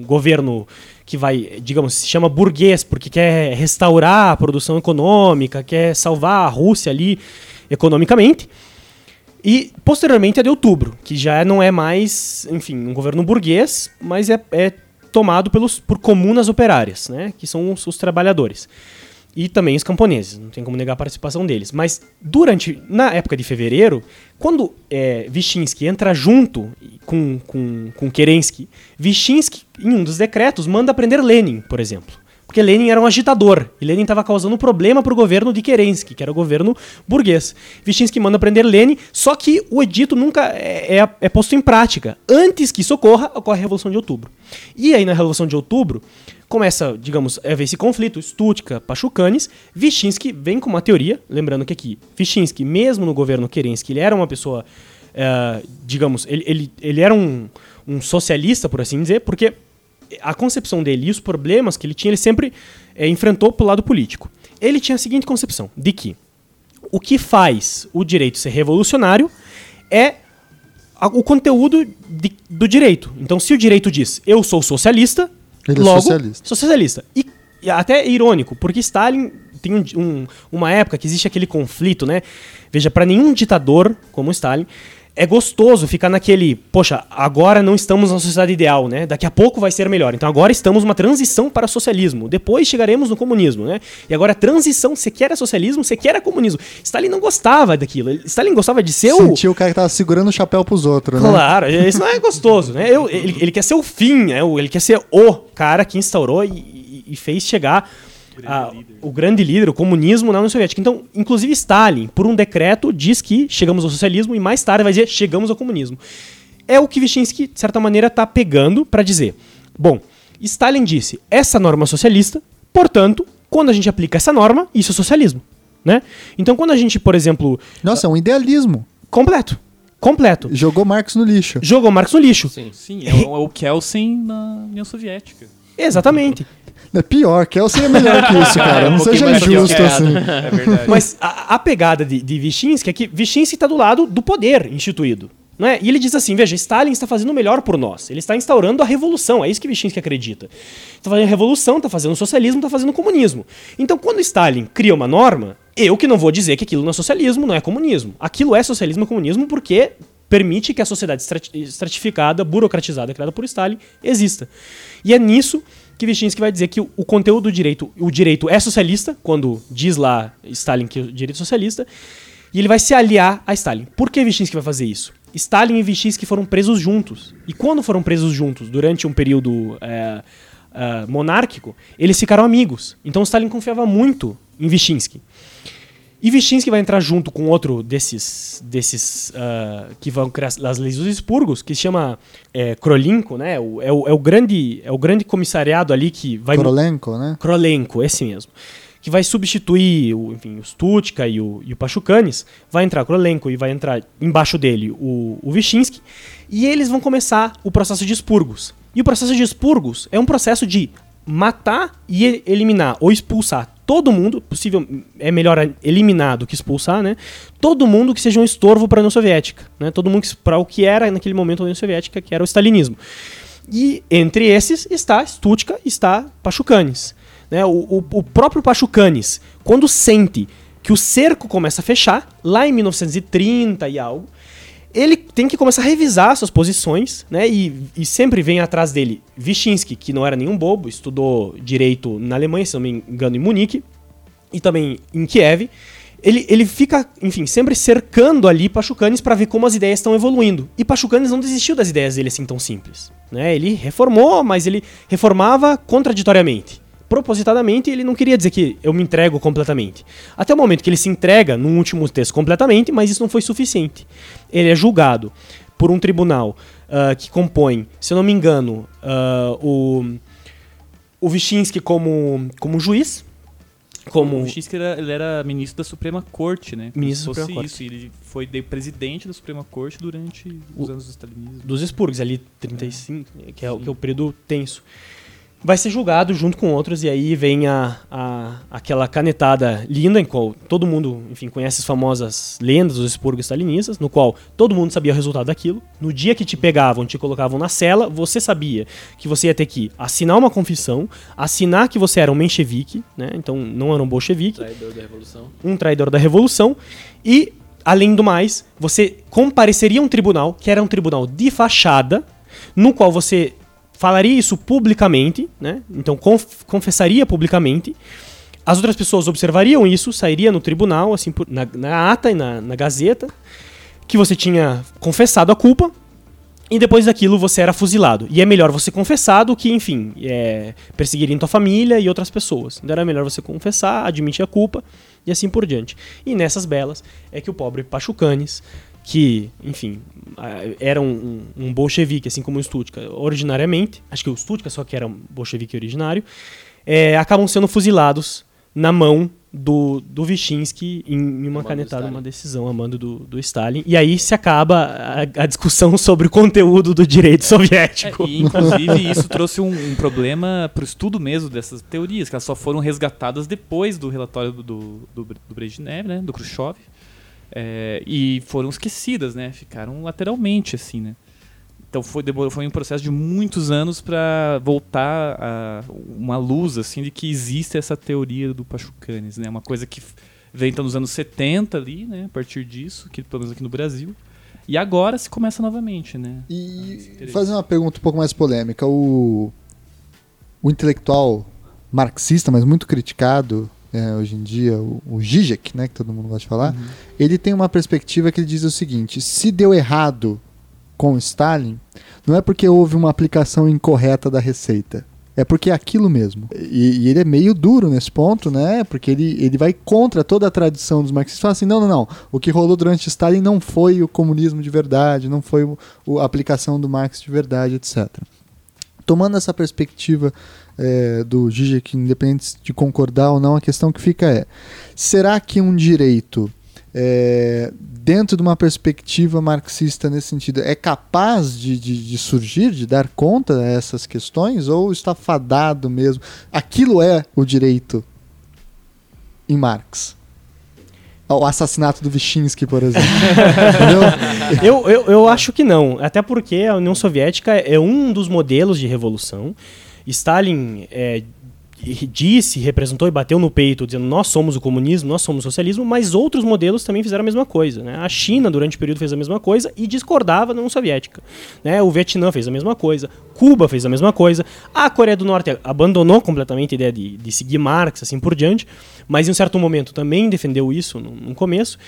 um governo que vai, digamos, se chama burguês, porque quer restaurar a produção econômica, quer salvar a Rússia ali economicamente. E posteriormente a de outubro, que já não é mais, enfim, um governo burguês, mas é, é tomado pelos, por comunas operárias, né? Que são os, os trabalhadores. E também os camponeses, não tem como negar a participação deles. Mas durante, na época de fevereiro, quando é, Wyszynski entra junto com, com, com Kerensky, Wyszynski, em um dos decretos, manda prender Lenin, por exemplo. Porque Lenin era um agitador. E Lenin estava causando problema para o governo de Kerensky, que era o governo burguês. Wyszynski manda prender Lenin, só que o edito nunca é, é- é posto em prática. Antes que isso ocorra, ocorre a Revolução de Outubro. E aí, na Revolução de Outubro, começa, digamos, a haver esse conflito, Stutka, Pachucanes. Wyszynski vem com uma teoria, lembrando que aqui, Wyszynski, mesmo no governo Kerensky, ele era uma pessoa, eh, digamos, ele, ele, ele era um, um socialista, por assim dizer, porque a concepção dele e os problemas que ele tinha, ele sempre eh, enfrentou pro lado político. Ele tinha a seguinte concepção, de que o que faz o direito ser revolucionário é a- o conteúdo de- do direito. Então, se o direito diz eu sou socialista, Ele é logo socialista. sou socialista. E, e até é irônico, porque Stalin tem um- um- uma época que existe aquele conflito, né? Veja, para nenhum ditador como Stalin é gostoso ficar naquele, poxa, agora não estamos na sociedade ideal, né? Daqui a pouco vai ser melhor. Então agora estamos numa transição para o socialismo. Depois chegaremos no comunismo, né? E agora a transição, você quer é socialismo, você quer é comunismo. Stalin não gostava daquilo. Stalin gostava de ser o Sentiu o cara que tava segurando o chapéu pros outros, né? Claro, isso não é gostoso, né? Eu- ele, ele quer ser o fim, né? Ele quer ser o cara que instaurou e- e fez chegar a- o grande líder, o comunismo na União Soviética. Então, inclusive Stalin, por um decreto, diz que chegamos ao socialismo e mais tarde vai dizer chegamos ao comunismo. É o que Wyszynski, de certa maneira, está pegando para dizer. Bom, Stalin disse essa norma é socialista, portanto, quando a gente aplica essa norma, isso é socialismo. Né? Então, quando a gente, por exemplo, Nossa, é um idealismo. completo, completo, Jogou Marx no lixo. jogou Marx no lixo. Sim. Sim, é o, é o Kelsen na União Soviética. Exatamente. É pior, Kelsey é melhor que isso, cara. É um não seja mais injusto assim. É verdade. Mas a, a pegada de, de Wyszynski é que Wyszynski está do lado do poder instituído. Não é? E ele diz assim: veja, Stalin está fazendo o melhor por nós. Ele está instaurando a revolução. É isso que Wyszynski acredita. Está fazendo revolução, está fazendo socialismo, está fazendo comunismo. Então, quando Stalin cria uma norma, eu que não vou dizer que aquilo não é socialismo, não é comunismo. Aquilo é socialismo e comunismo porque permite que a sociedade estrati- estratificada, burocratizada, criada por Stalin, exista. E é nisso Wyszynski vai dizer que o, conteúdo do direito, o direito é socialista, quando diz lá Stalin que o direito é socialista, e ele vai se aliar a Stalin. Por que Wyszynski vai fazer isso? Stalin e Wyszynski foram presos juntos. E quando foram presos juntos, durante um período é, é, monárquico, eles ficaram amigos. Então Stalin confiava muito em Wyszynski. E Wyszynski vai entrar junto com outro desses, desses ah, que vão criar as leis dos expurgos, que se chama é, Krolinko, né? O- é, o, é, o grande, é o grande comissariado ali que vai... Korolenko, né? Krolenko, esse mesmo. Que vai substituir o, enfim, o Stutka e o, e o Pachucanes. Vai entrar Krolenko e vai entrar embaixo dele o, o Wyszynski. E eles vão começar o processo de expurgos. E o processo de expurgos é um processo de matar e- eliminar ou expulsar todo mundo, possível é melhor eliminar do que expulsar, né? Todo mundo que seja um estorvo para a União Soviética, né? Todo mundo para o que era naquele momento a União Soviética, que era o stalinismo. E entre esses está Stutka, está Pachucanes. Né? O, o, o próprio Pachucanes, quando sente que o cerco começa a fechar, lá em 1930 e algo, ele tem que começar a revisar suas posições, né? E, e sempre vem atrás dele Wyszynski, que não era nenhum bobo, estudou direito na Alemanha, se não me engano, em Munique, e também em Kiev. Ele, ele fica, enfim, sempre cercando ali Pachucanes para ver como as ideias estão evoluindo. E Pachucanes não desistiu das ideias dele assim tão simples. Né? Ele reformou, mas ele reformava contraditoriamente. Propositadamente, ele não queria dizer que eu me entrego completamente. Até o momento que ele se entrega, num último texto, completamente, mas isso não foi suficiente. Ele é julgado por um tribunal ah, que compõe, se eu não me engano, ah, o, o Wyszynski como, como juiz, como O que era, ele era ministro da Suprema Corte, né? Ministro da Suprema isso. e Ele foi de presidente da Suprema Corte durante os anos do stalinismo. dos expurgos, ali 35, que é, o- que é o período tenso. Vai ser julgado junto com outros, e aí vem a, a- aquela canetada linda, em qual todo mundo, enfim, conhece as famosas lendas dos expurgos stalinistas, no qual todo mundo sabia o resultado daquilo. No dia que te pegavam, te colocavam na cela, você sabia que você ia ter que assinar uma confissão, assinar que você era um menchevique, né? Então não era um bolchevique, Traidor da Revolução. um traidor da revolução e além do mais, você compareceria a um tribunal, que era um tribunal de fachada, no qual você falaria isso publicamente, né? Então conf- confessaria publicamente. As outras pessoas observariam isso, sairia no tribunal, assim, por- na, na ata e na, na gazeta, que você tinha confessado a culpa, e depois daquilo você era fuzilado. E é melhor você confessar do que, enfim, é, perseguirem tua família e outras pessoas. Então era melhor você confessar, admitir a culpa e assim por diante. E nessas belas é que o pobre Pachucanes, que, enfim, era um, um, um bolchevique, assim como o Stutka, originariamente, acho que o Stutka só que era um bolchevique originário, é, acabam sendo fuzilados na mão do, do Wyszynski em, em uma canetada, uma decisão a mando do, do Stalin. E aí se acaba a, a discussão sobre o conteúdo do direito É, soviético. e, inclusive, isso trouxe um, um problema pro estudo mesmo dessas teorias, que elas só foram resgatadas depois do relatório do, do, do, do Brezhnev, né? Do Khrushchev. É, e foram esquecidas, né? Ficaram lateralmente, assim, né? Então foi, foi um processo de muitos anos para voltar a uma luz, assim, de que existe essa teoria do Pachucanes, né? Uma coisa que veio então nos anos 70 ali, né? A partir disso, que pelo menos aqui no Brasil. E agora se começa novamente, né? E fazer uma pergunta um pouco mais polêmica. O, o intelectual marxista, mas muito criticado é, hoje em dia, o, o Zizek, né, que todo mundo gosta de falar, ele tem uma perspectiva que ele diz o seguinte: se deu errado com Stalin, não é porque houve uma aplicação incorreta da receita. É porque é aquilo mesmo. E, e ele é meio duro nesse ponto, né? Porque ele, ele vai contra toda a tradição dos marxistas. Fala assim: não, não, não. O que rolou durante Stalin não foi o comunismo de verdade, não foi o, o- a aplicação do Marx de verdade, etc. Tomando essa perspectiva é, do Zizek, independente de concordar ou não, a questão que fica é: será que um direito, é, dentro de uma perspectiva marxista nesse sentido, é capaz de, de, de surgir, de dar conta a essas questões, ou está fadado mesmo? Aquilo é o direito em Marx. O assassinato do Wyszynski, por exemplo. Eu, eu, eu acho que não. Até porque a União Soviética é um dos modelos de revolução. Stalin é, disse, representou e bateu no peito, dizendo nós somos o comunismo, nós somos o socialismo, mas outros modelos também fizeram a mesma coisa. Né? A China, durante o período, fez a mesma coisa e discordava da União Soviética. Né? O Vietnã fez a mesma coisa, Cuba fez a mesma coisa, a Coreia do Norte abandonou completamente a ideia de, de seguir Marx, assim por diante, mas em um certo momento também defendeu isso no, no começo.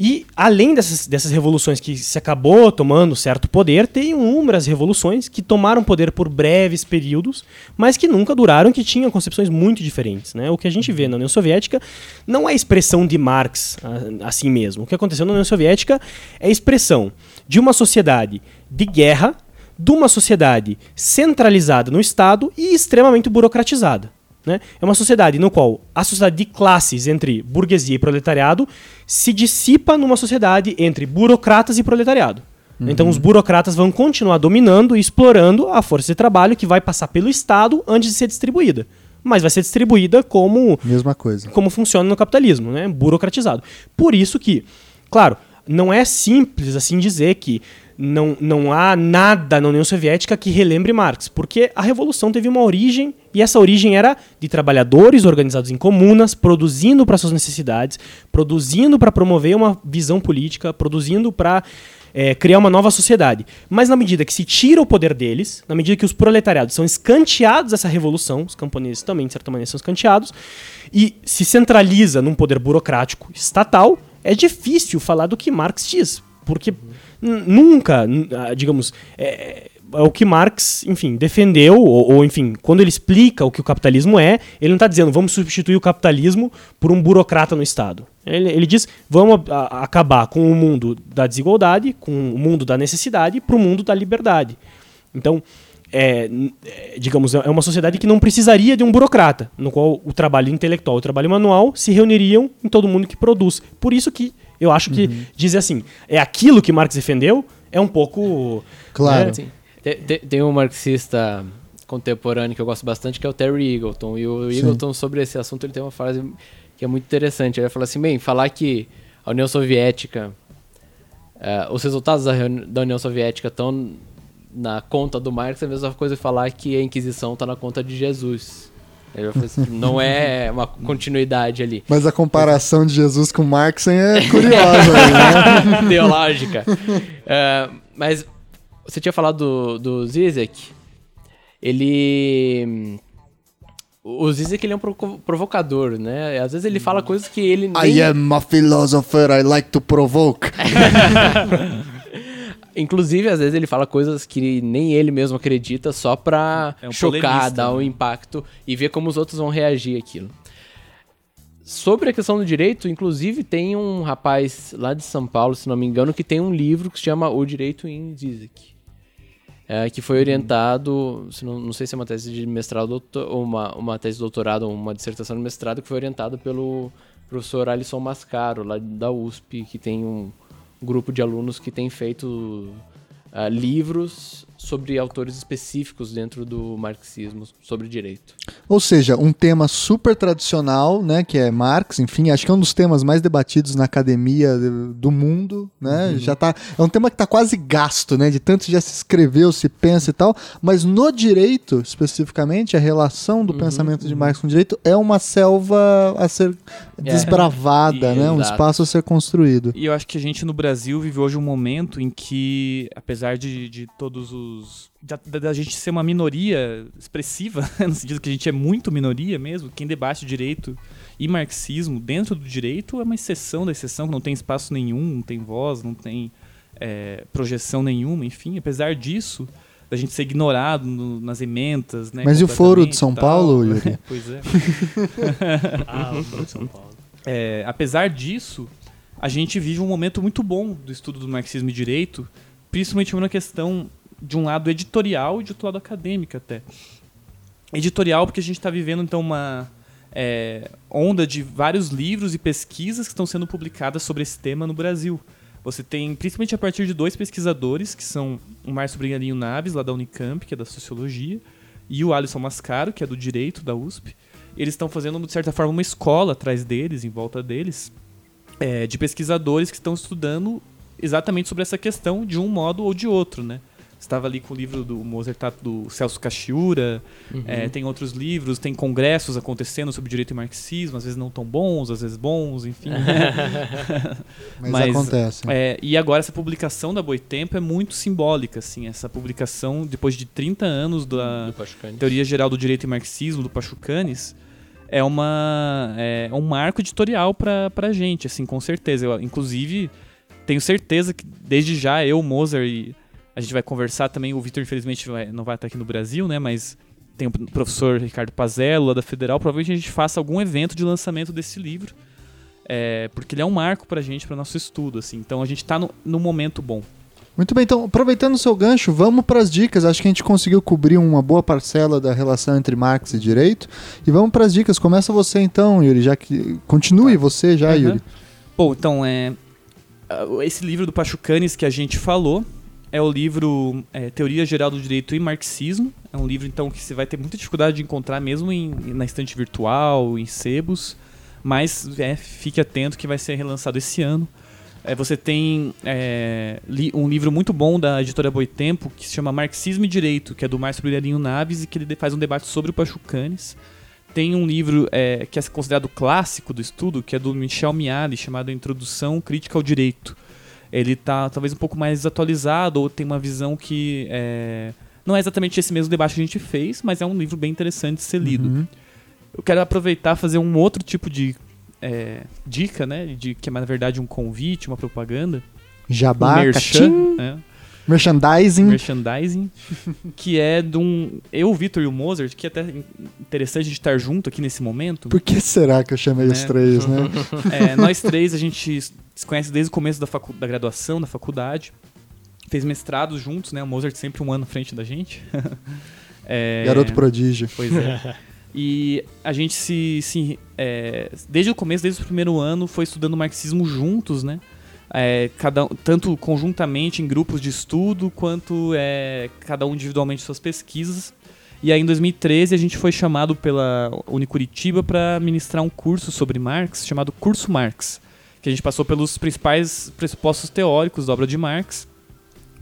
E além dessas, dessas revoluções que se acabou tomando certo poder, tem inúmeras revoluções que tomaram poder por breves períodos, mas que nunca duraram, que tinham concepções muito diferentes. Né? O que a gente vê na União Soviética não é expressão de Marx assim mesmo. O que aconteceu na União Soviética é expressão de uma sociedade de guerra, de uma sociedade centralizada no Estado e extremamente burocratizada. Né? É uma sociedade no qual a sociedade de classes entre burguesia e proletariado se dissipa numa sociedade entre burocratas e proletariado. Então os burocratas vão continuar dominando e explorando a força de trabalho que vai passar pelo Estado antes de ser distribuída. Mas vai ser distribuída como Mesma coisa. como funciona no capitalismo, né? Burocratizado. Por isso que, claro, não é simples assim dizer que não, não há nada na União Soviética que relembre Marx, porque a revolução teve uma origem e essa origem era de trabalhadores organizados em comunas, produzindo para suas necessidades, produzindo para promover uma visão política, produzindo para é, criar uma nova sociedade. Mas na medida que se tira o poder deles, na medida que os proletariados são escanteados dessa revolução, os camponeses também, de certa maneira, são escanteados, e se centraliza num poder burocrático estatal, é difícil falar do que Marx diz. Porque n- nunca, ah, digamos, é, é o que Marx, enfim, defendeu, ou, ou, enfim, quando ele explica o que o capitalismo é, ele não está dizendo vamos substituir o capitalismo por um burocrata no Estado. Ele, ele diz vamos a, a, acabar com o mundo da desigualdade, com o mundo da necessidade, para o mundo da liberdade. Então, é, é, digamos, é uma sociedade que não precisaria de um burocrata, no qual o trabalho intelectual e o trabalho manual se reuniriam em todo mundo que produz. Por isso que eu acho que uhum. dizer assim, é aquilo que Marx defendeu, é um pouco. Claro. Né? Tem, tem, um marxista contemporâneo que eu gosto bastante, que é o Terry Eagleton. E o Sim. Eagleton, sobre esse assunto, ele tem uma frase que é muito interessante. Ele fala assim: bem, falar que a União Soviética. Uh, os resultados da, da União Soviética estão na conta do Marx é a mesma coisa que falar que a Inquisição está na conta de Jesus. Assim, não é uma continuidade ali. Mas a comparação de Jesus com Marx é curiosa. né? Teológica. Uh, mas você tinha falado do, do Zizek. Ele. O Zizek ele é um provocador, né? Às vezes ele fala coisas que ele nem... I am a philosopher, I like to provoke. Inclusive, às vezes ele fala coisas que nem ele mesmo acredita só pra é um chocar, dar um né? impacto e ver como os outros vão reagir aquilo. Sobre a questão do direito, inclusive tem um rapaz lá de São Paulo, se não me engano, que tem um livro que se chama O Direito em Zizek. É, que foi orientado, não, não sei se é uma tese de mestrado ou uma, uma tese de doutorado ou uma dissertação de mestrado, que foi orientado pelo professor Alisson Mascaro, lá da USP, que tem um, grupo de alunos que tem feito uh, livros sobre autores específicos dentro do marxismo sobre direito. Ou seja, um tema super tradicional, né, que é Marx, enfim, acho que é um dos temas mais debatidos na academia do mundo, né? Uhum. Já tá, é um tema que está quase gasto, né, de tanto já se escreveu, se pensa e tal, mas no direito, especificamente, a relação do uhum. pensamento de Marx com o direito é uma selva a ser é. desbravada, né, um espaço a ser construído. E eu acho que a gente no Brasil vive hoje um momento em que, apesar de, de todos os da, da, gente ser uma minoria expressiva, no sentido que a gente é muito minoria mesmo, quem debate direito e marxismo dentro do direito é uma exceção da exceção, que não tem espaço nenhum, não tem voz, não tem é, projeção nenhuma, enfim, apesar disso, da gente ser ignorado no, nas ementas, né? Mas e o Foro de São Paulo, Yuri? pois é. ah, o Foro de São Paulo. É, apesar disso, a gente vive um momento muito bom do estudo do marxismo e direito, principalmente uma questão de um lado editorial e de outro lado acadêmico até. Editorial porque a gente está vivendo então uma é, onda de vários livros e pesquisas que estão sendo publicadas sobre esse tema no Brasil. Você tem, principalmente a partir de dois pesquisadores, que são o Márcio Briganinho Naves, lá da Unicamp, que é da Sociologia, e o Alisson Mascaro, que é do Direito, da USP. Eles estão fazendo, de certa forma, uma escola atrás deles, em volta deles, é, de pesquisadores que estão estudando exatamente sobre essa questão de um modo ou de outro, né? Estava ali com o livro do Mozart tá, do Celso Cachiura, uhum. é, tem outros livros, tem congressos acontecendo sobre direito e marxismo, às vezes não tão bons, às vezes bons, enfim. Mas, Mas, acontece. É, e agora essa publicação da Boitempo é muito simbólica, assim, essa publicação depois de 30 anos da Teoria Geral do Direito e Marxismo, do Pachucanes, é, uma, é um marco editorial para a gente, assim, com certeza. Eu, inclusive, tenho certeza que desde já eu, Mozart e a gente vai conversar também. O Vitor, infelizmente, vai, não vai estar aqui no Brasil, né? Mas tem o professor Ricardo Pazello, lá da Federal. Provavelmente a gente faça algum evento de lançamento desse livro. É, porque ele é um marco pra gente, para nosso estudo. Assim. Então a gente está no, no momento bom. Muito bem, então, aproveitando o seu gancho, vamos para as dicas. Acho que a gente conseguiu cobrir uma boa parcela da relação entre Marx e direito. E vamos para as dicas. Começa você então, Yuri, já que. Continue tá. você já, uhum. Yuri. Bom, então, é. Esse livro do Pachucanes que a gente falou, é o livro é, Teoria Geral do Direito e Marxismo. É um livro, então, que você vai ter muita dificuldade de encontrar mesmo em, na estante virtual, em sebos. Mas é, fique atento que vai ser relançado esse ano. É, você tem é, li, um livro muito bom da editora Boitempo, que se chama Marxismo e Direito, que é do Márcio Brilharinho Naves, e que ele faz um debate sobre o Pachucanes. Tem um livro é, que é considerado clássico do estudo, que é do Michel Miali, chamado Introdução Crítica ao Direito ele tá talvez um pouco mais atualizado ou tem uma visão que é, não é exatamente esse mesmo debate que a gente fez, mas é um livro bem interessante de ser lido. Uhum. Eu quero aproveitar fazer um outro tipo de é, dica, né, de que é na verdade um convite, uma propaganda, Jabá, um merchan, né? Merchandising. merchandising, que é de um. Eu, o Vitor e o Mozart, que é até interessante de estar junto aqui nesse momento. Por que será que eu chamei os Né? três, né? É, nós três, a gente se conhece desde o começo da, facu da graduação, da faculdade. Fez mestrado juntos, né? O Mozart sempre um ano à frente da gente. É, Garoto prodígio. Pois é. E a gente se. se é, desde o começo, desde o primeiro ano, foi estudando marxismo juntos, né? É, cada, tanto conjuntamente em grupos de estudo, quanto é, cada um individualmente suas pesquisas. E aí, em 2013, a gente foi chamado pela Unicuritiba para ministrar um curso sobre Marx, chamado Curso Marx, que a gente passou pelos principais pressupostos teóricos da obra de Marx.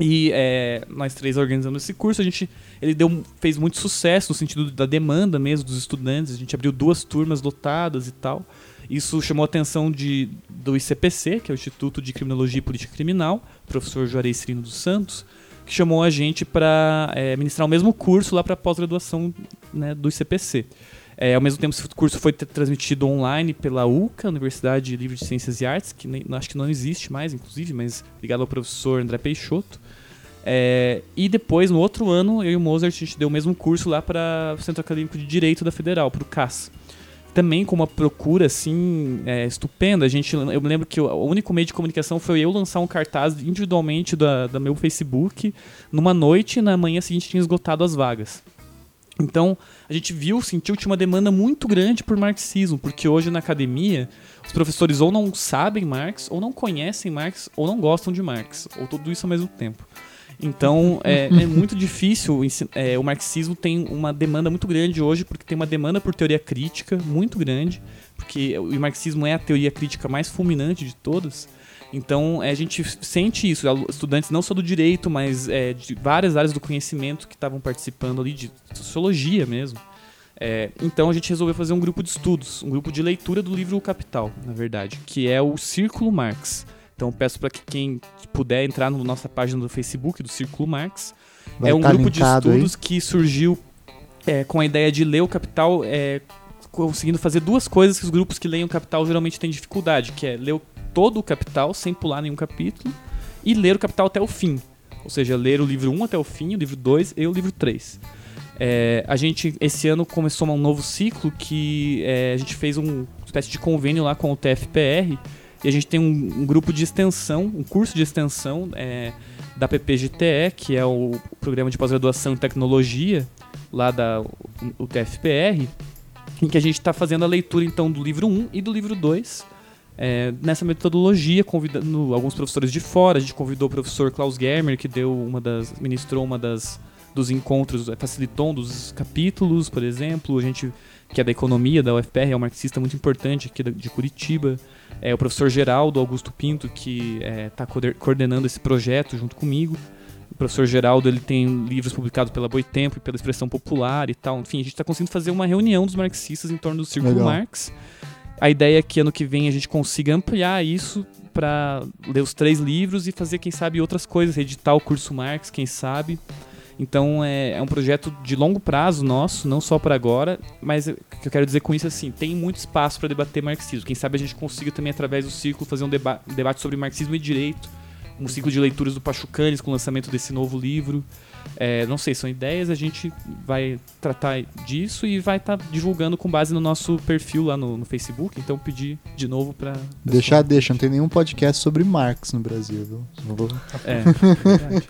E é, nós três organizamos esse curso, a gente ele deu, fez muito sucesso no sentido da demanda mesmo dos estudantes. A gente abriu duas turmas lotadas e tal. Isso chamou a atenção de, do ICPC, que é o Instituto de Criminologia e Política Criminal, professor Juarez Cirino dos Santos, que chamou a gente para ministrar o mesmo curso lá para a pós-graduação né, do ICPC. É, ao mesmo tempo, esse curso foi transmitido online pela UCA, Universidade Livre de Ciências e Artes, que nem- acho que não existe mais, inclusive, mas ligado ao professor André Peixoto. É, e depois, no outro ano, eu e o Mozart, a gente deu o mesmo curso lá para o Centro Acadêmico de Direito da Federal, para o CAS. Também com uma procura, assim, é, estupenda. A gente, eu me lembro que o, único meio de comunicação foi eu lançar um cartaz individualmente da, da meu Facebook. Numa noite, e na manhã seguinte tinha esgotado as vagas. Então, a gente viu, sentiu que tinha uma demanda muito grande por marxismo, porque hoje na academia, os professores ou não sabem Marx, ou não conhecem Marx, ou não gostam de Marx, ou tudo isso ao mesmo tempo. Então, é, é muito difícil. é, o marxismo tem uma demanda muito grande hoje, porque tem uma demanda por teoria crítica muito grande, porque o marxismo é a teoria crítica mais fulminante de todas. Então, é, a gente sente isso, estudantes não só do direito, mas é, de várias áreas do conhecimento que estavam participando ali, de sociologia mesmo. É, então, a gente resolveu fazer um grupo de estudos, um grupo de leitura do livro O Capital, na verdade, que é o Círculo Marx. Então, peço para que quem puder entrar na nossa página do Facebook, do Círculo Marx. Vai é um tá grupo de linkado aí. estudos que surgiu é, com a ideia de ler o Capital, é, conseguindo fazer duas coisas que os grupos que leem o Capital geralmente têm dificuldade, que é ler todo o Capital sem pular nenhum capítulo e ler o Capital até o fim. Ou seja, ler o livro 1 até o fim, o livro 2 e o livro 3. É, a gente, esse ano, começou um novo ciclo que é, a gente fez um- uma espécie de convênio lá com o TFPR e a gente tem um, um grupo de extensão, um curso de extensão é, da PPGTE, que é o Programa de Pós-Graduação em Tecnologia, lá da o TFPR, em que a gente está fazendo a leitura então do livro 1 e do livro 2. é, nessa metodologia, convidando alguns professores de fora, a gente convidou o professor Klaus Germer, que deu uma das, ministrou uma das dos encontros, é, facilitou um dos capítulos, por exemplo, a gente que é da economia da UFPR, é um marxista muito importante aqui de Curitiba, é o professor Geraldo Augusto Pinto que está coordenando esse projeto junto comigo. O professor Geraldo ele tem livros publicados pela Boitempo e pela Expressão Popular e tal. Enfim, a gente está conseguindo fazer uma reunião dos marxistas em torno do Círculo Legal. Marx. A ideia é que ano que vem a gente consiga ampliar isso para ler os três livros e fazer, quem sabe, outras coisas, editar o curso Marx, quem sabe. Então é, é um projeto de longo prazo nosso, não só para agora, mas o que eu quero dizer com isso é assim, tem muito espaço para debater marxismo. Quem sabe a gente consiga também, através do círculo, fazer um, deba um debate sobre marxismo e direito, um ciclo de leituras do Pachucanes com o lançamento desse novo livro. É, não sei, são ideias, a gente vai tratar disso e vai estar divulgando com base no nosso perfil lá no, no Facebook. Então pedir de novo para Deixar, deixa, não tem nenhum podcast sobre Marx no Brasil, viu? Não vou- É, verdade.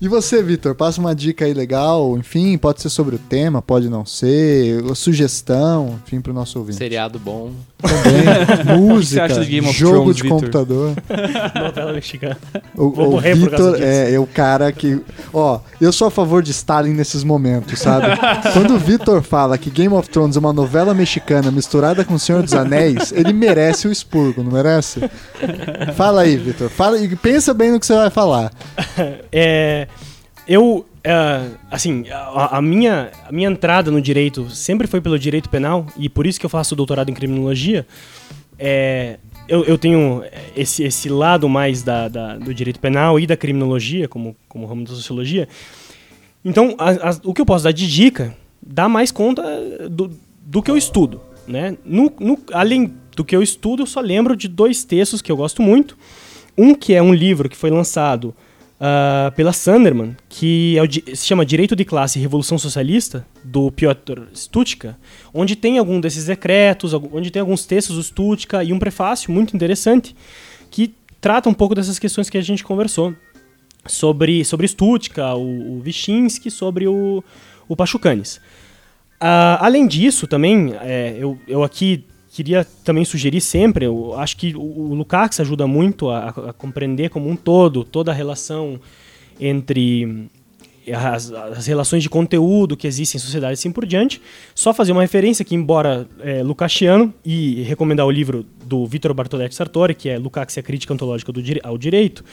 E você, Vitor, passa uma dica aí legal, enfim, pode ser sobre o tema, pode não ser, sugestão, enfim, pro nosso ouvinte. Seriado bom. Também, música, acha de Game of jogo Thrones, de Vitor? computador. Novela mexicana. O, Vou o morrer por causa Vitor disso. é, é o cara que. Ó, eu sou a favor de Stalin nesses momentos, sabe? Quando o Vitor fala que Game of Thrones é uma novela mexicana misturada com O Senhor dos Anéis, ele merece o expurgo, não merece? Fala aí, Vitor. Fala e pensa bem no que você vai falar. É, eu, é, assim, a, a minha, a minha entrada no direito sempre foi pelo direito penal, e por isso que eu faço doutorado em criminologia. É, eu, eu tenho esse, esse lado mais da, da- do direito penal e da criminologia, como, como ramo da sociologia. Então, a- a- o que eu posso dar de dica dá mais conta do, do que eu estudo. Né? No, no- além do que eu estudo, eu só lembro de dois textos que eu gosto muito. Um que é um livro que foi lançado ah, pela Sanderman, que é se chama Direito de Classe e Revolução Socialista, do Piotr Stutzka, onde tem algum desses decretos, onde tem alguns textos do Stutzka e um prefácio muito interessante que trata um pouco dessas questões que a gente conversou sobre, sobre Stutzka, o, o Wyszynski, sobre o, o Pachucanes. Ah, além disso, também, é, eu, eu aqui queria também sugerir sempre, eu acho que o, o Lukács ajuda muito a, a compreender como um todo toda a relação entre as, as relações de conteúdo que existem em sociedade e assim por diante. Só fazer uma referência que, embora é, Lukácsiano, e recomendar o livro do Vitor Bartoletti Sartori, que é Lukács e a Crítica Ontológica do ao Direito,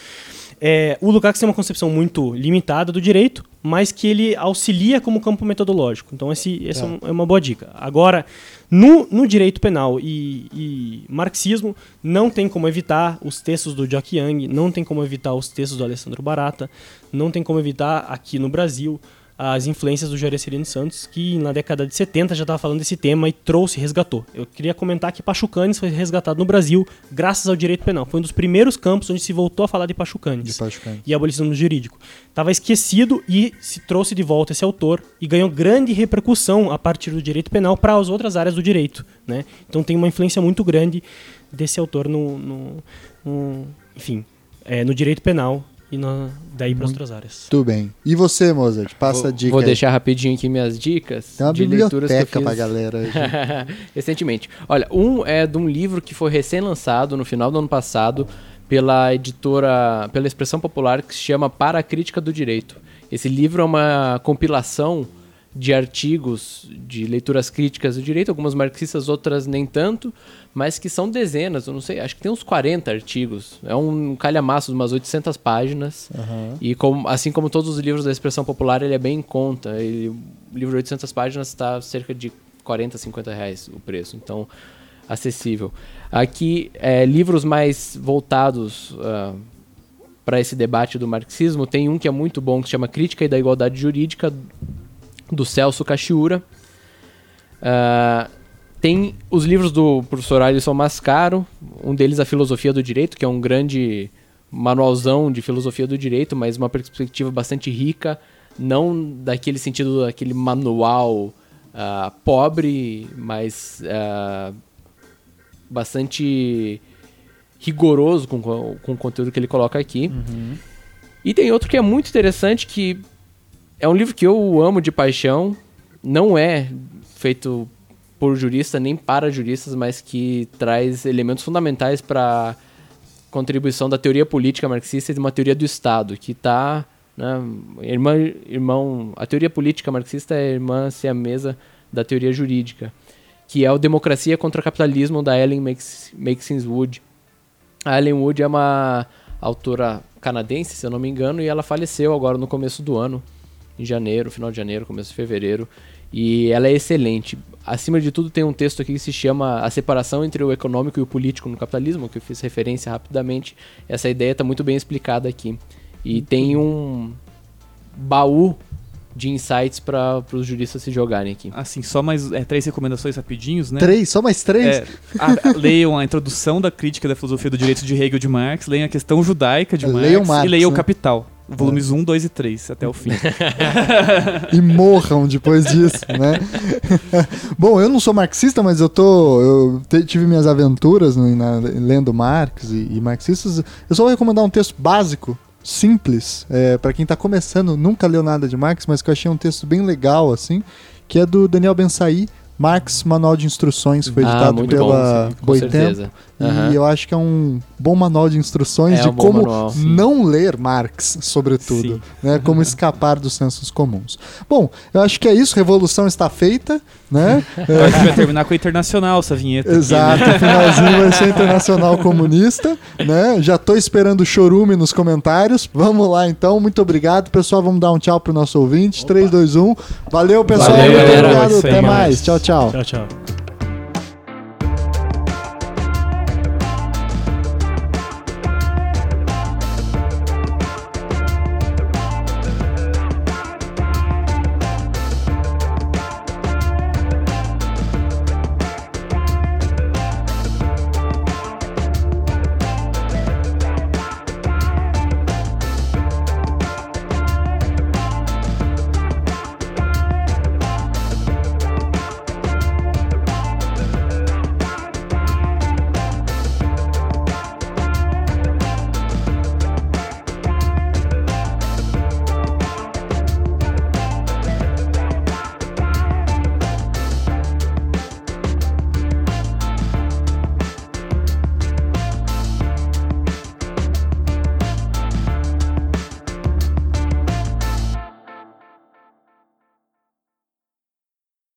é, o Lukács tem uma concepção muito limitada do direito, mas que ele auxilia como campo metodológico. Então, esse, essa é é uma boa dica. Agora, no, no direito penal e, e marxismo, não tem como evitar os textos do Jock Young, não tem como evitar os textos do Alessandro Barata, não tem como evitar aqui no Brasil as influências do Jair Serino Santos, que na década de 70 já estava falando desse tema e trouxe, resgatou. Eu queria comentar que Pachucanes foi resgatado no Brasil graças ao direito penal. Foi um dos primeiros campos onde se voltou a falar de Pachucanes De Pachucanes. e abolicionismo jurídico. Estava esquecido e se trouxe de volta esse autor e ganhou grande repercussão a partir do direito penal para as outras áreas do direito. Né? Então tem uma influência muito grande desse autor no, no- no- enfim, é, no direito penal e na- daí para as outras áreas. Tudo bem. E você, Mozart? Passa vou, a dica vou aí. deixar rapidinho aqui minhas dicas Tem uma de leituras que eu biblioteca fiz. pra galera. Recentemente. Olha, um é de um livro que foi recém-lançado no final do ano passado pela editora, pela expressão popular que se chama Para a Crítica do Direito. Esse livro é uma compilação de artigos de leituras críticas do direito, algumas marxistas, outras nem tanto, mas que são dezenas, eu não sei, acho que tem uns 40 artigos. É um calhamaço de umas 800 páginas. E como, assim como todos os livros da expressão popular, ele é bem em conta. Ele, o livro de 800 páginas está cerca de 40, 50 reais o preço. Então, acessível. Aqui, é, livros mais voltados para esse debate do marxismo, tem um que é muito bom, que se chama Crítica e da Igualdade Jurídica, do Celso Cachiura. Ah, tem os livros do professor Alisson Mascaro, um deles A Filosofia do Direito, que é um grande manualzão de filosofia do direito, mas uma perspectiva bastante rica, não daquele sentido, daquele manual ah, pobre, mas ah, bastante rigoroso com, com com o conteúdo que ele coloca aqui. E tem outro que é muito interessante, que é um livro que eu amo de paixão, não é feito por jurista nem para juristas, mas que traz elementos fundamentais para contribuição da teoria política marxista e de uma teoria do Estado, que está né, irmã, irmão, a teoria política marxista é irmã siamesa da teoria jurídica, que é o Democracia contra o Capitalismo da Ellen Maxine Wood. A Ellen Wood é uma autora canadense, se eu não me engano, e ela faleceu agora no começo do ano, em janeiro, final de janeiro, começo de fevereiro. E ela é excelente. Acima de tudo, tem um texto aqui que se chama A Separação entre o Econômico e o Político no Capitalismo, que eu fiz referência rapidamente. Essa ideia está muito bem explicada aqui. E tem um baú de insights para os juristas se jogarem aqui. Assim, só mais é, três recomendações rapidinhos, né? Três? Só mais três? É, a- leiam a introdução da crítica da filosofia do direito de Hegel de Marx, leiam a questão judaica de Marx, Leiam Marx, e leiam o né? Capital. Volumes 1, 2 e 3, até o fim. e morram depois disso, né? Bom, eu não sou marxista, mas eu tô. Eu te- tive minhas aventuras no- na- lendo Marx e, e marxistas. Eu só vou recomendar um texto básico, simples, é, para quem tá começando, nunca leu nada de Marx, mas que eu achei um texto bem legal, assim, que é do Daniel Bensaí. Marx, Manual de Instruções, foi Ah, editado muito pela bom, sim, com Boitempo. certeza. Aham. E eu acho que é um bom manual de instruções É de um como manual, não ler Marx, sobretudo. Sim. Né? Como escapar dos sensos comuns. Bom, eu acho que é isso. Revolução está feita. Né? A gente vai terminar com a Internacional, essa vinheta. aqui, Exato, né? o finalzinho vai ser Internacional Comunista, né? Já tô esperando o chorume nos comentários. Vamos lá então, muito obrigado, pessoal. Vamos dar um tchau pro nosso ouvinte. 3, 2, 1. Valeu, pessoal. Valeu, muito obrigado. Até mais. mais. Tchau, tchau. Tchau, tchau.